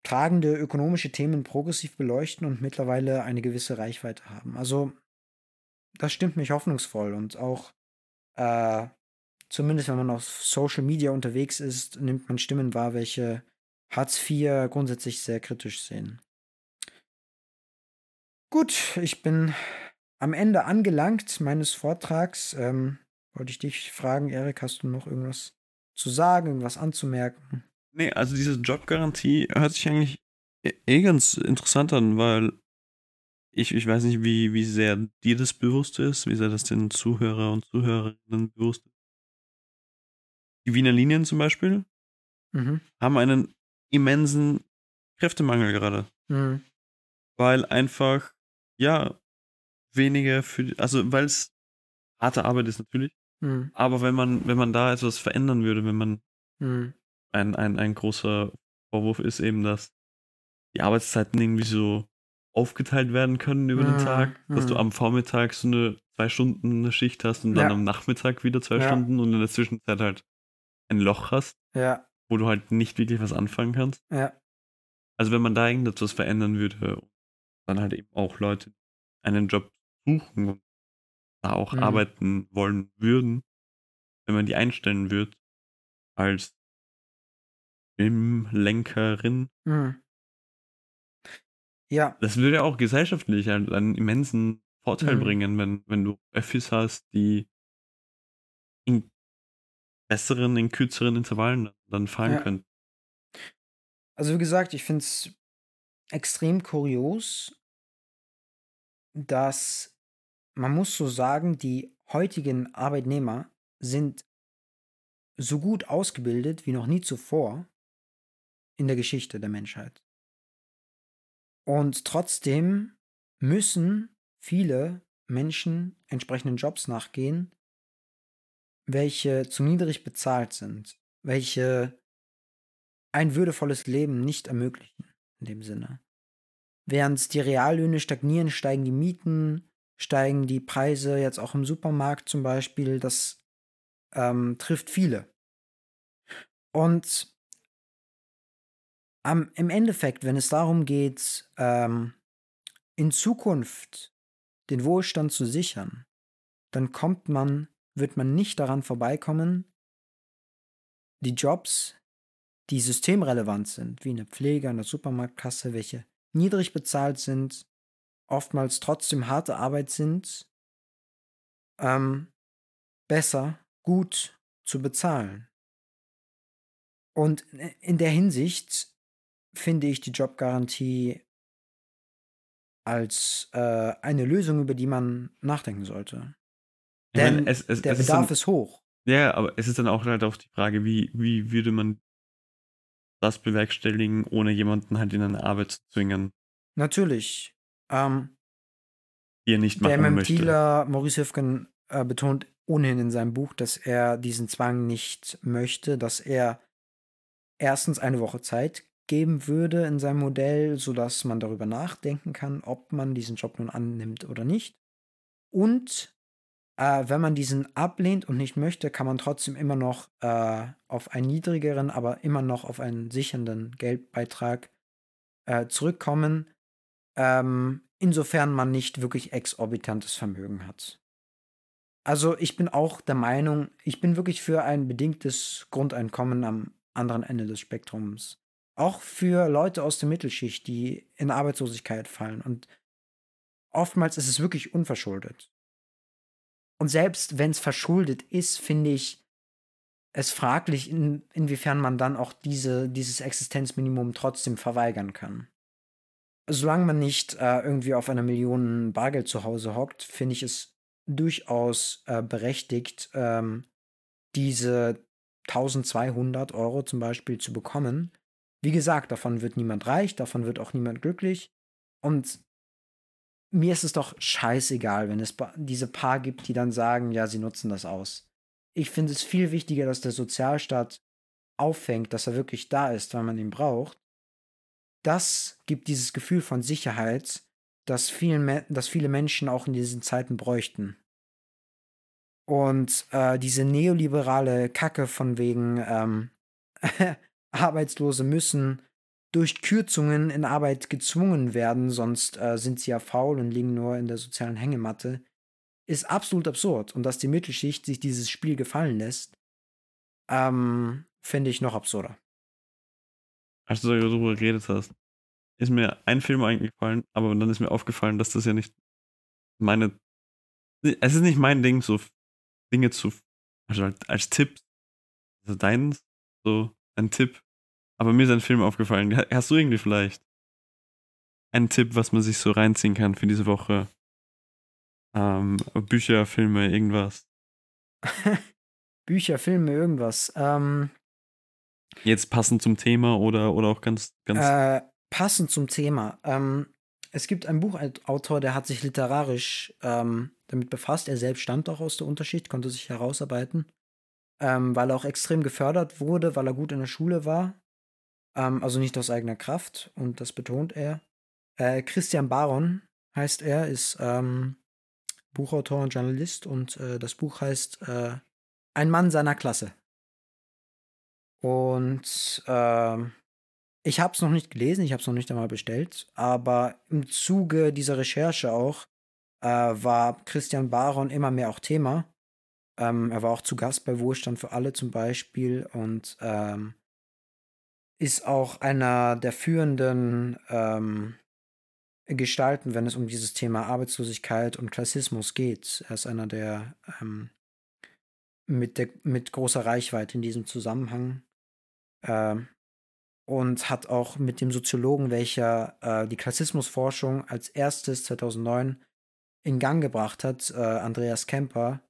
tragende ökonomische Themen progressiv beleuchten und mittlerweile eine gewisse Reichweite haben. Also das stimmt mich hoffnungsvoll und auch äh, zumindest wenn man auf Social Media unterwegs ist, nimmt man Stimmen wahr, welche Hartz IV grundsätzlich sehr kritisch sehen. Gut, ich bin am Ende angelangt meines Vortrags. Ähm, wollte ich dich fragen, Erik, hast du noch irgendwas zu sagen, irgendwas anzumerken? Nee, also diese Jobgarantie hört sich eigentlich eh, eh ganz interessant an, weil ich, ich weiß nicht, wie, wie sehr dir das bewusst ist, wie sehr das den Zuhörer und Zuhörerinnen bewusst ist. Die Wiener Linien zum Beispiel Mhm. haben einen immensen Kräftemangel gerade. Mhm. Weil einfach, ja, weniger für, also weil es harte Arbeit ist natürlich, Mhm. aber wenn man, wenn man da etwas verändern würde, wenn man Mhm. Ein, ein, ein großer Vorwurf ist eben, dass die Arbeitszeiten irgendwie so aufgeteilt werden können über den Mhm, Tag, dass du mhm. am Vormittag so eine zwei Stunden eine Schicht hast und dann Ja. am Nachmittag wieder zwei Ja. Stunden und in der Zwischenzeit halt ein Loch hast, Ja, wo du halt nicht wirklich was anfangen kannst. ja. Also wenn man da irgendetwas verändern würde, dann halt eben auch Leute einen Job suchen und da auch Mhm. arbeiten wollen würden, wenn man die einstellen würde als Filmlenkerin, Mhm. Ja, das würde auch gesellschaftlich halt einen immensen Vorteil Mhm. bringen, wenn, wenn du Öffis hast, die in besseren, in kürzeren Intervallen dann fahren Ja. können. also wie gesagt, ich finde es extrem kurios, dass man muss so sagen, die heutigen Arbeitnehmer sind so gut ausgebildet wie noch nie zuvor in der Geschichte der Menschheit. Und trotzdem müssen viele Menschen entsprechenden Jobs nachgehen, welche zu niedrig bezahlt sind, welche ein würdevolles Leben nicht ermöglichen, in dem Sinne. Während die Reallöhne stagnieren, steigen die Mieten, steigen die Preise, jetzt auch im Supermarkt zum Beispiel, das ähm, trifft viele. Und am, im Endeffekt, wenn es darum geht, ähm, in Zukunft den Wohlstand zu sichern, dann kommt man, wird man nicht daran vorbeikommen, die Jobs, die systemrelevant sind, wie eine Pflege der Supermarktkasse, welche niedrig bezahlt sind, oftmals trotzdem harte Arbeit sind, ähm, besser, gut zu bezahlen. Und in der Hinsicht finde ich die Jobgarantie als äh, eine Lösung, über die man nachdenken sollte. Ich meine, Denn es- es- der es ist Bedarf dann- ist hoch. Ja, aber es ist dann auch halt auch die Frage, wie, wie würde man das bewerkstelligen, ohne jemanden halt in eine Arbeit zu zwingen, Natürlich. Ähm, die er nicht der machen möchte. Memtila, Maurice Höfgen, äh, betont ohnehin in seinem Buch, dass er diesen Zwang nicht möchte, dass er erstens eine Woche Zeit geben würde in seinem Modell, sodass man darüber nachdenken kann, ob man diesen Job nun annimmt oder nicht. Und äh, wenn man diesen ablehnt und nicht möchte, kann man trotzdem immer noch äh, auf einen niedrigeren, aber immer noch auf einen sichernden Geldbeitrag äh, zurückkommen, ähm, insofern man nicht wirklich exorbitantes Vermögen hat. Also ich bin auch der Meinung, ich bin wirklich für ein bedingtes Grundeinkommen am anderen Ende des Spektrums. Auch für Leute aus der Mittelschicht, die in Arbeitslosigkeit fallen. Und oftmals ist es wirklich unverschuldet. Und selbst wenn es verschuldet ist, finde ich es fraglich, in, inwiefern man dann auch diese, dieses Existenzminimum trotzdem verweigern kann. Solange man nicht äh, irgendwie auf einer Million Bargeld zu Hause hockt, finde ich es durchaus äh, berechtigt, ähm, diese 1200 Euro zum Beispiel zu bekommen. Wie gesagt, davon wird niemand reich, davon wird auch niemand glücklich. Und mir ist es doch scheißegal, wenn es diese Paar gibt, die dann sagen, ja, sie nutzen das aus. Ich finde es viel wichtiger, dass der Sozialstaat auffängt, dass er wirklich da ist, weil man ihn braucht. Das gibt dieses Gefühl von Sicherheit, das, vielen, das viele Menschen auch in diesen Zeiten bräuchten. Und äh, diese neoliberale Kacke von wegen ähm, Arbeitslose müssen durch Kürzungen in Arbeit gezwungen werden, sonst äh, sind sie ja faul und liegen nur in der sozialen Hängematte, ist absolut absurd. Und dass die Mittelschicht sich dieses Spiel gefallen lässt, ähm, finde ich noch absurder. Als du darüber geredet hast, ist mir ein Film eingefallen, aber dann ist mir aufgefallen, dass das ja nicht meine. Es ist nicht mein Ding, so Dinge zu. Also halt als Tipp. Also deins, so ein Tipp. Aber mir ist ein Film aufgefallen. Ha- Hast du irgendwie vielleicht ein Tipp, was man sich so reinziehen kann für diese Woche? Ähm, Bücher, Filme, irgendwas. Bücher, Filme, irgendwas. Ähm, Jetzt passend zum Thema oder, oder auch ganz, ganz. äh, passend zum Thema. Ähm, es gibt einen Buchautor, der hat sich literarisch ähm, damit befasst. Er selbst stammt auch aus der Unterschicht, konnte sich herausarbeiten, ähm, weil er auch extrem gefördert wurde, weil er gut in der Schule war. Ähm, also nicht aus eigener Kraft und das betont er. Äh, Christian Baron heißt er, ist ähm, Buchautor und Journalist und äh, das Buch heißt äh, Ein Mann seiner Klasse. Und ähm, ich habe es noch nicht gelesen, ich habe es noch nicht einmal bestellt, aber im Zuge dieser Recherche auch äh, war Christian Baron immer mehr auch Thema. Ähm, er war auch zu Gast bei Wohlstand für alle zum Beispiel und ähm, ist auch einer der führenden ähm, Gestalten, wenn es um dieses Thema Arbeitslosigkeit und Klassismus geht. Er ist einer der ähm, mit, der, mit großer Reichweite in diesem Zusammenhang. Ähm, und hat auch mit dem Soziologen, welcher äh, die Klassismusforschung als erstes 2009 in Gang gebracht hat, äh, Andreas Kemper,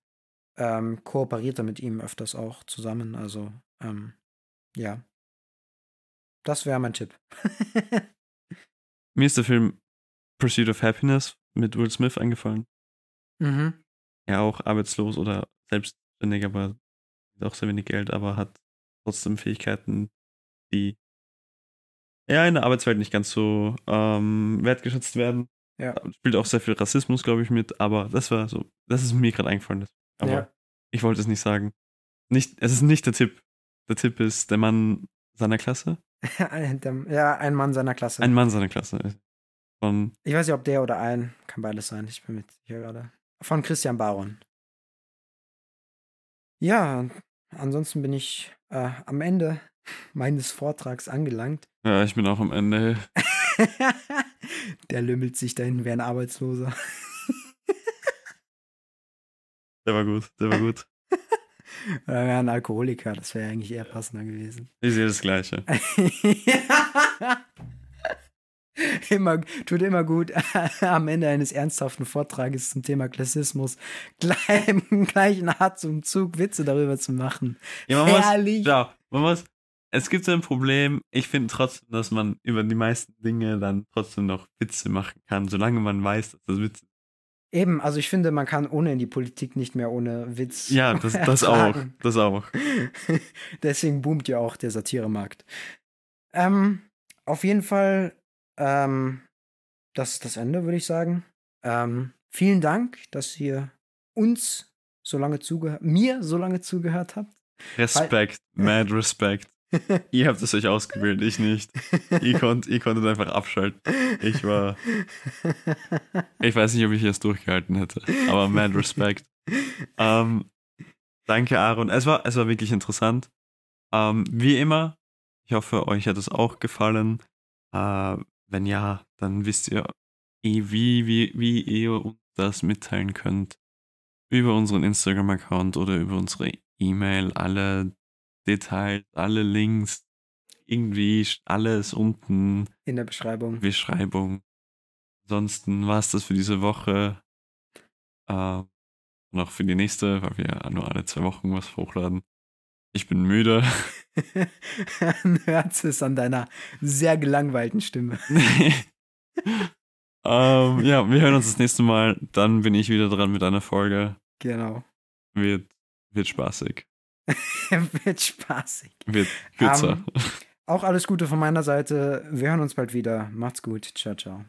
ähm, kooperiert er mit ihm öfters auch zusammen. Also, ähm, ja. Das wäre mein Tipp. Mir ist der Film Pursuit of Happiness mit Will Smith eingefallen. mhm. Er auch arbeitslos oder selbstständig, aber auch sehr wenig Geld, aber hat trotzdem Fähigkeiten, die ja in der Arbeitswelt nicht ganz so ähm, wertgeschätzt werden. Ja. Spielt auch sehr viel Rassismus, glaube ich, mit, aber das war so, das ist mir gerade eingefallen. Aber Ja. ich wollte es nicht sagen. Nicht, es ist nicht der Tipp. Der Tipp ist der Mann seiner Klasse. Ja, ein Mann seiner Klasse. Ein Mann seiner Klasse. Von, ich weiß nicht, ob der oder ein. Kann beides sein, ich bin nicht sicher gerade. Von Christian Baron. Ja, ansonsten bin ich äh, am Ende meines Vortrags angelangt. ja, ich bin auch am Ende. der lümmelt sich dahin wie ein Arbeitsloser. Der war gut, der war gut. Oder wäre ein Alkoholiker, das wäre eigentlich eher passender gewesen. Ich sehe das Gleiche. immer, tut immer gut, am Ende eines ernsthaften Vortrages zum Thema Klassismus gleich, gleich einen zum Zug Witze darüber zu machen. Ja, man muss, Herrlich. ja, man muss, es gibt so ein Problem. Ich finde trotzdem, dass man über die meisten Dinge dann trotzdem noch Witze machen kann, solange man weiß, dass das Witze Eben, also ich finde, man kann ohne in die Politik nicht mehr ohne Witz. Ja, das, das auch. Das auch. Deswegen boomt ja auch der Satiremarkt. Ähm, auf jeden Fall, ähm, das ist das Ende, würde ich sagen. Ähm, vielen Dank, dass ihr uns so lange zugehört, mir so lange zugehört habt. Respekt, mad Respekt. Ihr habt es euch ausgewählt, ich nicht. Ihr, konnt, ihr konntet einfach abschalten. Ich war, ich weiß nicht, ob ich es durchgehalten hätte, aber mad Respekt. Ähm, danke, Aaron. Es war, es war wirklich interessant. Ähm, wie immer, ich hoffe, euch hat es auch gefallen. Äh, wenn ja, dann wisst ihr eh, wie, wie, wie ihr uns das mitteilen könnt. Über unseren Instagram-Account oder über unsere E-Mail. Alle Details, alle Links, irgendwie alles unten, In der Beschreibung. Beschreibung. Ansonsten war es das für diese Woche. Äh, auch für die nächste, weil wir nur alle zwei Wochen was hochladen. Ich bin müde. Hört es an deiner sehr gelangweilten Stimme. ähm, ja, wir hören uns das nächste Mal. Dann bin ich wieder dran mit einer Folge. Genau. Wird, wird spaßig. Wird spaßig. Wird kürzer. Ähm, Auch alles Gute von meiner Seite. Wir hören uns bald wieder. Macht's gut. Ciao, ciao.